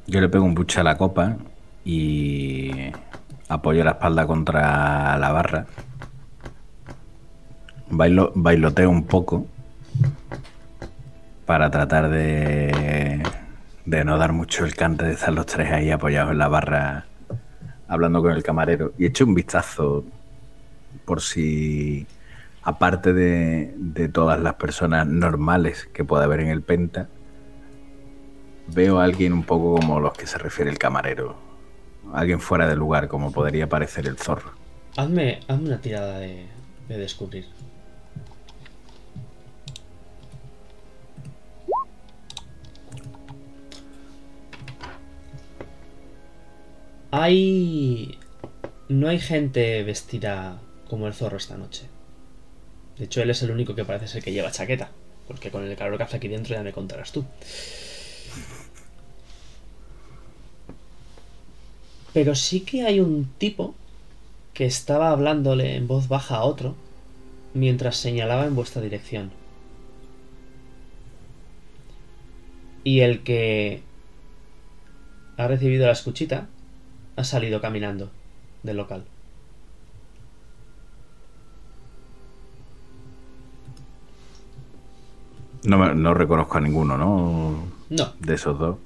Yo le pego un buche a la copa y apoyo la espalda contra la barra. Bailo, bailoteo un poco para tratar de, de no dar mucho el cante de estar los tres ahí apoyados en la barra hablando con el camarero. Y echo un vistazo por si, aparte de, de todas las personas normales que pueda haber en el Penta, veo a alguien un poco como los que se refiere el camarero. Alguien fuera de lugar, como podría parecer el zorro. Hazme, hazme una tirada de, de descubrir. Hay... No hay gente vestida como el zorro esta noche. De hecho, él es el único que parece ser que lleva chaqueta. Porque con el calor que hace aquí dentro ya me contarás tú. Pero sí que hay un tipo que estaba hablándole en voz baja a otro mientras señalaba en vuestra dirección. Y el que ha recibido la escuchita ha salido caminando del local. No, me- no reconozco a ninguno, ¿no? No, De esos dos.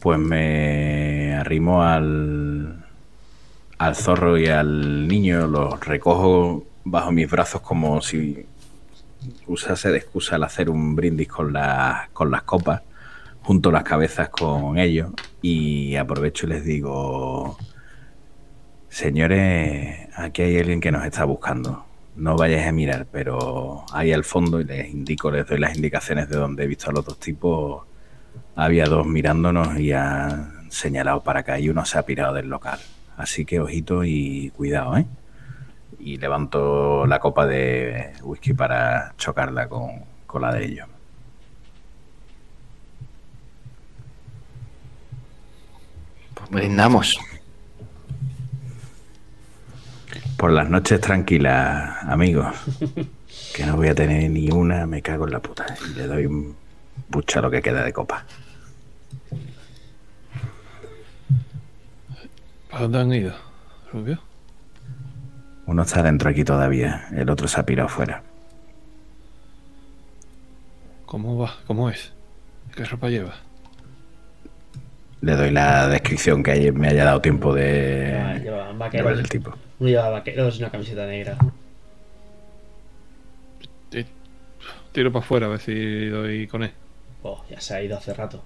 Pues me arrimo al, al zorro y al niño, los recojo bajo mis brazos como si usase de excusa el hacer un brindis con, las con las copas, junto las cabezas con ellos y aprovecho y les digo, señores, aquí hay alguien que nos está buscando. No vayáis a mirar, pero ahí al fondo, y les indico, les doy las indicaciones de donde he visto a los dos tipos, había dos mirándonos y han señalado para acá y uno se ha pirado del local. Así que ojito y cuidado, ¿eh? Y levanto la copa de whisky para chocarla con, con la de ellos. Pues brindamos. Por las noches tranquilas, amigos. Que no voy a tener ni una, me cago en la puta. Y le doy un pucha a lo que queda de copa. ¿Para dónde han ido, Rubio? Uno está dentro aquí todavía, el otro se ha pirado fuera. ¿Cómo va? ¿Cómo es? ¿Qué ropa lleva? Le doy la descripción que me haya dado tiempo de. Ah, lleva, llevaban vaqueros. El tipo. No llevaba vaqueros, una camiseta negra. Tiro para afuera a ver si doy con él. Oh, ya se ha ido hace rato.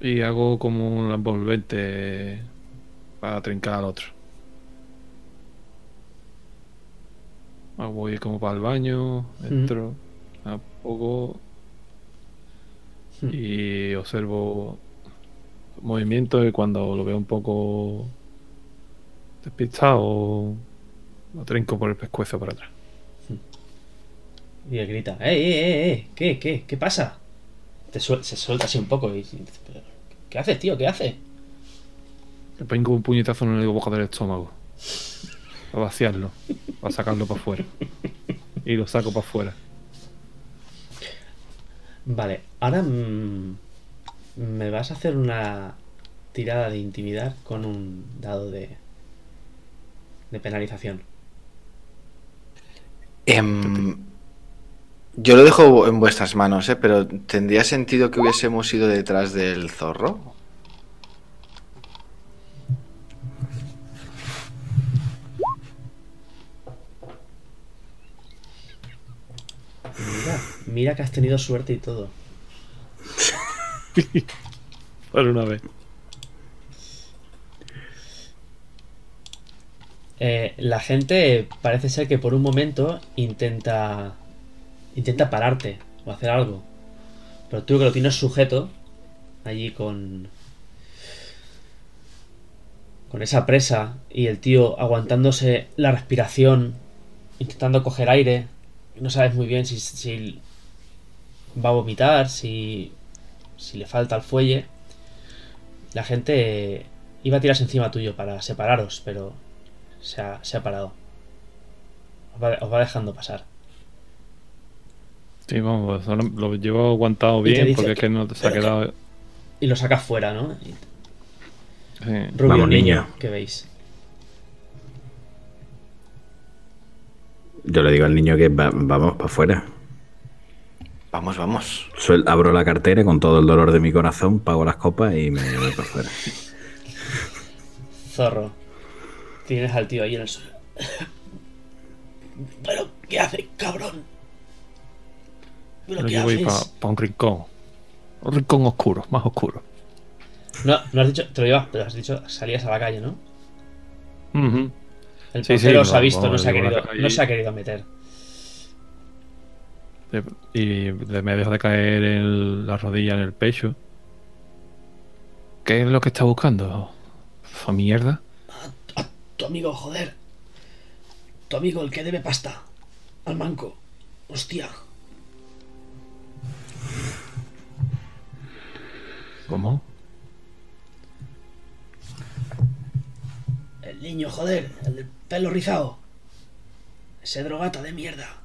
Y hago como un envolvente para trincar al otro. Voy como para el baño, entro a poco Mm. y observo movimientos y cuando lo veo un poco despistado lo trinco por el pescuezo para atrás. Y él grita, ¡eh, eh, eh! ¿Qué, qué, qué pasa? Te suel- se suelta así un poco y y dice, "Pero, ¿qué haces, tío? ¿Qué haces? Le pongo un puñetazo en el boca del estómago. Para vaciarlo. Para sacarlo para afuera. Y lo saco para afuera. Vale, ahora mm, me vas a hacer una tirada de intimidar con un dado de, de penalización. Em, yo lo dejo en vuestras manos, ¿eh? pero ¿tendría sentido que hubiésemos ido detrás del zorro? Mira, que has tenido suerte y todo. Por una vez. Eh, la gente parece ser que por un momento intenta intenta pararte o hacer algo. Pero tú que lo tienes sujeto allí con con esa presa y el tío aguantándose la respiración, intentando coger aire, no sabes muy bien si, si va a vomitar, si si le falta el fuelle. La gente iba a tirarse encima tuyo para separaros, pero se ha, se ha parado. Os va, os va dejando pasar. Sí, vamos, solo lo llevo aguantado bien dice porque es que- no se ha quedado. Y lo sacas fuera, ¿no? Y- sí. Rubio, Vamos, niño, niño. que veis. Yo le digo al niño que va- vamos para afuera. Vamos, vamos. Suel- abro la cartera y con todo el dolor de mi corazón, pago las copas y me voy para afuera. Zorro. Tienes al tío ahí en el suelo. ¿Pero qué haces, cabrón? ¿Pero Lo qué llevo ahí haces? para un rincón. Un rincón oscuro, más oscuro. No, no has dicho, te lo llevas, pero has dicho salías a la calle, ¿no? El Sí, sí, portero os ha visto, no se ha, querido, no se ha querido meter. Y me dejo de caer en la rodilla en el pecho. ¿Qué es lo que está buscando? ¿Fa mierda? Tu amigo, joder. Tu amigo, el que debe pasta. Al manco. Hostia. ¿Cómo? El niño, joder. El del pelo rizado. Ese drogata de mierda.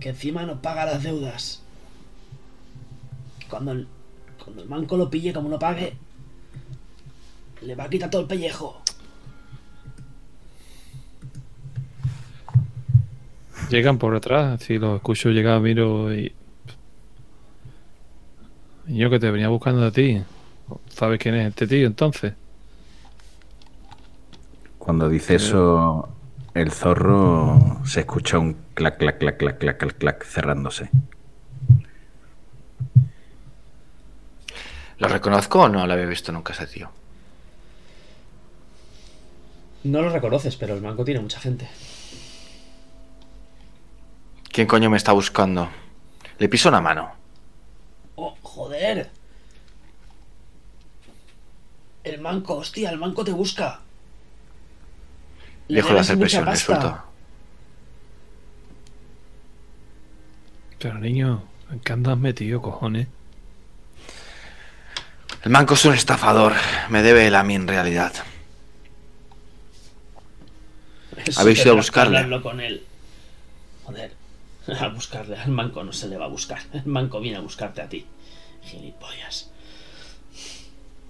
Que encima no paga las deudas. Cuando el, cuando el manco lo pille como no pague, le va a quitar todo el pellejo. Llegan por detrás, si los escucho llegar, miro y. Y yo que te venía buscando a ti. ¿Sabes quién es este tío entonces? Cuando dice eso, el zorro se escucha un clac, clac, clac, clac, clac, clac, clac, cerrándose. ¿Lo reconozco o no lo había visto nunca ese tío? No lo reconoces, pero el manco tiene mucha gente. ¿Quién coño me está buscando? Le piso una mano. ¡Oh, joder! El manco, hostia, el manco te busca. Le Dejo de hacer presión, le suelto. Pero niño, ¿en qué andas metido, cojones? El manco es un estafador. Me debe él a mí en realidad. Eso ¿Habéis ido a buscarle? hablarlo con él. Joder, a buscarle. Al manco no se le va a buscar. El manco viene a buscarte a ti. Gilipollas.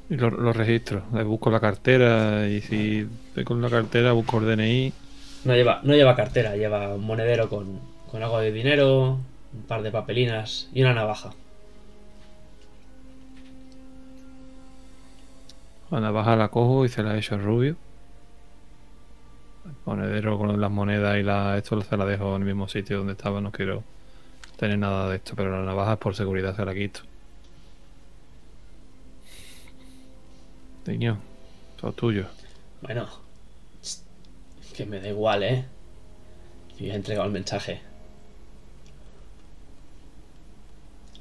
Y lo, lo registro. Le busco la cartera y si estoy con la cartera busco el DNI. No lleva, no lleva cartera, lleva un monedero con, con algo de dinero, un par de papelinas y una navaja. La navaja la cojo y se la echo al rubio. El monedero con las monedas y la esto se la dejo en el mismo sitio donde estaba. No quiero tener nada de esto, pero la navaja por seguridad se la quito. Niño, todo tuyo. Bueno, que me da igual, ¿eh? Yo ya he entregado el mensaje.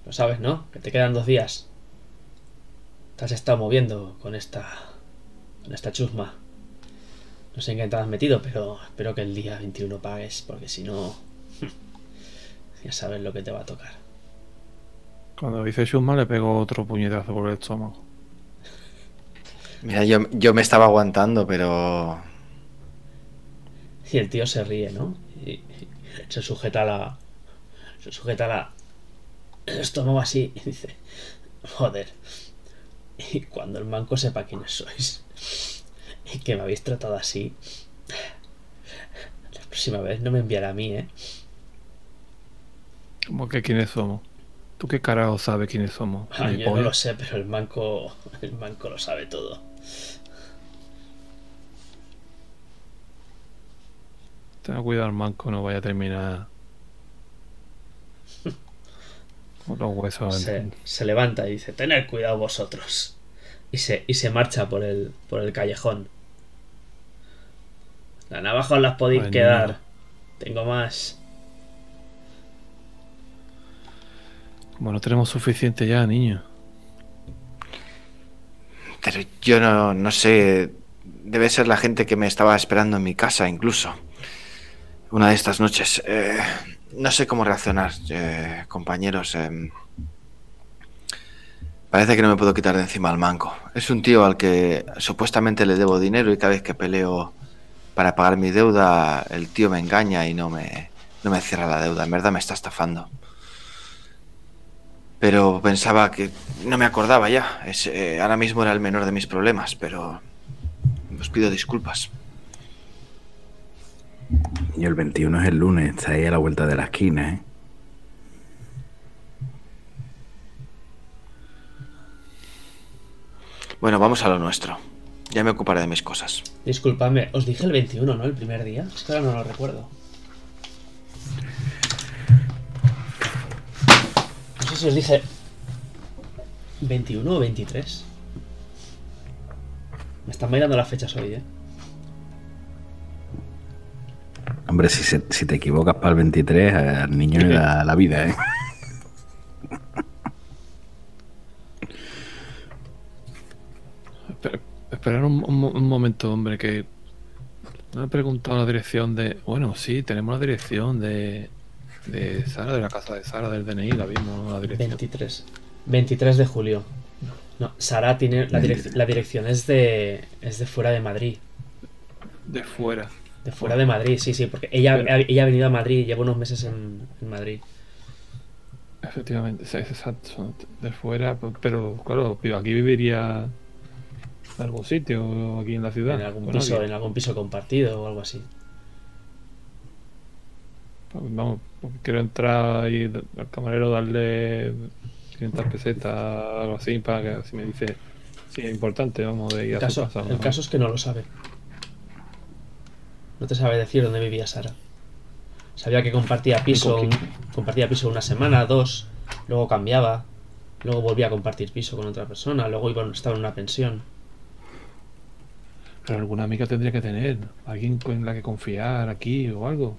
Lo sabes, ¿no? Que te quedan dos días. Te has estado moviendo con esta. con esta chusma. No sé en qué te has metido, pero espero que el día 21 pagues, porque si no. ya sabes lo que te va a tocar. Cuando dice Shuma le pego otro puñetazo por el estómago. Mira, yo, yo me estaba aguantando, pero. Y el tío se ríe, ¿no? Y se sujeta la. Se sujeta la. El estómago así y dice. Joder. Y cuando el manco sepa quiénes sois. Y que me habéis tratado así. La próxima vez no me enviará a mí, ¿eh? ¿Cómo que quiénes somos? ¿Tú qué carajo sabes quiénes somos? Ah, yo no lo sé, pero el manco. El manco lo sabe todo. Ten cuidado el manco, no vaya a terminar. Con los huesos. Se, levanta y dice, tened cuidado vosotros. Y se, y se marcha por el, por el callejón. La navaja os las podéis Ay, quedar. no. Tengo más. Como no tenemos suficiente ya, niño. Pero yo no, no sé. Debe ser la gente que me estaba esperando en mi casa, incluso. Una de estas noches. Eh, no sé cómo reaccionar, eh, compañeros. em. parece que no me puedo quitar de encima al manco. Es un tío al que supuestamente le debo dinero y cada vez que peleo para pagar mi deuda, el tío me engaña y no me, no me cierra la deuda. En verdad me está estafando. Pero pensaba que no me acordaba ya. Eh, ahora mismo era el menor de mis problemas, pero os pido disculpas. Y el 21 es el lunes, está ahí a la vuelta de la esquina, ¿eh? Bueno, vamos a lo nuestro. Ya me ocuparé de mis cosas. Disculpadme, os dije el 21, ¿no? El primer día. Es que ahora no lo recuerdo. No sé si os dije 21 o 23. Me están bailando las fechas hoy, ¿eh? Hombre, si, se- si te equivocas para el 23, al niño le da la vida, ¿eh? Espera, esperar un, un mo- un momento, hombre, que no he preguntado la dirección de. Bueno, sí, tenemos la dirección de. De Sara, de la casa de Sara, del DNI, la vimos, la dirección. 23. 23 de julio. No, Sara tiene. La, direc- la dirección es de. Es de fuera de Madrid. De fuera. De fuera de Madrid, sí, sí, porque ella, Pero- ella ha venido a Madrid, lleva unos meses en, en Madrid. Efectivamente, es exacto. De fuera, p- pero claro, aquí viviría en algún sitio, aquí en la ciudad. En algún piso, en algún piso compartido o algo así. Pues Vamos, pues quiero entrar d- al camarero, darle 500 pesetas, algo así, para que si me dice si es importante, vamos de ir El a caso, su casa. el caso es que no lo sabe. No te sabe decir dónde vivía Sara. Sabía que compartía piso, un- compartía piso una semana, dos, luego cambiaba, luego volvía a compartir piso con otra persona, luego iba, estaba en una pensión. Pero alguna amiga tendría que tener, alguien con la que confiar aquí o algo.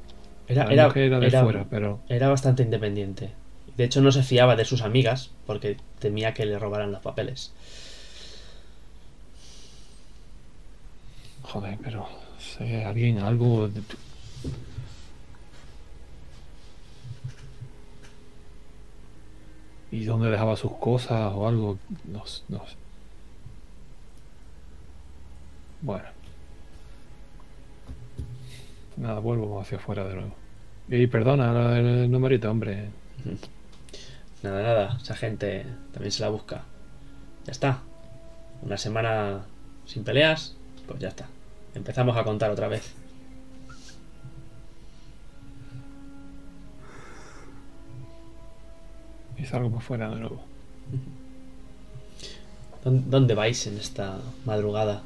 Era, era, que era de era- fuera, pero era bastante independiente. De hecho, no se fiaba de sus amigas porque temía que le robaran los papeles. joder, pero alguien, algo. ¿Y dónde dejaba sus cosas o algo? No, no sé. Bueno. Nada, vuelvo hacia afuera de nuevo. Y perdona el numerito, hombre. Nada, nada, esa gente también se la busca. Ya está. Una semana sin peleas, pues ya está. Empezamos a contar otra vez. Y salgo por fuera de nuevo. ¿Dó- ¿Dónde vais en esta madrugada?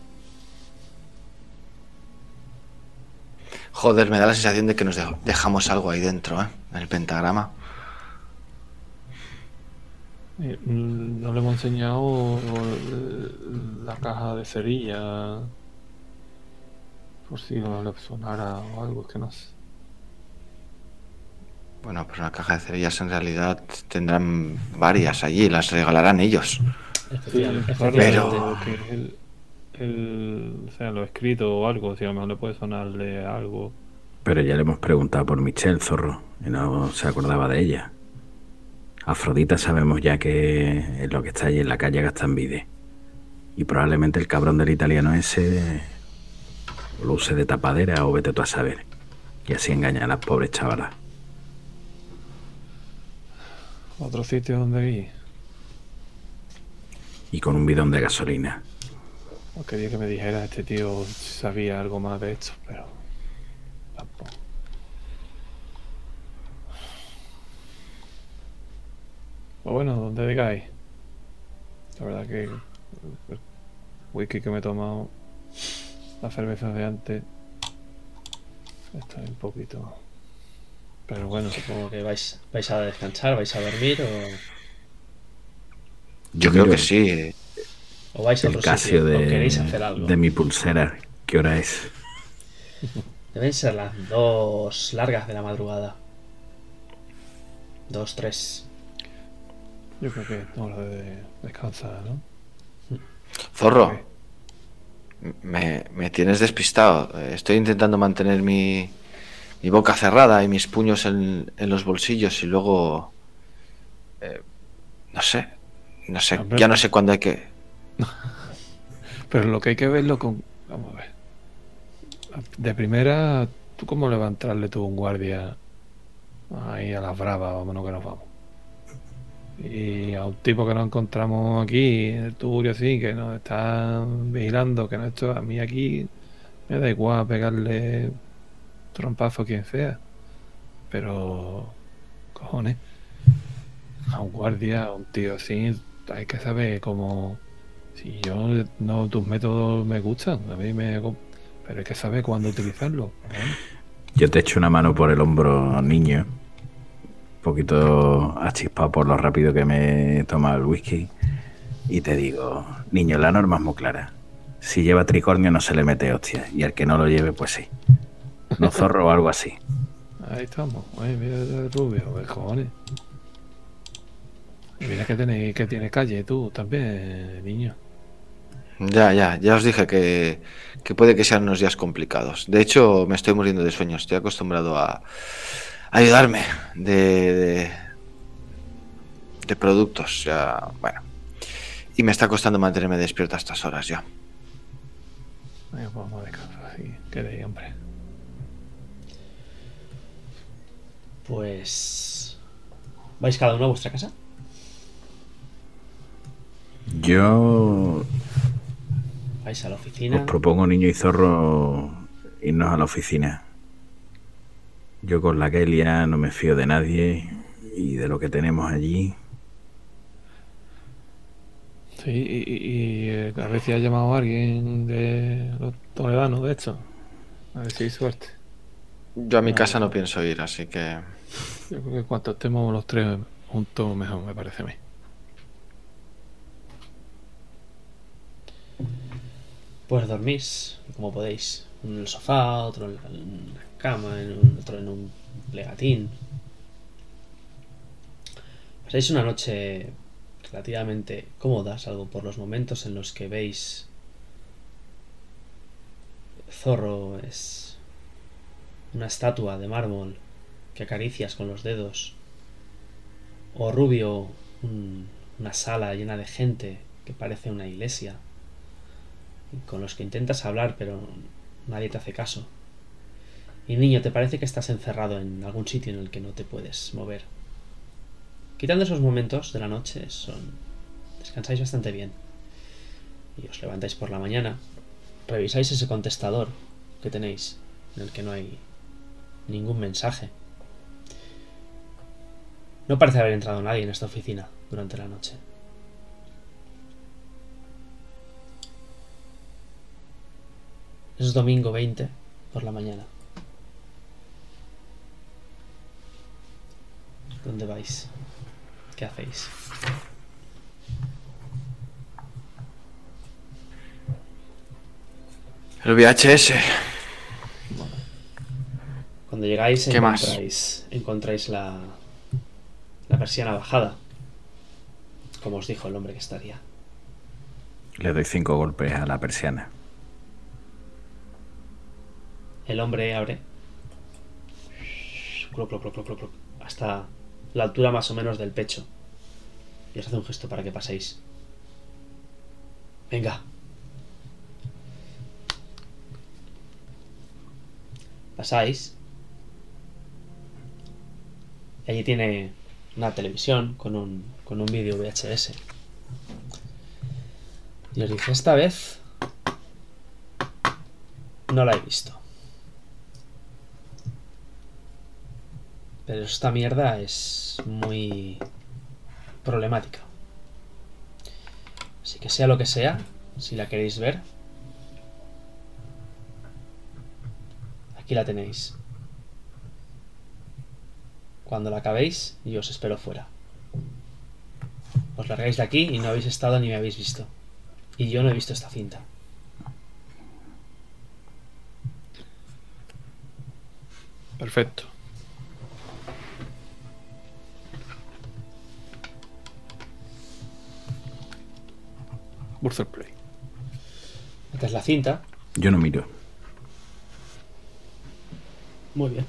Joder, me da la sensación de que nos de- dejamos algo ahí dentro, ¿eh? En el pentagrama. Eh, mm, No le hemos enseñado eh, la caja de cerilla. Por si no le sonara o algo, que no sé. Bueno, pues una caja de cerillas en realidad tendrán varias allí, las regalarán ellos. Efectivamente. Pero- el, el- o sea, lo escrito o algo, si a lo mejor le puede sonarle algo. Pero ya le hemos preguntado por Michelle, zorro, y no se acordaba de ella. Afrodita sabemos ya que es lo que está allí en la calle Gastambide. Y probablemente el cabrón del italiano ese lo use de tapadera o vete tú a saber. Y así engaña a las pobres chavalas. Otro sitio donde ir. Y con un bidón de gasolina. O quería que me dijera este tío si sabía algo más de esto, pero tampoco. Pues bueno, donde digáis. La verdad que el whisky que me he tomado, la cerveza de antes, estoy un poquito. Pero bueno, Supongo que vais, vais a descansar, vais a dormir o, Yo creo que sí. o vais a El otro sitio o de, queréis hacer algo. de mi pulsera. ¿Qué hora es? Deben ser las dos largas de la madrugada. Dos, tres. yo creo que es hora de descansar, ¿no? Zorro. Me, me tienes despistado. Eh, Estoy intentando mantener mi, mi boca cerrada y mis puños en, en los bolsillos y luego... eh, no sé. No sé. Ya no sé cuándo hay que... Pero lo que hay que verlo con. Vamos a ver. De primera, ¿tú cómo le va a entrarle tú un guardia ahí a las bravas? Vámonos que nos vamos. Y a un tipo que nos encontramos aquí, en el tuburio así, que nos está vigilando, que no esto, a mí aquí me da igual pegarle trompazo a quien sea. Pero, cojones, a un guardia, a un tío así, hay que saber cómo. Si yo no, tus métodos me gustan, a mí me. Pero hay que saber cuándo utilizarlo. Yo te echo una mano por el hombro, niño. Poquito achispado por lo rápido que me he tomado el whisky. Y te digo, niño, la norma es muy clara. Si lleva tricornio no se le mete hostia. Y al que no lo lleve, pues sí. No zorro o algo así. Ahí estamos. Ay, mira el rubio, qué cojones. Y mira que tiene, que tiene calle tú también, niño. Ya, ya, ya os dije que, que puede que sean unos días complicados. De hecho, me estoy muriendo de sueño. Estoy acostumbrado a ayudarme de, de, de productos. Ya, bueno. Y me está costando mantenerme despierto a estas horas ya. Venga, pues vamos a descansar así. Quedéis, hombre. Pues. ¿Vais cada uno a vuestra casa? Yo ¿Vais a la os oficina? propongo, niño y zorro, irnos a la oficina. Yo con la Kelia no me fío de nadie y de lo que tenemos allí. Sí, y, y- y, eh, a ver si ha llamado a alguien de los toledanos, de hecho. A ver si hay suerte. Yo a mi casa no pienso ir, así que... Yo creo que cuanto estemos los tres juntos, mejor, me parece a mí. Pues dormís, como podéis. Uno en el sofá, otro en la, en la cama, en un- otro en un legatín. Pasáis una noche relativamente cómoda, salvo por los momentos en los que veis. Zorro es una estatua de mármol que acaricias con los dedos. O Rubio, un- una sala llena de gente que parece una iglesia con los que intentas hablar, pero nadie te hace caso. Y niño, te parece que estás encerrado en algún sitio en el que no te puedes mover. Quitando esos momentos de la noche, son descansáis bastante bien. Y os levantáis por la mañana, revisáis ese contestador que tenéis, en el que no hay ningún mensaje. No parece haber entrado nadie en esta oficina durante la noche. Es domingo 20 por la mañana. ¿Dónde vais? ¿Qué hacéis? El VHS. Bueno. Cuando llegáis encontráis, encontráis la, la persiana bajada. Como os dijo el hombre que estaría. Le doy cinco golpes a la persiana. El hombre abre. Hasta la altura más o menos del pecho. Y os hace un gesto para que paséis. Venga. Pasáis. Y allí tiene una televisión con un, con un vídeo VHS. Y os dice, esta vez no la he visto. Pero esta mierda es muy problemática. Así que sea lo que sea, si la queréis ver, aquí la tenéis. Cuando la acabéis, yo os espero fuera. Os largáis de aquí y no habéis estado ni me habéis visto. Y yo no he visto esta cinta. Perfecto. Burzer Play. Esta es la cinta. Yo no miro. Muy bien.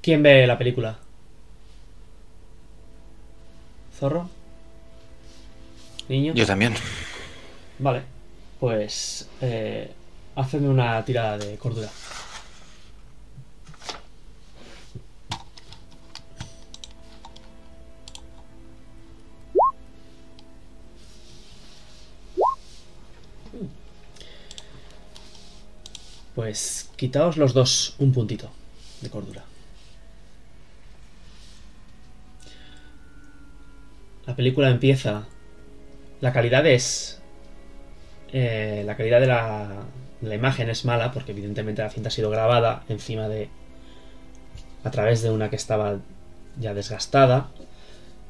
¿Quién ve la película? ¿Zorro? ¿Niño? Yo también. Vale. Pues... Eh, hacedme una tirada de cordura. Pues quitaos los dos un puntito de cordura. La película empieza. La calidad es. eh, la calidad de la, de la imagen es mala porque evidentemente la cinta ha sido grabada encima de. a través de una que estaba ya desgastada.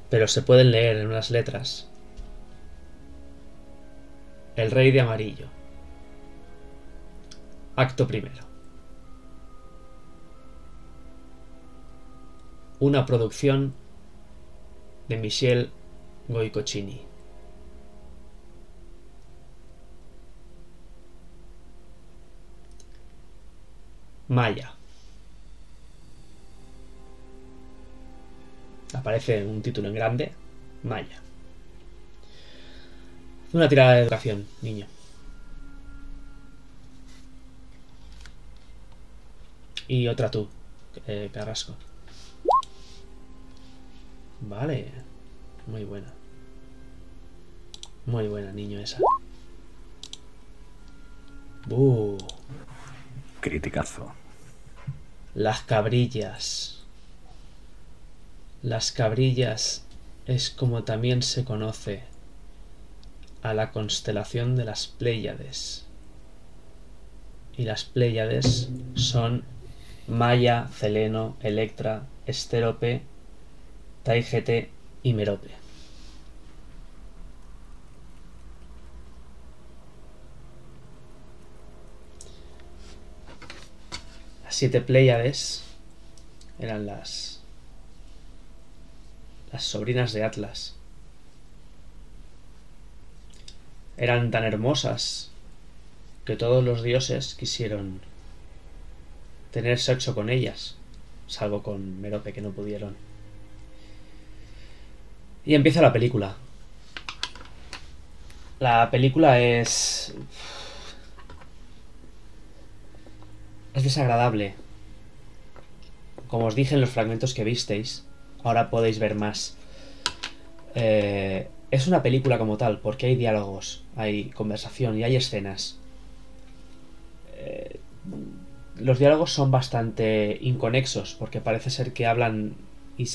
Pero se pueden leer en unas letras. El rey de amarillo. Acto primero. Una producción de Michel Goicochini. Maya. Aparece un título en grande. Maya. Una tirada de educación, niño. Y otra tú, eh, Carrasco. Vale. Muy buena. Muy buena, niño, esa. Buh. Criticazo. Las cabrillas. Las cabrillas es como también se conoce a la constelación de las Pléyades. Y las Pléyades son Maya, Celeno, Electra, Estérope, Taigete y Merope. Las siete Pléyades eran las las sobrinas de Atlas. Eran tan hermosas que todos los dioses quisieron tener sexo con ellas, salvo con Merope que no pudieron. Y empieza la película. La película es... Es desagradable. Como os dije en los fragmentos que visteis, ahora podéis ver más. Eh, es una película como tal, porque hay diálogos, hay conversación y hay escenas. Eh, los diálogos son bastante inconexos, porque parece ser que hablan y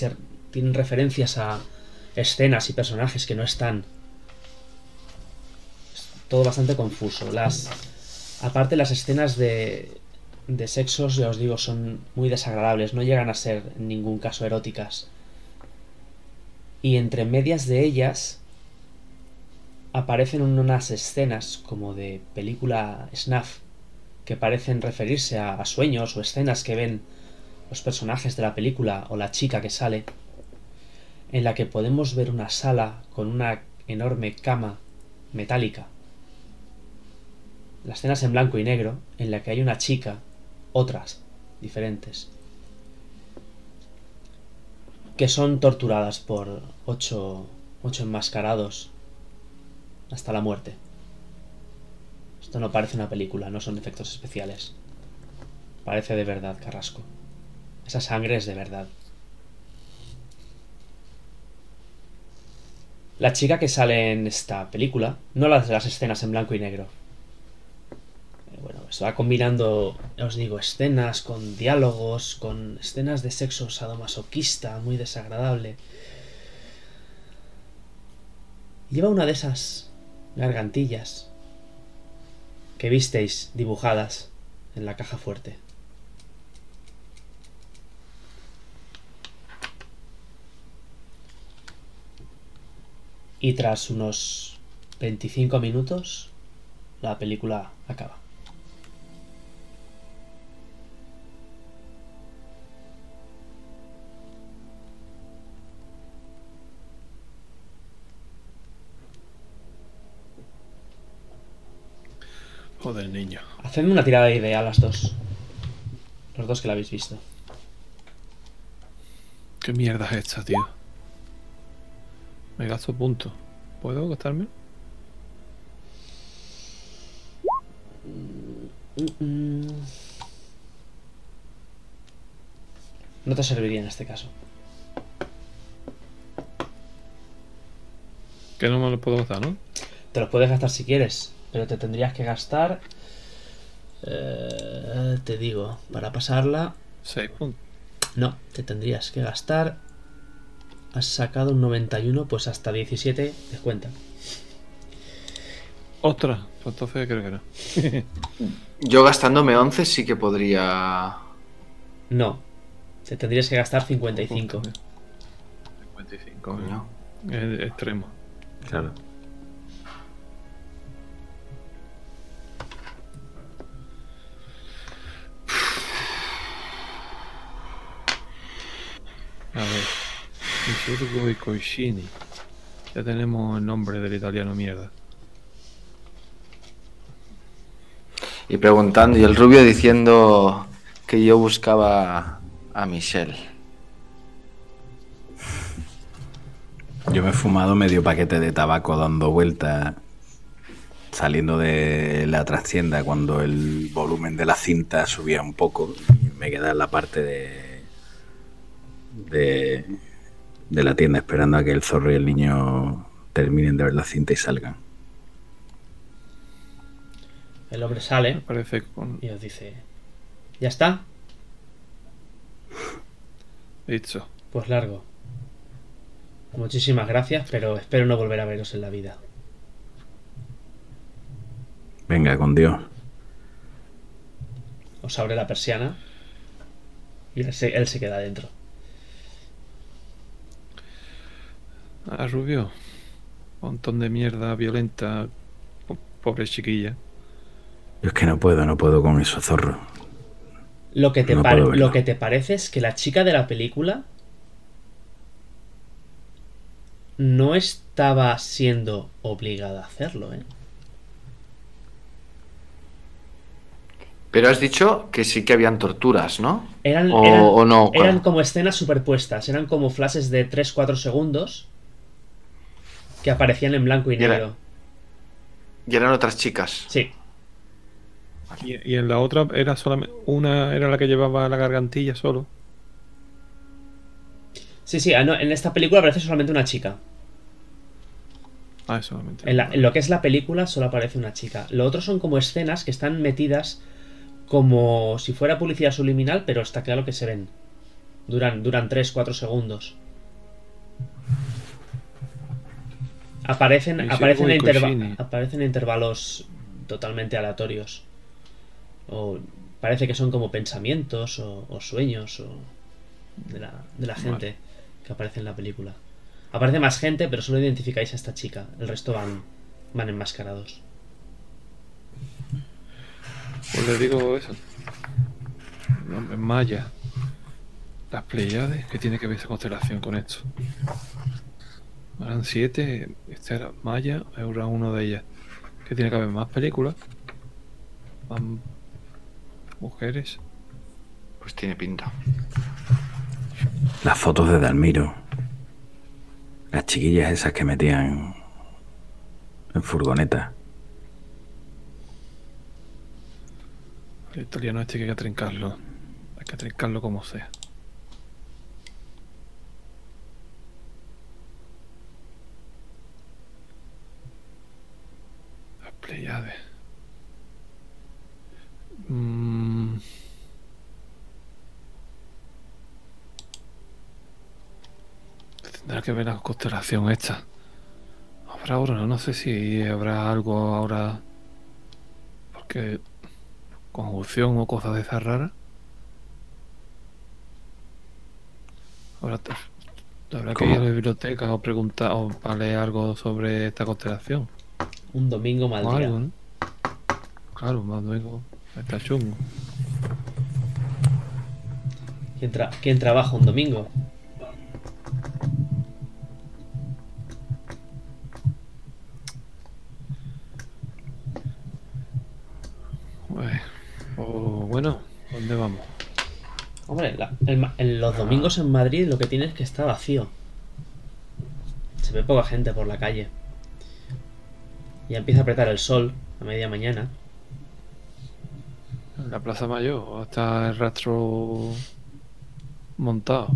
tienen referencias a escenas y personajes que no están. Es todo bastante confuso. Las, aparte, las escenas de, de sexos, ya os digo, son muy desagradables, no llegan a ser en ningún caso eróticas. Y entre medias de ellas aparecen unas escenas como de película snuff que parecen referirse a, sueños o escenas que ven los personajes de la película o la chica que sale, en la que podemos ver una sala con una enorme cama metálica. La escena es en blanco y negro, en la que hay una chica, otras diferentes, que son torturadas por ocho, ocho enmascarados hasta la muerte. Esto no parece una película, no son efectos especiales. Parece de verdad, Carrasco. Esa sangre es de verdad. La chica que sale en esta película, no las las escenas en blanco y negro. Eh, Bueno, se va combinando, os digo, escenas con diálogos, con escenas de sexo sadomasoquista, muy desagradable. Lleva una de esas gargantillas que visteis dibujadas en la caja fuerte. Y tras unos 25 minutos, la película acaba. Joder, niño. Hacedme una tirada de idea las dos. Los dos que la habéis visto. ¿Qué mierda es esta, tío? Me gasto puntos. ¿Puedo gastarme? No te serviría en este caso. Que no me lo puedo gastar, ¿no? Te los puedes gastar si quieres, pero te tendrías que gastar. eh, te digo, para pasarla. 6 puntos. No, te tendrías que gastar. Has sacado un 91, pues hasta 17 descuenta. ¡Ostras! Pues entonces creo que no. Yo gastándome 11 sí que podría. No, te tendrías que gastar 55. 55. Coño. Es extremo. Claro. Misurgo y Koishini. Ya tenemos el nombre del italiano mierda. Y preguntando, y el rubio diciendo que yo buscaba a Michelle. Yo me he fumado medio paquete de tabaco dando vueltas, saliendo de la trastienda cuando el volumen de la cinta subía un poco. Y me quedé en la parte de, de, de la tienda esperando a que el zorro y el niño terminen de ver la cinta y salgan. El hombre sale parece con. y os dice: ¿Ya está? Dicho. Pues largo. Muchísimas gracias, pero espero no volver a veros en la vida. Venga, con Dios. Os abre la persiana y él se, él se queda dentro. Ah, Rubio. Montón de mierda violenta. Po- Pobre chiquilla. Yo es que no puedo, no puedo con esos zorros. Lo que, te No lo que te parece es que la chica de la película no estaba siendo obligada a hacerlo, ¿eh? Pero has dicho que sí que habían torturas, ¿no? Eran, O- eran- o no, eran como escenas superpuestas, eran como flashes de 3-4 segundos que aparecían en blanco y Y era- negro. Y eran otras chicas. Sí, Y, y en la otra era solamente. Una era la que llevaba la gargantilla solo. sí, sí. ah, no, en esta película aparece solamente una chica. Ah, solamente. En, la- en lo que es la película solo aparece una chica. Lo otro son como escenas que están metidas como si fuera publicidad subliminal, pero está claro que se ven. Duran, duran 3-4 segundos. Aparecen, aparecen, interva- Goicoechini. aparecen intervalos totalmente aleatorios. O parece que son como pensamientos o, o sueños o de la, de la gente que aparece en la película. Aparece más gente, pero solo identificáis a esta chica. El resto van van enmascarados. Pues le digo eso. En Maya. Las Pleiades, ¿qué tiene que ver esa constelación con esto? Eran siete, esta era Maya, era uno de ellas. ¿Qué tiene que haber más películas? Más mujeres. Pues tiene pinta. Las fotos de Dalmiro. Las chiquillas esas que metían en furgoneta. El italiano este que hay que trincarlo. Hay que trincarlo como sea. Mm. Tendrá que ver la constelación esta. Habrá ahora, no sé si habrá algo ahora. Porque. Conjunción o cosas de esas raras. Habrá, habrá que ir a la biblioteca o preguntar o para leer algo sobre esta constelación. Un domingo mal día. algo, ¿no? Claro, más luego. Está chungo. ¿Quién, tra- quién trabaja un domingo? Bueno, ¿dónde vamos? Hombre, la- el los domingos en Madrid lo que tiene es que está vacío. Se ve poca gente por la calle. Ya empieza a apretar el sol a media mañana. En la Plaza Mayor está el rastro montado.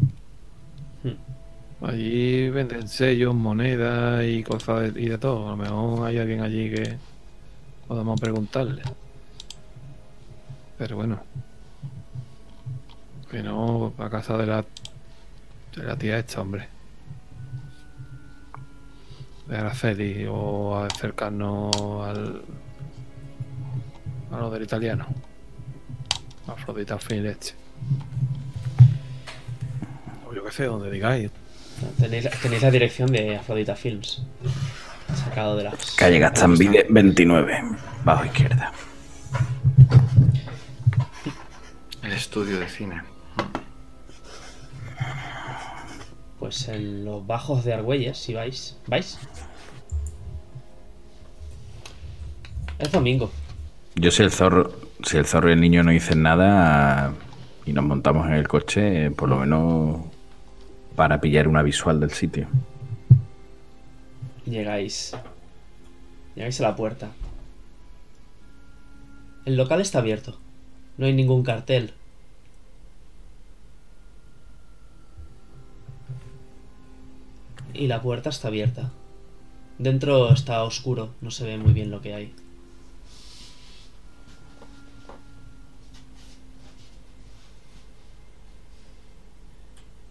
Hmm. Allí venden sellos, monedas y cosas de, y de todo. A lo mejor hay alguien allí que podamos preguntarle. Pero bueno. Que no a casa de la, de la tía esta, hombre. De Araceli o a acercarnos al. a lo del italiano. Afrodita este. O yo qué sé, donde digáis. Tenéis, la- tenéis la dirección de Afrodita Films. Sacado de las. Calle Gastambide 29, bajo izquierda. El estudio de cine. Pues en los bajos de Argüelles, si vais. ¿Vais? Es domingo. Yo si el zorro, si el zorro y el niño no dicen nada y nos montamos en el coche, por lo menos para pillar una visual del sitio. Llegáis. Llegáis a la puerta. El local está abierto. No hay ningún cartel. Y la puerta está abierta. Dentro está oscuro, no se ve muy bien lo que hay.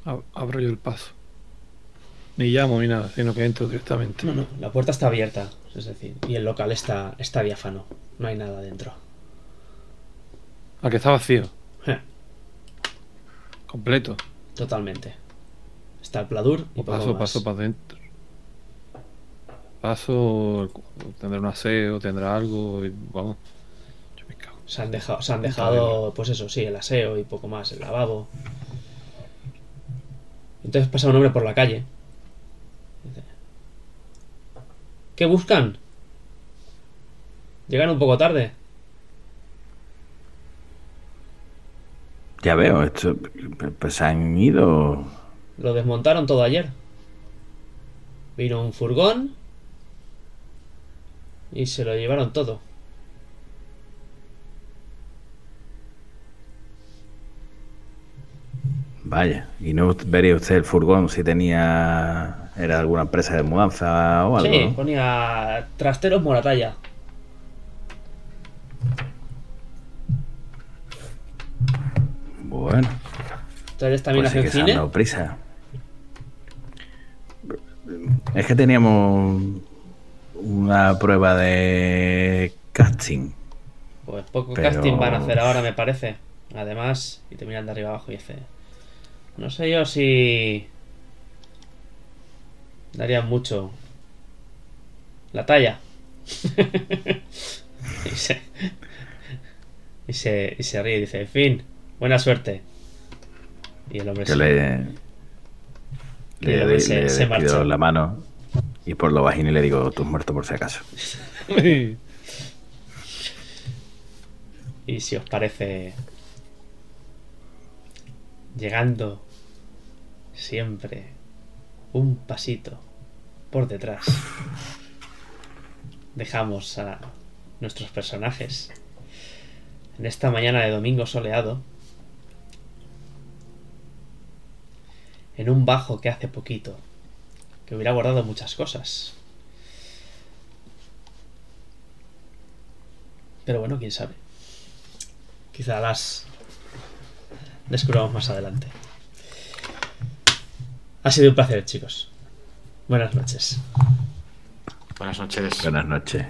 Ab- Abro yo el paso. Ni llamo ni nada, sino que entro directamente. No, no, la puerta está abierta, es decir, y el local está, está diáfano. No hay nada dentro. A que está vacío, completo. Totalmente. Está el pladur y O poco paso, más. paso para adentro. Paso, tendrá un aseo, tendrá algo, y vamos. Yo me cago. Se han dejado, se han dejado, pues eso, sí, el aseo y poco más, el lavabo. Entonces pasa un hombre por la calle. ¿Qué buscan? Llegan un poco tarde. Ya veo, esto, pues se han ido. Lo desmontaron todo ayer. Vino un furgón y se lo llevaron todo. Vaya, y no vería usted el furgón si tenía. Era alguna empresa de mudanza o algo. Sí, ¿no? ponía trasteros Moratalla. Bueno, ¿Ustedes también pues sí hacen que se han cine? dado prisa. Es que teníamos una prueba de casting. Pues poco Pero- casting van a hacer ahora, me parece. Además, y te miran de arriba abajo y dice: No sé yo si. Darían mucho. La talla. y, se, y, se, y se ríe y dice, fin, buena suerte. Y el hombre se- le, le, le- se- le se marcha. la mano y por lo bajín y le digo, tú has muerto por si acaso. Y si os parece, llegando siempre un pasito por detrás, dejamos a nuestros personajes en esta mañana de domingo soleado en un bajo que hace poquito, que hubiera guardado muchas cosas. Pero bueno, quién sabe. Quizá las descubramos más adelante. Ha sido un placer, chicos. Buenas noches. Buenas noches. Buenas noches.